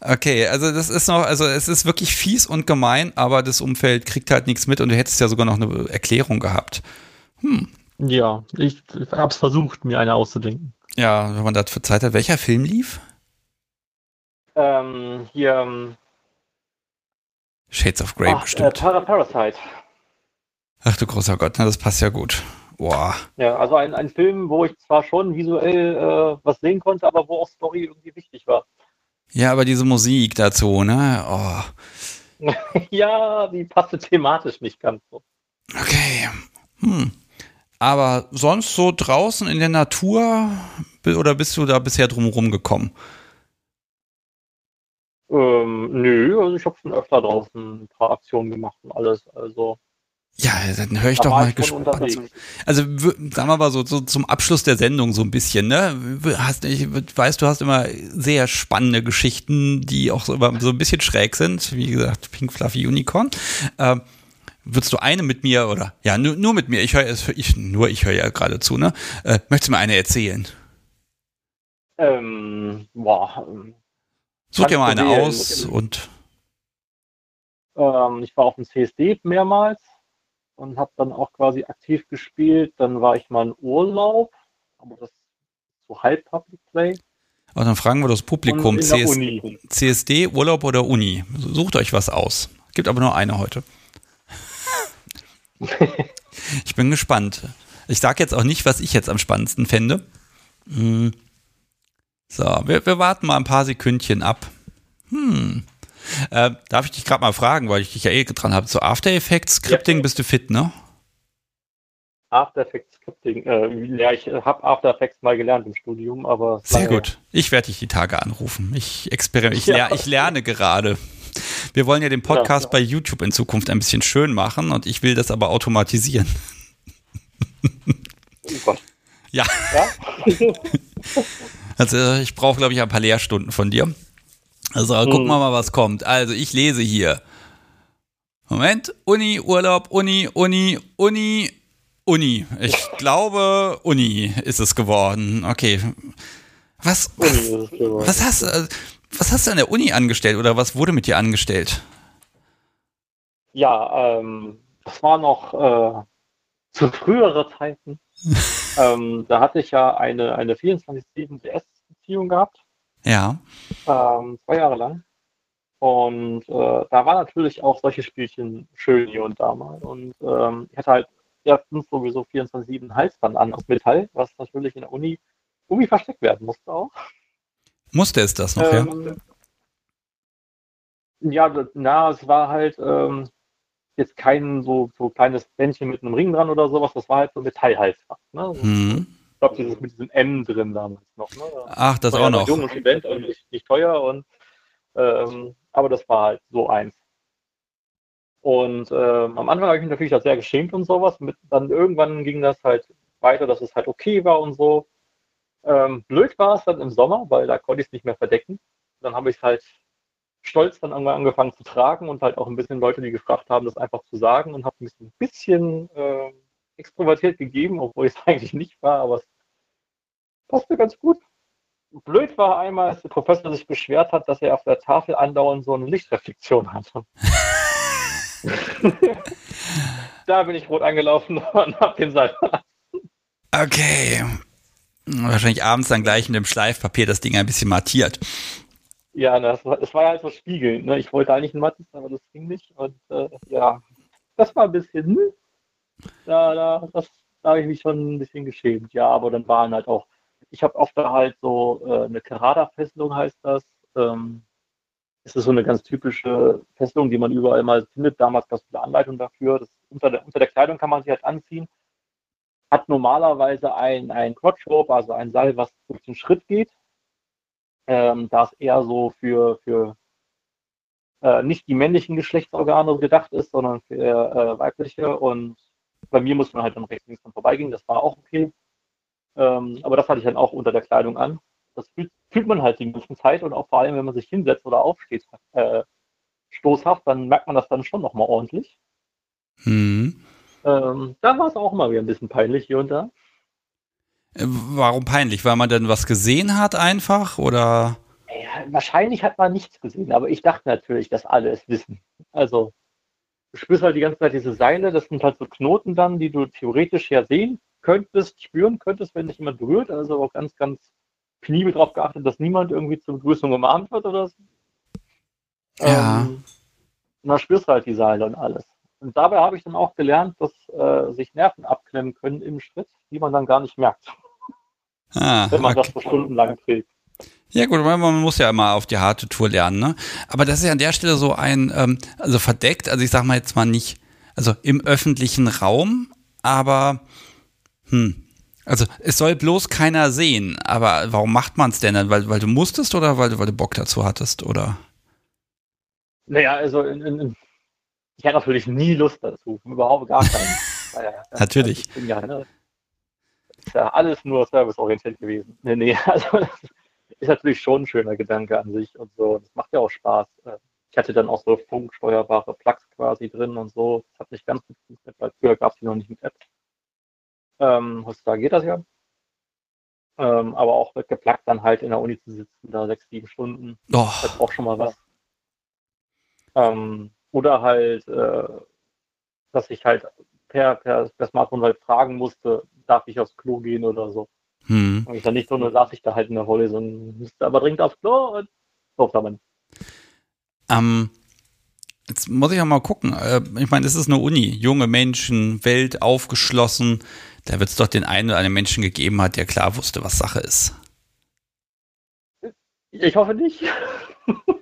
Speaker 1: Okay, also das ist noch, also es ist wirklich fies und gemein, aber das Umfeld kriegt halt nichts mit und du hättest ja sogar noch eine Erklärung gehabt.
Speaker 7: Hm. Ja, ich, ich habe es versucht, mir eine auszudenken.
Speaker 1: Ja, wenn man dafür Zeit hat. Welcher Film lief?
Speaker 7: Ähm, hier. Ähm,
Speaker 1: Shades of Grey ach, bestimmt.
Speaker 7: Äh, Para Parasite.
Speaker 1: Ach du großer Gott, na, das passt ja gut. Boah.
Speaker 7: Ja, also ein, ein Film, wo ich zwar schon visuell äh, was sehen konnte, aber wo auch Story irgendwie wichtig war.
Speaker 1: Ja, aber diese Musik dazu, ne? Oh.
Speaker 7: ja, die passte thematisch nicht ganz so.
Speaker 1: Okay. Hm. Aber sonst so draußen in der Natur oder bist du da bisher drumherum gekommen?
Speaker 7: Ähm, nö, also ich habe schon öfter draußen ein paar Aktionen gemacht und alles. Also
Speaker 1: ja, dann höre ich da doch mal gespannt. Also sagen wir mal so, so, zum Abschluss der Sendung so ein bisschen, ne? Hast, ich weiß, du hast immer sehr spannende Geschichten, die auch so, so ein bisschen schräg sind. Wie gesagt, Pink Fluffy Unicorn. Ähm, Würdest du eine mit mir oder ja, nur, nur mit mir, ich höre ich, nur ich höre ja gerade zu, ne? Äh, möchtest du mir eine erzählen?
Speaker 7: Ähm, boah. Ähm,
Speaker 1: Such dir mal eine aus und.
Speaker 7: Ähm, ich war auf dem CSD mehrmals und habe dann auch quasi aktiv gespielt. Dann war ich mal in Urlaub, aber das ist so halb Public Play.
Speaker 1: Aber dann fragen wir das Publikum: CS CSD, Urlaub oder Uni? Sucht euch was aus. Gibt aber nur eine heute. Ich bin gespannt. Ich sage jetzt auch nicht, was ich jetzt am spannendsten fände. Hm. So, wir, wir, warten mal ein paar Sekündchen ab. Hm. Äh, darf ich dich gerade mal fragen, weil ich dich ja eh dran habe, zu After Effects Scripting ja. bist du fit, ne?
Speaker 7: After Effects Scripting, äh, ja, ich habe After Effects mal gelernt im Studium, aber.
Speaker 1: Sehr gut. Ich werde dich die Tage anrufen. Ich experimentiere, ich, ja. ich lerne gerade. Wir wollen ja den Podcast ja, bei YouTube in Zukunft ein bisschen schön machen und ich will das aber automatisieren. Oh ja. ja? also ich brauche, glaube ich, ein paar Lehrstunden von dir. Also hm. gucken wir mal, was kommt. Also ich lese hier. Moment. Uni, Urlaub, Uni, Uni, Uni, Uni. Ich glaube, Uni ist es geworden. Okay. Was, was, was hast du? Was hast du an der Uni angestellt oder was wurde mit dir angestellt?
Speaker 7: Ja, ähm, das war noch äh, zu früherer Zeiten. ähm, da hatte ich ja eine, eine 24-7 DS-Beziehung gehabt.
Speaker 1: Ja.
Speaker 7: Ähm, zwei Jahre lang. Und äh, da war natürlich auch solche Spielchen schön hier und da mal. Und ähm, ich hatte halt erstens sowieso 24-7 Halsband an aus Metall, was natürlich in der Uni irgendwie versteckt werden musste auch.
Speaker 1: Musste es das noch, ähm,
Speaker 7: ja? Ja, na, es war halt ähm, jetzt kein so, so kleines Bändchen mit einem Ring dran oder sowas, das war halt so Metallhalsband. Ne?
Speaker 1: Hm.
Speaker 7: Ich glaube, dieses mit diesem M drin damals noch. Ne?
Speaker 1: Ach, das auch noch.
Speaker 7: Jung und Student und nicht, nicht teuer, und, ähm, aber das war halt so eins. Und ähm, am Anfang habe ich mich natürlich das sehr geschämt und sowas. Mit, dann irgendwann ging das halt weiter, dass es halt okay war und so. Ähm, blöd war es dann im Sommer, weil da konnte ich es nicht mehr verdecken. Dann habe ich es halt stolz dann irgendwann angefangen zu tragen und halt auch ein bisschen Leute, die gefragt haben, das einfach zu sagen und habe mich ein bisschen äh, extrovertiert gegeben, obwohl ich es eigentlich nicht war, aber es passte ganz gut. Blöd war einmal, als der Professor sich beschwert hat, dass er auf der Tafel andauernd so eine Lichtreflexion hatte. da bin ich rot angelaufen und habe den Saal verlassen.
Speaker 1: Okay, Wahrscheinlich abends dann gleich mit dem Schleifpapier das Ding ein bisschen mattiert.
Speaker 7: Ja, das war, das war halt so spiegelnd. Ne? Ich wollte eigentlich einen Mattes, aber das ging nicht. Und äh, ja, das war ein bisschen, da, da, da habe ich mich schon ein bisschen geschämt. Ja, aber dann waren halt auch ich habe oft da halt so äh, eine Kerada-Fesselung heißt das. Ähm, es ist so eine ganz typische Fesselung, die man überall mal findet. Damals gab es eine Anleitung dafür. Das, unter, der, unter der Kleidung kann man sie halt anziehen. Hat normalerweise ein, ein Crotch also ein Seil, was durch den Schritt geht. Ähm, da es eher so für, für äh, nicht die männlichen Geschlechtsorgane gedacht ist, sondern für äh, weibliche. Und bei mir muss man halt dann rechts links dran vorbeigehen. Das war auch okay. Ähm, aber das hatte ich dann auch unter der Kleidung an. Das fühlt, fühlt man halt die ganze Zeit und auch vor allem, wenn man sich hinsetzt oder aufsteht, äh, stoßhaft, dann merkt man das dann schon nochmal ordentlich.
Speaker 1: Hm.
Speaker 7: Ähm, da war es auch mal wieder ein bisschen peinlich hier und da.
Speaker 1: Äh, warum peinlich? Weil man denn was gesehen hat einfach oder?
Speaker 7: Ja, wahrscheinlich hat man nichts gesehen, aber ich dachte natürlich, dass alle es wissen. Also du spürst halt die ganze Zeit diese Seile, das sind halt so Knoten dann, die du theoretisch ja sehen könntest, spüren könntest, wenn dich jemand berührt. Also auch ganz, ganz penibel darauf geachtet, dass niemand irgendwie zur Begrüßung umarmt wird oder so.
Speaker 1: Ja.
Speaker 7: Ähm, und dann spürst du halt die Seile und alles. Und dabei habe ich dann auch gelernt, dass äh, sich Nerven abklemmen können im Schritt, die man dann gar nicht merkt,
Speaker 1: Ah,
Speaker 7: wenn man
Speaker 1: okay.
Speaker 7: das so stundenlang trägt.
Speaker 1: Ja gut, man muss ja immer auf die harte Tour lernen, ne? Aber das ist ja an der Stelle so ein, ähm, also verdeckt, also ich sag mal jetzt mal nicht, also im öffentlichen Raum, aber hm, also es soll bloß keiner sehen, aber warum macht man es denn dann? Weil, weil du musstest oder weil, du- weil du Bock dazu hattest, oder?
Speaker 7: Naja, also in, in, ich hatte natürlich nie Lust dazu, überhaupt gar keinen. Weil, ja,
Speaker 1: Natürlich.
Speaker 7: Ich bin ja, ne, ist ja alles nur serviceorientiert gewesen. Nee, nee, also das ist natürlich schon ein schöner Gedanke an sich und so. Das macht ja auch Spaß. Äh, Ich hatte dann auch so funksteuerbare Plugs quasi drin und so. Das hat nicht ganz gut funktioniert, weil früher gab es die noch nicht mit App. Ähm, heutzutage geht das ja. Ähm, aber auch mit geplagt dann halt in der Uni zu sitzen, da sechs, sieben Stunden.
Speaker 1: Oh,
Speaker 7: Das ist auch schon mal was. Ähm, oder halt, äh, dass ich halt per, per, per Smartphone halt fragen musste, darf ich aufs Klo gehen oder so.
Speaker 1: hm.
Speaker 7: Und ich dann nicht so, nur saß ich da halt in der Rolle, sondern müsste aber dringend aufs Klo und so da man.
Speaker 1: Ähm, jetzt muss ich auch mal gucken. Äh, ich meine, es ist eine Uni, junge Menschen, Welt aufgeschlossen. Da wird es doch den einen oder anderen Menschen gegeben hat, der klar wusste, was Sache ist.
Speaker 7: Ich hoffe nicht.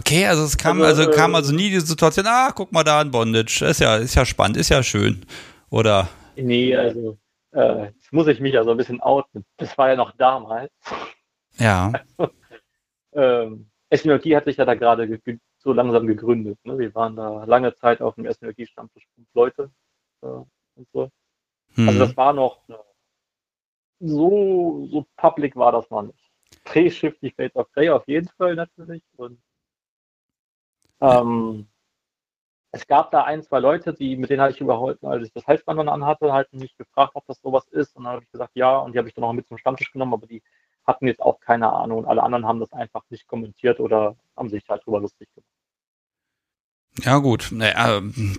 Speaker 1: Okay, also es kam
Speaker 7: Also,
Speaker 1: also, kam also nie die Situation, ah, guck mal da ein Bondage, ist ja, ist ja spannend, ist ja schön. Oder
Speaker 7: Nee, also, äh, jetzt muss ich mich also ein bisschen outen. Das war ja noch damals.
Speaker 1: ja.
Speaker 7: Ähm, SNLG hat sich ja da gerade ge- ge- so langsam gegründet. Ne? Wir waren da lange Zeit auf dem SNLG-Stammtisch fünf Leute äh, und so. Also
Speaker 1: Hm.
Speaker 7: das war noch äh, so, so public war das noch nicht. Drehschiff, die Fades of Grey auf jeden Fall natürlich. Und ähm, es gab da ein, zwei Leute, die, mit denen hatte ich überholt, als ich das Halsband dann anhatte, halt mich gefragt, ob das sowas ist. Und dann habe ich gesagt, ja, und die habe ich dann auch mit zum Stammtisch genommen, aber die hatten jetzt auch keine Ahnung. Und alle anderen haben das einfach nicht kommentiert oder haben sich halt drüber lustig gemacht.
Speaker 1: Ja, gut. Naja, ähm,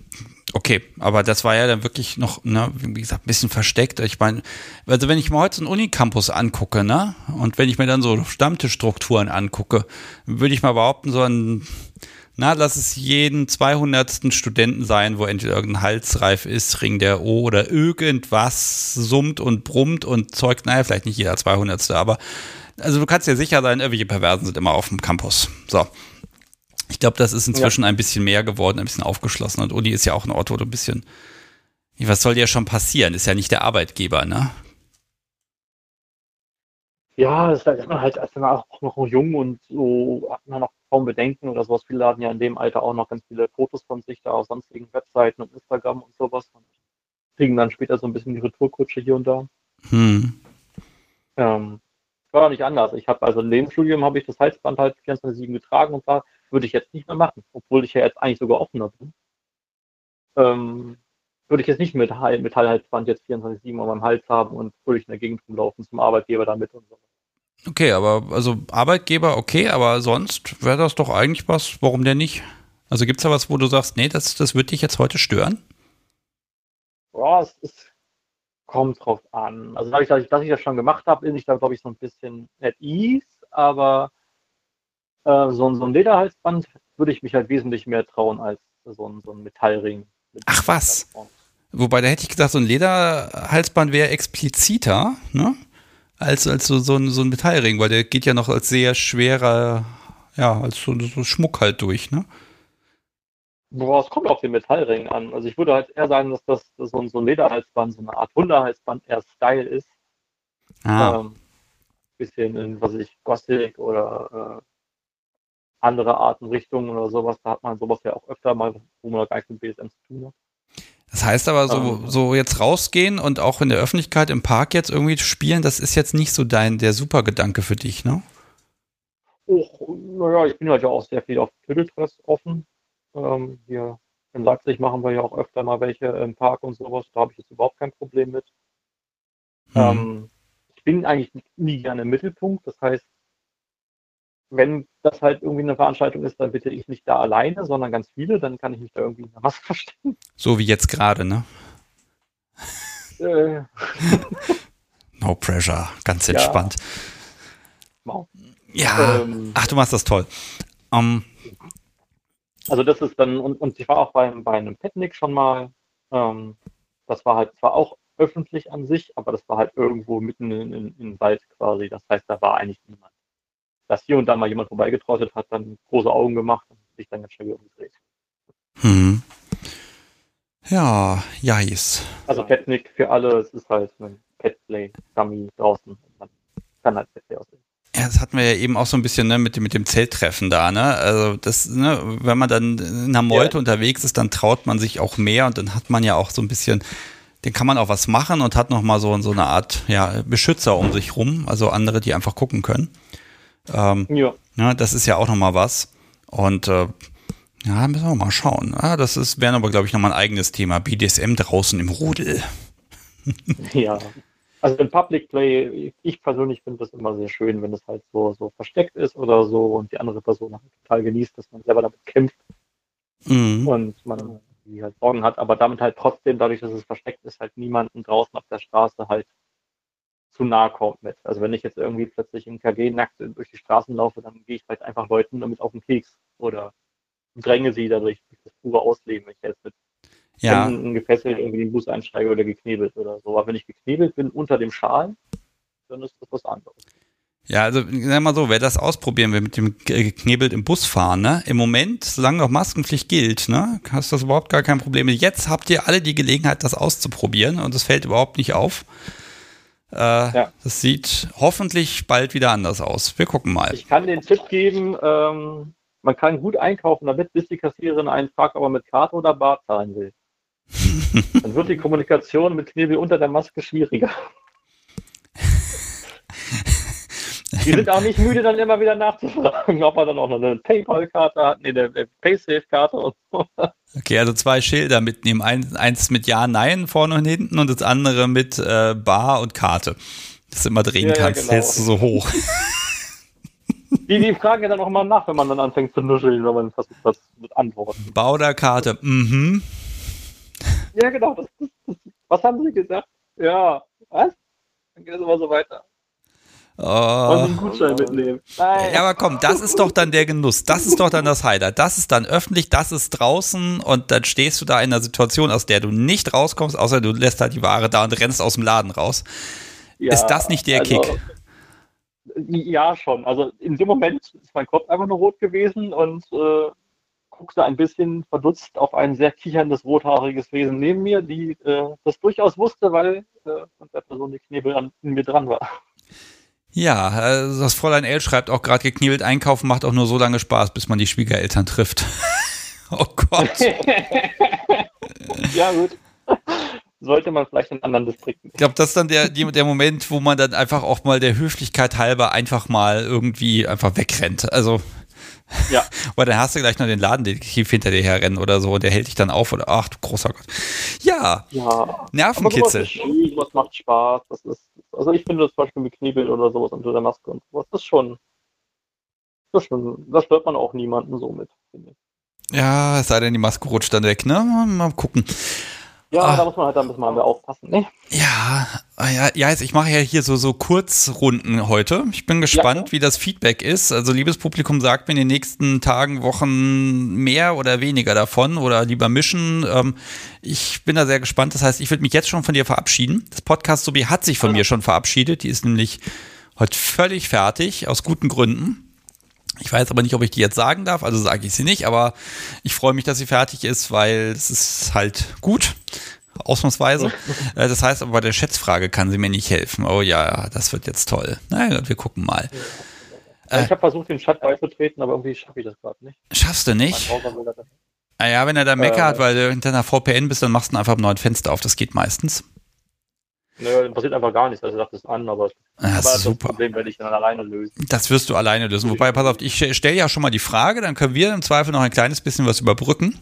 Speaker 1: okay, aber das war ja dann wirklich noch, ne, wie gesagt, ein bisschen versteckt. Ich meine, also wenn ich mir heute einen Unicampus angucke, ne, und wenn ich mir dann so Stammtischstrukturen angucke, würde ich mal behaupten, so ein, na, lass es jeden 200. Studenten sein, wo entweder irgendein Halsreif ist, Ring der O oder irgendwas summt und brummt und zeugt, naja, vielleicht nicht jeder 200. Aber, also du kannst dir sicher sein, irgendwelche Perversen sind immer auf dem Campus. So. Ich glaube, das ist inzwischen ein bisschen mehr geworden, ein bisschen aufgeschlossen. Und Uni ist ja auch ein Ort, wo du ein bisschen. Was soll dir schon passieren? Ist ja nicht der Arbeitgeber, ne?
Speaker 7: Ja, ist man halt als dann auch noch jung und so hat man noch kaum Bedenken oder sowas. Viele laden ja in dem Alter auch noch ganz viele Fotos von sich da auf sonstigen Webseiten und Instagram und sowas und kriegen dann später so ein bisschen die Retourkutsche hier und da.
Speaker 1: Hm.
Speaker 7: Ähm, war auch nicht anders. Ich habe also in dem Studium habe ich das Halsband halt 24-7 getragen und da würde ich jetzt nicht mehr machen, obwohl ich ja jetzt eigentlich sogar offener bin. Ähm, würde ich jetzt nicht mit Metall, Metallhalsband jetzt 24-7 an meinem Hals haben und würde ich in der Gegend rumlaufen zum Arbeitgeber damit und so.
Speaker 1: Okay, aber also Arbeitgeber, okay, aber sonst wäre das doch eigentlich was, warum denn nicht? Also gibt es da was, wo du sagst, nee, das, das wird dich jetzt heute stören?
Speaker 7: Ja, es ist, kommt drauf an. Also dadurch, dass ich, dass ich das schon gemacht habe, bin ich da, glaube ich, so ein bisschen at ease, aber äh, so, ein- so ein Lederhalsband würde ich mich halt wesentlich mehr trauen als so ein, so ein Metallring.
Speaker 1: Ach, was? Wobei, da hätte ich gesagt, so ein Lederhalsband wäre expliziter, ne? Als, als so, so, ein, so ein Metallring, weil der geht ja noch als sehr schwerer, ja, als so, so Schmuck halt durch, ne?
Speaker 7: Boah, es kommt auf den Metallring an. Also ich würde halt eher sagen, dass das so ein, so ein Lederhalsband, so eine Art Hunderhalsband eher Style ist.
Speaker 1: Ah,
Speaker 7: Ähm, bisschen in, was weiß ich, Gothic oder äh, andere Arten, Richtungen oder sowas. Da hat man sowas ja auch öfter mal, wo man gar nichts mit BSM zu tun hat.
Speaker 1: Das heißt aber so,
Speaker 7: ähm,
Speaker 1: so jetzt rausgehen und auch in der Öffentlichkeit im Park jetzt irgendwie spielen, das ist jetzt nicht so dein, der Supergedanke für dich, ne?
Speaker 7: Oh, naja, ich bin halt ja auch sehr viel auf Tüdeltress offen. Ähm, hier in Leipzig machen wir ja auch öfter mal welche im Park und sowas. Da habe ich jetzt überhaupt kein Problem mit.
Speaker 1: Hm.
Speaker 7: Ähm, ich bin eigentlich nie gerne im Mittelpunkt. Das heißt, wenn das halt irgendwie eine Veranstaltung ist, dann bitte ich nicht da alleine, sondern ganz viele, dann kann ich mich da irgendwie in der Maske verstecken.
Speaker 1: So wie jetzt gerade, ne?
Speaker 7: Äh,
Speaker 1: No pressure, ganz
Speaker 7: Ja.
Speaker 1: entspannt.
Speaker 7: wow.
Speaker 1: Ja,
Speaker 7: Ähm,
Speaker 1: ach, du machst das toll. Ähm,
Speaker 7: Also das ist dann, und, und ich war auch bei, bei einem Picknick schon mal. Ähm, das war halt zwar auch öffentlich an sich, aber das war halt irgendwo mitten in, in, in Wald quasi. Das heißt, da war eigentlich niemand. Dass hier und da mal jemand vorbeigetrottet hat, dann große Augen gemacht und sich dann ganz schnell wieder umgedreht.
Speaker 1: hm. Ja, Jais.
Speaker 7: Also Petnik für alle, es ist halt ein Petplay, Dummy draußen. Man kann halt Petplay aussehen.
Speaker 1: Ja, das hatten wir ja eben auch so ein bisschen ne, mit, dem- mit dem Zelttreffen da, ne? Also das, ne, wenn man dann in einer Meute
Speaker 7: Ja.
Speaker 1: unterwegs ist, dann traut man sich auch mehr und dann hat man ja auch so ein bisschen, dann kann man auch was machen und hat noch mal so, so eine Art ja, Beschützer um sich rum, also andere, die einfach gucken können. Ähm,
Speaker 7: Ja.
Speaker 1: ja, das ist ja auch noch mal was. Und äh, ja, müssen wir mal schauen. Ah, das ist wäre aber, glaube ich, noch mal ein eigenes Thema. BDSM draußen im Rudel.
Speaker 7: Ja. Also im Public Play, ich persönlich finde das immer sehr schön, wenn es halt so, so versteckt ist oder so und die andere Person halt total genießt, dass man selber damit kämpft
Speaker 1: Mhm.
Speaker 7: und man die halt Sorgen hat, aber damit halt trotzdem, dadurch, dass es versteckt ist, halt niemanden draußen auf der Straße halt zu nahe kommt mit. Also wenn ich jetzt irgendwie plötzlich im KG nackt durch die Straßen laufe, dann gehe ich halt einfach Leuten damit auf den Keks oder dränge sie dadurch durch das pure Ausleben. Wenn ich jetzt mit
Speaker 1: Ja,
Speaker 7: Händen gefesselt irgendwie in den Bus einsteige oder geknebelt oder so. Aber wenn ich geknebelt bin unter dem Schal, dann ist das was anderes.
Speaker 1: Ja, also sag mal so, wer das ausprobieren will mit dem ge- geknebelt im Bus fahren, ne? Im Moment, solange noch Maskenpflicht gilt, ne, hast du das überhaupt gar kein Problem. Jetzt habt ihr alle die Gelegenheit, das auszuprobieren und es fällt überhaupt nicht auf. Äh,
Speaker 7: Ja.
Speaker 1: Das sieht hoffentlich bald wieder anders aus. Wir gucken mal.
Speaker 7: Ich kann den Tipp geben, ähm, man kann gut einkaufen damit, bis die Kassiererin einen fragt, ob er mit Karte oder Bar zahlen will. Dann wird die Kommunikation mit Knebel unter der Maske schwieriger. Die sind auch nicht müde, dann immer wieder nachzufragen, ob er dann auch noch eine PayPal-Karte hat, nee, eine Paysafe-Karte und so.
Speaker 1: Okay, also zwei Schilder mitnehmen. Ein, eins mit Ja, Nein vorne und hinten und das andere mit äh, Bar und Karte. Dass du immer drehen
Speaker 7: Ja, ja,
Speaker 1: kannst,
Speaker 7: genau.
Speaker 1: hältst du so hoch.
Speaker 7: Die, die fragen ja dann auch mal nach, wenn man dann anfängt zu nuscheln, wenn man versucht, was mit Antworten.
Speaker 1: Bar oder Karte? Mhm.
Speaker 7: Ja, genau. Das, das, das, was haben Sie gesagt? Ja, was? Dann geht es immer so weiter.
Speaker 1: Oh.
Speaker 7: Wollen Sie einen Gutschein mitnehmen? Nein.
Speaker 1: Ja, aber komm, das ist doch dann der Genuss. Das ist doch dann das Highlight. Das ist dann öffentlich, das ist draußen und dann stehst du da in einer Situation, aus der du nicht rauskommst, außer du lässt halt die Ware da und rennst aus dem Laden raus.
Speaker 7: Ja,
Speaker 1: ist das nicht der
Speaker 7: also,
Speaker 1: Kick?
Speaker 7: Ja, schon. Also in dem Moment ist mein Kopf einfach nur rot gewesen und äh, guckte ein bisschen verdutzt auf ein sehr kicherndes, rothaariges Wesen neben mir, die äh, das durchaus wusste, weil äh, von der Person die Knebel an in mir dran war.
Speaker 1: Ja, also das Fräulein L schreibt auch gerade, geknebelt einkaufen macht auch nur so lange Spaß, bis man die Schwiegereltern trifft. oh Gott.
Speaker 7: ja, gut. Sollte man vielleicht in anderen Distrikten.
Speaker 1: Ich glaube, das ist dann der, der Moment, wo man dann einfach auch mal der Höflichkeit halber einfach mal irgendwie einfach wegrennt. Also,
Speaker 7: Ja.
Speaker 1: weil dann hast du gleich noch den Ladendetektiv hinter dir herrennen oder so und der hält dich dann auf oder ach du großer Gott. Ja,
Speaker 7: Ja. Aber sowas
Speaker 1: Nervenkitzel.
Speaker 7: ist schön, sowas macht Spaß. Das ist, also ich finde das zum Beispiel mit Knebeln oder sowas unter der Maske und sowas, das ist schon, das ist schon, da stört man auch niemanden so mit, finde ich.
Speaker 1: Ja, es sei denn, die Maske rutscht dann weg, ne? Mal gucken.
Speaker 7: Ja,
Speaker 1: Ah.
Speaker 7: da muss man halt ein bisschen mal aufpassen. Ne?
Speaker 1: Ja, ah ja, ja, ich mache ja hier so, so Kurzrunden heute. Ich bin gespannt,
Speaker 7: Ja.
Speaker 1: wie das Feedback ist. Also, liebes Publikum, sagt mir in den nächsten Tagen, Wochen mehr oder weniger davon oder lieber mischen. Ähm, ich bin da sehr gespannt. Das heißt, ich würde mich jetzt schon von dir verabschieden. Das Podcast Sobi hat sich von mir schon verabschiedet. Die ist nämlich heute völlig fertig, aus guten Gründen. Ich weiß aber nicht, ob ich die jetzt sagen darf, also sage ich sie nicht, aber ich freue mich, dass sie fertig ist, weil es ist halt gut, ausnahmsweise. Äh, Das heißt aber bei der Schätzfrage kann sie mir nicht helfen. Oh ja, das wird jetzt toll. Na ja, wir gucken mal. Äh.
Speaker 7: ich habe versucht, den Chat beizutreten, aber irgendwie schaffe ich das gerade nicht.
Speaker 1: Schaffst du nicht?
Speaker 7: Nicht.
Speaker 1: Ah ja, wenn er da meckert,
Speaker 7: Äh.
Speaker 1: weil du hinter einer VPN bist, dann machst du einfach ein neues Fenster auf. Das geht meistens.
Speaker 7: Nö, dann passiert einfach gar nichts. Also sagt es an, aber,
Speaker 1: Ah,
Speaker 7: aber das
Speaker 1: super.
Speaker 7: Problem werde ich dann alleine lösen.
Speaker 1: Das wirst du alleine lösen. Wobei, pass auf, ich stelle ja schon mal die Frage, dann können wir im Zweifel noch ein kleines bisschen was überbrücken.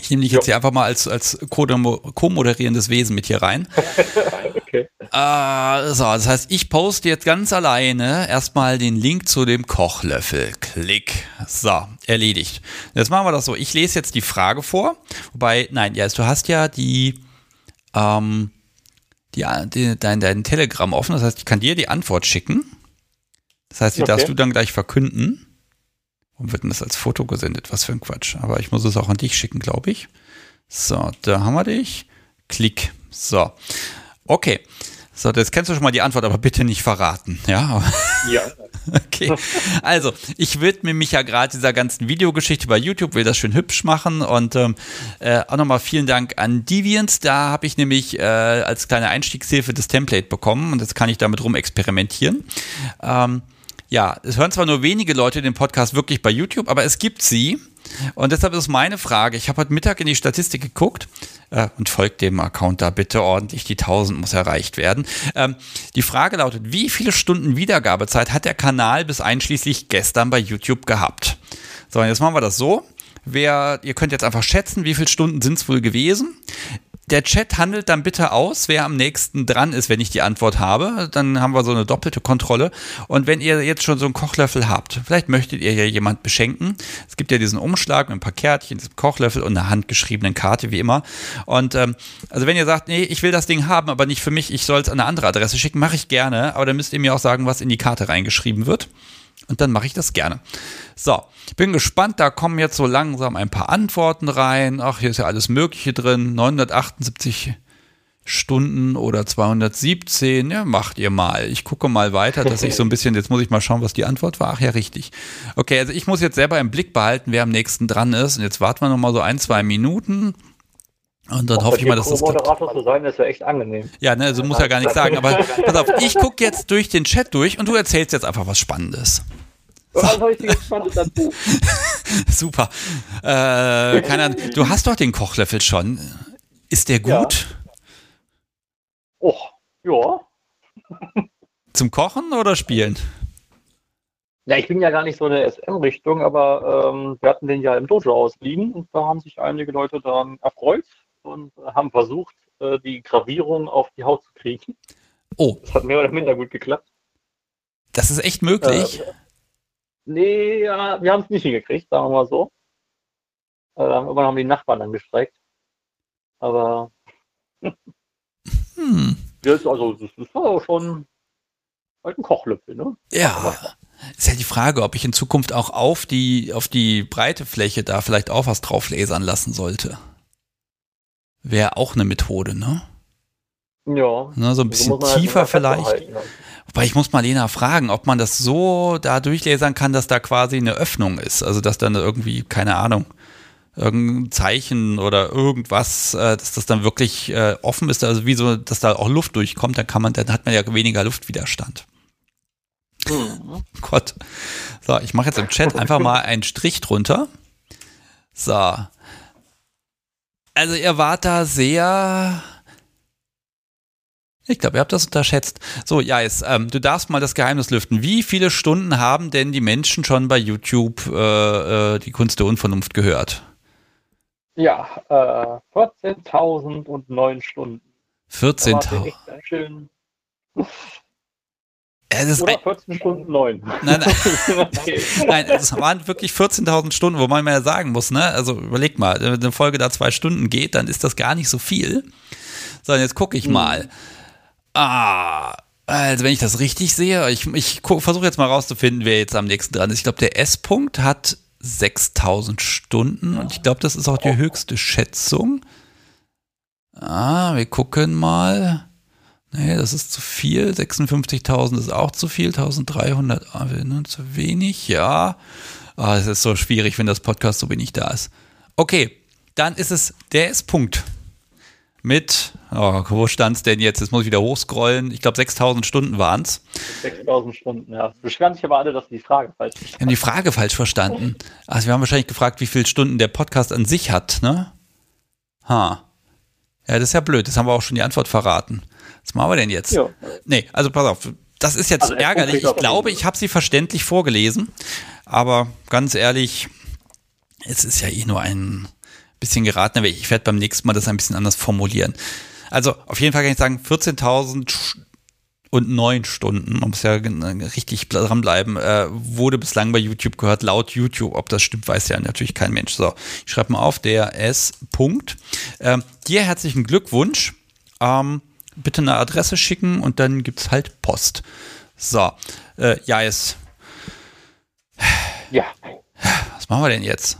Speaker 1: Ich nehme dich jetzt hier einfach mal als, als co- co-moderierendes Wesen mit hier rein.
Speaker 7: Okay.
Speaker 1: Äh, so, das heißt, ich poste jetzt ganz alleine erstmal den Link zu dem Kochlöffel. Klick. So, erledigt. Jetzt machen wir das so. Ich lese jetzt die Frage vor. Wobei, nein, ja, du hast ja die, ähm, die, die dein, dein Telegram offen. Das heißt, ich kann dir die Antwort schicken. Das heißt, die
Speaker 7: Okay.
Speaker 1: darfst du dann gleich verkünden. Warum wird denn das als Foto gesendet? Was für ein Quatsch. Aber ich muss es auch an dich schicken, glaube ich. So, da haben wir dich. Klick. So. Okay. So, jetzt kennst du schon mal die Antwort, aber bitte nicht verraten. Ja,
Speaker 7: Ja.
Speaker 1: okay. Also, ich widme mich ja gerade dieser ganzen Videogeschichte bei YouTube, will das schön hübsch machen und ähm, äh, auch nochmal vielen Dank an Deviant. Da habe ich nämlich äh, als kleine Einstiegshilfe das Template bekommen und jetzt kann ich damit rum experimentieren. Ähm, ja, es hören zwar nur wenige Leute den Podcast wirklich bei YouTube, aber es gibt sie. Und deshalb ist meine Frage, ich habe heute Mittag in die Statistik geguckt äh, und folgt dem Account da bitte ordentlich, die 1000 muss erreicht werden. Ähm, die Frage lautet, wie viele Stunden Wiedergabezeit hat der Kanal bis einschließlich gestern bei YouTube gehabt? So, jetzt machen wir das so. Wer, ihr könnt jetzt einfach schätzen, wie viele Stunden sind es wohl gewesen. Der Chat handelt dann bitte aus, wer am nächsten dran ist, wenn ich die Antwort habe. Dann haben wir so eine doppelte Kontrolle. Und wenn ihr jetzt schon so einen Kochlöffel habt, vielleicht möchtet ihr ja jemand beschenken. Es gibt ja diesen Umschlag mit ein paar Kärtchen, diesem Kochlöffel und einer handgeschriebenen Karte, wie immer. Und ähm, also wenn ihr sagt, nee, ich will das Ding haben, aber nicht für mich, ich soll es an eine andere Adresse schicken, mache ich gerne. Aber dann müsst ihr mir auch sagen, was in die Karte reingeschrieben wird. Und dann mache ich das gerne. So, ich bin gespannt, da kommen jetzt so langsam ein paar Antworten rein. Ach, hier ist ja alles Mögliche drin. 978 Stunden oder 217. Ja, macht ihr mal. Ich gucke mal weiter, dass ich so ein bisschen, jetzt muss ich mal schauen, was die Antwort war. Ach ja, richtig. Okay, also ich muss jetzt selber im Blick behalten, wer am nächsten dran ist. Und jetzt warten wir noch mal so ein, zwei Minuten. Und dann hoffe ich mal, dass das klappt.
Speaker 7: Moderator zu sein, ist ja echt angenehm.
Speaker 1: Ja, ne, also muss ja gar nichts sagen. Aber pass auf, ich gucke jetzt durch den Chat durch und du erzählst jetzt einfach was Spannendes.
Speaker 7: Dazu?
Speaker 1: Super. Äh, keine Ahnung. Du hast doch den Kochlöffel schon. Ist der gut?
Speaker 7: Oh, ja.
Speaker 1: Zum Kochen oder Spielen?
Speaker 7: Ja, ich bin ja gar nicht so in der SM-Richtung, aber ähm, wir hatten den ja im Dojo ausliegen und da haben sich einige Leute daran erfreut und haben versucht, äh, die Gravierung auf die Haut zu kriegen.
Speaker 1: Oh,
Speaker 7: Das hat mehr oder minder gut geklappt.
Speaker 1: das ist echt möglich.
Speaker 7: Äh, nee, ja, wir haben es nicht hingekriegt, sagen wir mal so. Äh, irgendwann haben die Nachbarn dann gestreikt. Aber
Speaker 1: Hm.
Speaker 7: jetzt, also, das ist auch schon halt ein Kochlöffel, ne?
Speaker 1: Ja. Ist ja die Frage, ob ich in Zukunft auch auf die, auf die breite Fläche da vielleicht auch was drauf lasern lassen sollte. Wäre auch eine Methode, ne?
Speaker 7: Ja.
Speaker 1: ne so ein
Speaker 7: So
Speaker 1: bisschen
Speaker 7: man halt
Speaker 1: tiefer vielleicht.
Speaker 7: festhalten, ne?
Speaker 1: Wobei ich muss mal Lena fragen, ob man das so da durchlasern kann, dass da quasi eine Öffnung ist. Also dass dann irgendwie, keine Ahnung, irgendein Zeichen oder irgendwas, äh, dass das dann wirklich äh, offen ist, also wie so, dass da auch Luft durchkommt, dann kann man, dann hat man ja weniger Luftwiderstand.
Speaker 7: Mhm.
Speaker 1: Gott. So, ich mache jetzt im Chat einfach mal einen Strich drunter. So. Also ihr wart da sehr. Ich glaube, ihr habt das unterschätzt. So, ja, jetzt, ähm, du darfst mal das Geheimnis lüften. Wie viele Stunden haben denn die Menschen schon bei YouTube äh, äh, die Kunst der Unvernunft gehört?
Speaker 7: Ja, äh, 14.009 Stunden. Da war
Speaker 1: 14.000.
Speaker 7: echt ganz schön. Oder
Speaker 1: ein,
Speaker 7: 14 Stunden 9.
Speaker 1: nein, nein, nein, es waren wirklich 14.000 Stunden, wo man mal ja sagen muss, ne? Also überleg mal, wenn eine Folge da zwei Stunden geht, dann ist das gar nicht so viel. So, und jetzt gucke ich mal. Ah, also wenn ich das richtig sehe, ich, ich versuche jetzt mal rauszufinden, wer jetzt am nächsten dran ist. Ich glaube, der S-Punkt hat 6000 Stunden und ich glaube, das ist auch die höchste Schätzung. Ah, wir gucken mal. Nee, das ist zu viel. 56.000 ist auch zu viel. 1.300 ah, ne, zu wenig. Ja. Ah, es ist so schwierig, wenn das Podcast so wenig da ist. Okay, dann ist es der S-Punkt. Mit, oh, wo stand es denn jetzt? Jetzt muss ich wieder hochscrollen. Ich glaube, 6000 Stunden waren es.
Speaker 7: 6000 Stunden, ja. Beschweren sich aber alle, dass die Frage falsch ist.
Speaker 1: Wir haben die Frage falsch verstanden. Also, wir haben wahrscheinlich gefragt, wie viele Stunden der Podcast an sich hat, ne? Ha. Ja, das ist ja blöd. Das haben wir auch schon die Antwort verraten. Was machen wir denn jetzt?
Speaker 7: Ja.
Speaker 1: Nee, also pass auf. Das ist jetzt
Speaker 7: Also, er
Speaker 1: ärgerlich. Ich glaube, ich habe sie verständlich vorgelesen. Aber ganz ehrlich, es ist ja eh nur ein bisschen geraten, aber ich werde beim nächsten Mal das ein bisschen anders formulieren. Also auf jeden Fall kann ich sagen, 14.000 Sch- und neun Stunden, man muss ja richtig bl- dranbleiben, äh, wurde bislang bei YouTube gehört, laut YouTube. Ob das stimmt, weiß ja natürlich kein Mensch. So, ich schreibe mal auf, der S. Punkt. Ähm, dir herzlichen Glückwunsch. Ähm, bitte eine Adresse schicken und dann gibt's halt Post. So, äh, ja, jetzt,
Speaker 7: Ja.
Speaker 1: was machen wir denn jetzt?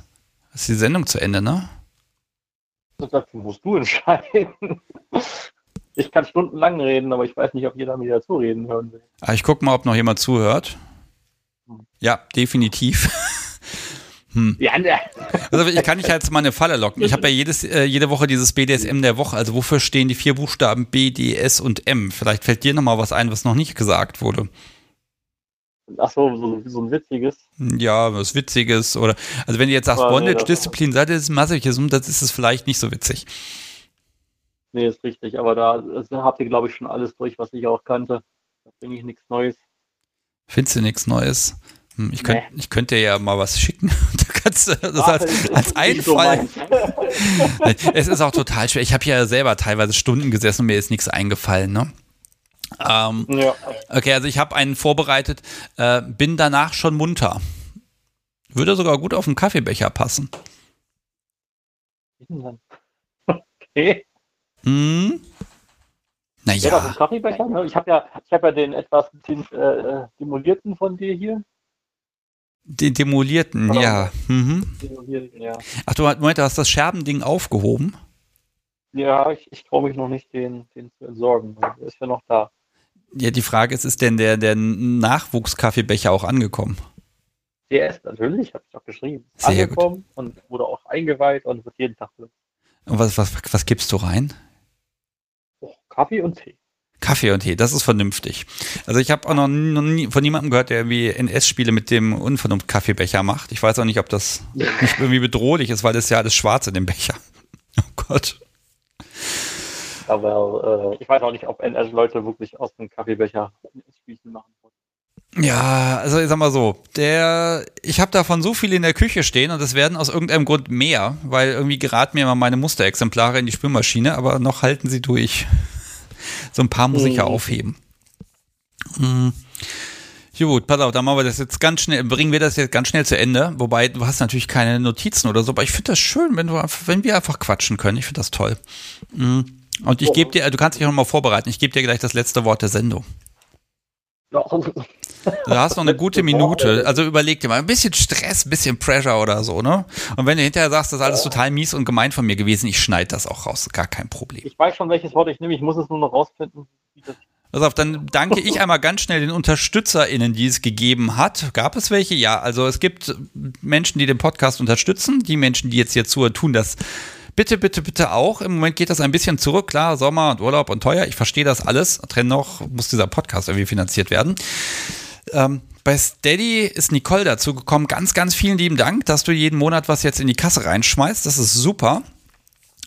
Speaker 1: Ist die Sendung zu Ende, ne?
Speaker 7: Das musst du entscheiden. Ich kann stundenlang reden, aber ich weiß nicht, ob jeder mir dazu reden hören will.
Speaker 1: Ah, ich gucke mal, ob noch jemand zuhört. Ja, definitiv.
Speaker 7: Ja, ne.
Speaker 1: Also ich kann dich jetzt mal eine Falle locken. Ich habe ja jedes, äh, jede Woche dieses BDSM der Woche. Also wofür stehen die vier Buchstaben B, D, S und M? Vielleicht fällt dir noch mal was ein, was noch nicht gesagt wurde.
Speaker 7: Ach so, so, so ein witziges.
Speaker 1: Ja, was Witziges oder also wenn du jetzt sagst
Speaker 7: nee,
Speaker 1: Bondage,
Speaker 7: das-
Speaker 1: Disziplin, Sadismus, Masochism, das ist es vielleicht nicht so witzig.
Speaker 7: Nee, ist richtig, aber da, da habt ihr, glaube ich, schon alles durch, was ich auch kannte. Da bringe ich nichts Neues.
Speaker 1: Findest du nichts Neues? Hm, Ich, könnt,
Speaker 7: Nee.
Speaker 1: ich könnte dir ja mal was schicken. Da kannst du das
Speaker 7: Ah,
Speaker 1: als, als
Speaker 7: so
Speaker 1: Einfall.
Speaker 7: meins.
Speaker 1: es ist auch total schwer. Ich habe ja selber teilweise Stunden gesessen und mir ist nichts eingefallen. Ne? Ähm,
Speaker 7: ja.
Speaker 1: okay, also ich habe einen vorbereitet, äh, bin danach schon munter. Würde sogar gut auf den Kaffeebecher passen.
Speaker 7: Okay.
Speaker 1: Hm?
Speaker 7: Ja,
Speaker 1: Naja,
Speaker 7: ein Kaffeebecher. Ne? Ich habe ja, ich habe ja den etwas äh, demolierten von dir hier.
Speaker 1: Den demolierten,
Speaker 7: Genau.
Speaker 1: ja. Mhm.
Speaker 7: Demolierten, ja.
Speaker 1: Ach, du Moment, du hast das Scherbending aufgehoben?
Speaker 7: Ja, ich, ich traue mich noch nicht, den, den zu entsorgen. Der ist ja noch da.
Speaker 1: Ja, die Frage ist, ist denn der, der Nachwuchskaffeebecher auch angekommen?
Speaker 7: Der ist natürlich, habe ich doch geschrieben.
Speaker 1: Sehr gut.
Speaker 7: angekommen und wurde auch eingeweiht und wird jeden Tag benutzt.
Speaker 1: Und was, was, was gibst du rein?
Speaker 7: Oh, Kaffee und Tee.
Speaker 1: Kaffee und Tee, das ist vernünftig. Also ich habe auch noch nie, von niemandem gehört, der irgendwie NS-Spiele mit dem Unvernunft-Kaffeebecher macht. Ich weiß auch nicht, ob das nicht irgendwie bedrohlich ist, weil das ist ja alles schwarz in dem Becher. Oh Gott.
Speaker 7: Aber äh, ich weiß auch nicht, ob NS-Leute wirklich aus dem Kaffeebecher Spielchen machen wollen.
Speaker 1: Ja, also ich sag mal so, der, ich habe davon so viel in der Küche stehen und es werden aus irgendeinem Grund mehr, weil irgendwie geraten mir immer meine Musterexemplare in die Spülmaschine, aber noch halten sie durch. So ein paar muss ich ja
Speaker 7: Mhm.
Speaker 1: aufheben. Mhm. Gut, pass auf, dann machen wir das jetzt ganz schnell, bringen wir das jetzt ganz schnell zu Ende. Wobei, du hast natürlich keine Notizen oder so, aber ich finde das schön, wenn du wenn wir einfach quatschen können. Ich finde das toll. Mhm. Und ich gebe dir, du kannst dich auch noch mal vorbereiten, ich gebe dir gleich das letzte Wort der Sendung. Du hast noch eine gute Minute. Also überleg dir mal, ein bisschen Stress, ein bisschen Pressure oder so, ne? Und wenn du hinterher sagst, das ist alles total mies und gemein von mir gewesen, ich schneide das auch raus. Gar kein Problem.
Speaker 7: Ich weiß schon, welches Wort ich nehme. Ich muss es nur noch rausfinden. Wie das
Speaker 1: Pass auf, dann danke ich einmal ganz schnell den UnterstützerInnen, die es gegeben hat. Gab es welche? Ja, also es gibt Menschen, die den Podcast unterstützen. Die Menschen, die jetzt hier zuhören, tun das bitte, bitte, bitte auch. Im Moment geht das ein bisschen zurück. Klar, Sommer und Urlaub und teuer. Ich verstehe das alles. Dennoch muss dieser Podcast irgendwie finanziert werden. Ähm, bei Steady ist Nicole dazu gekommen. Ganz, ganz vielen lieben Dank, dass du jeden Monat was jetzt in die Kasse reinschmeißt. Das ist super.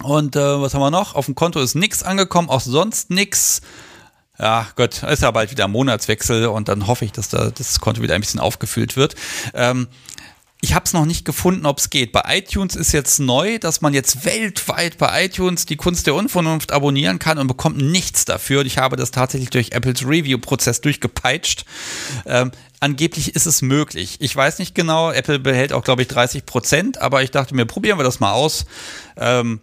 Speaker 1: Und äh, was haben wir noch? Auf dem Konto ist nichts angekommen, auch sonst nichts. Ja, Gott, ist ja bald wieder Monatswechsel und dann hoffe ich, dass da das Konto wieder ein bisschen aufgefüllt wird. Ähm, ich habe es noch nicht gefunden, ob es geht. Bei iTunes ist jetzt neu, dass man jetzt weltweit bei iTunes die Kunst der Unvernunft abonnieren kann und bekommt nichts dafür. Und ich habe das tatsächlich durch Apples Review-Prozess durchgepeitscht. Ähm, angeblich ist es möglich. Ich weiß nicht genau. Apple behält auch, glaube ich, 30 Prozent. Aber ich dachte mir, probieren wir das mal aus. Ähm,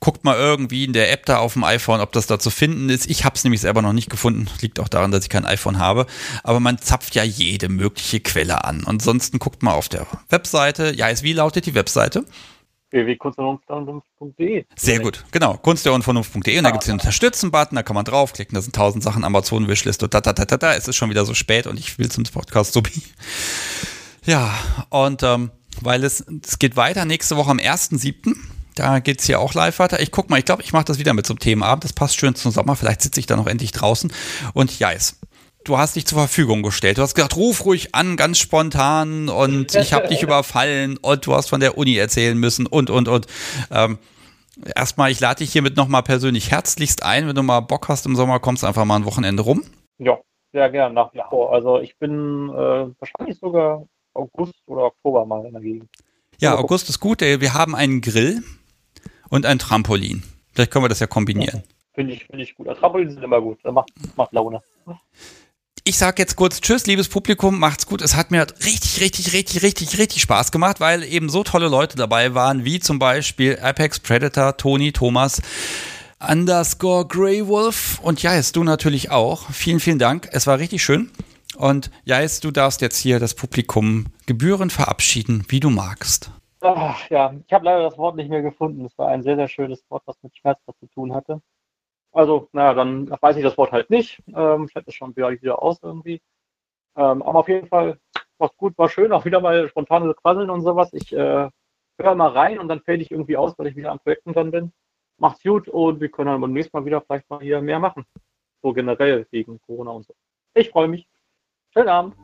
Speaker 1: guckt mal irgendwie in der App da auf dem iPhone, ob das da zu finden ist. Ich habe es nämlich selber noch nicht gefunden. Liegt auch daran, dass ich kein iPhone habe. Aber man zapft ja jede mögliche Quelle an. Ansonsten guckt mal auf der Webseite. Ja, wie lautet die Webseite?
Speaker 7: www.kunstderunvernunft.de
Speaker 1: Sehr gut, genau. Kunstderunvernunft.de und da gibt es den Unterstützen-Button, da kann man draufklicken, da sind tausend Sachen, Amazon-Wishlist und da, da, da, da, da. Es ist schon wieder so spät und ich will zum Podcast so Ja, und ähm, weil es, es geht weiter nächste Woche am 1.7. Da geht es hier auch live weiter. Ich guck mal, ich glaube, ich mache das wieder mit zum Themenabend. Das passt schön zum Sommer. Vielleicht sitze ich da noch endlich draußen. Und Jais, du hast dich zur Verfügung gestellt. Du hast gesagt, ruf ruhig an, ganz spontan. Und ich habe dich überfallen. Und du hast von der Uni erzählen müssen. Und, und, und. Ähm, erstmal, ich lade dich hiermit nochmal persönlich herzlichst ein. Wenn du mal Bock hast im Sommer, kommst du einfach mal ein Wochenende rum.
Speaker 7: Ja, sehr gern nach wie vor. Also ich bin äh, wahrscheinlich sogar August oder Oktober mal in der Gegend.
Speaker 1: Ja, August ist gut. Wir haben einen Grill und ein Trampolin. Vielleicht können wir das ja kombinieren.
Speaker 7: Finde ich, finde ich gut. Also Trampolin sind immer gut. Das macht, macht Laune.
Speaker 1: Ich sage jetzt kurz Tschüss, liebes Publikum, macht's gut. Es hat mir richtig, richtig, richtig, richtig, richtig Spaß gemacht, weil eben so tolle Leute dabei waren, wie zum Beispiel Apex Predator, Toni, Thomas, Underscore Grey Wolf und Jais, du natürlich auch. Vielen, vielen Dank. Es war richtig schön. Und Jais, du darfst jetzt hier das Publikum gebührend verabschieden, wie du magst.
Speaker 7: Ach, ja, ich habe leider das Wort nicht mehr gefunden. Es war ein sehr, sehr schönes Wort, was mit Schmerz was zu tun hatte. Also, naja, dann weiß ich das Wort halt nicht. Ähm, fällt es schon wieder, aus irgendwie. Ähm, aber auf jeden Fall war gut, war schön. Auch wieder mal spontane Quasseln und sowas. Ich äh, höre mal rein und dann fällt ich irgendwie aus, weil ich wieder am Projekten dann bin. Macht's gut und wir können dann beim nächsten Mal wieder vielleicht mal hier mehr machen. So generell wegen Corona und so. Ich freue mich. Schönen Abend.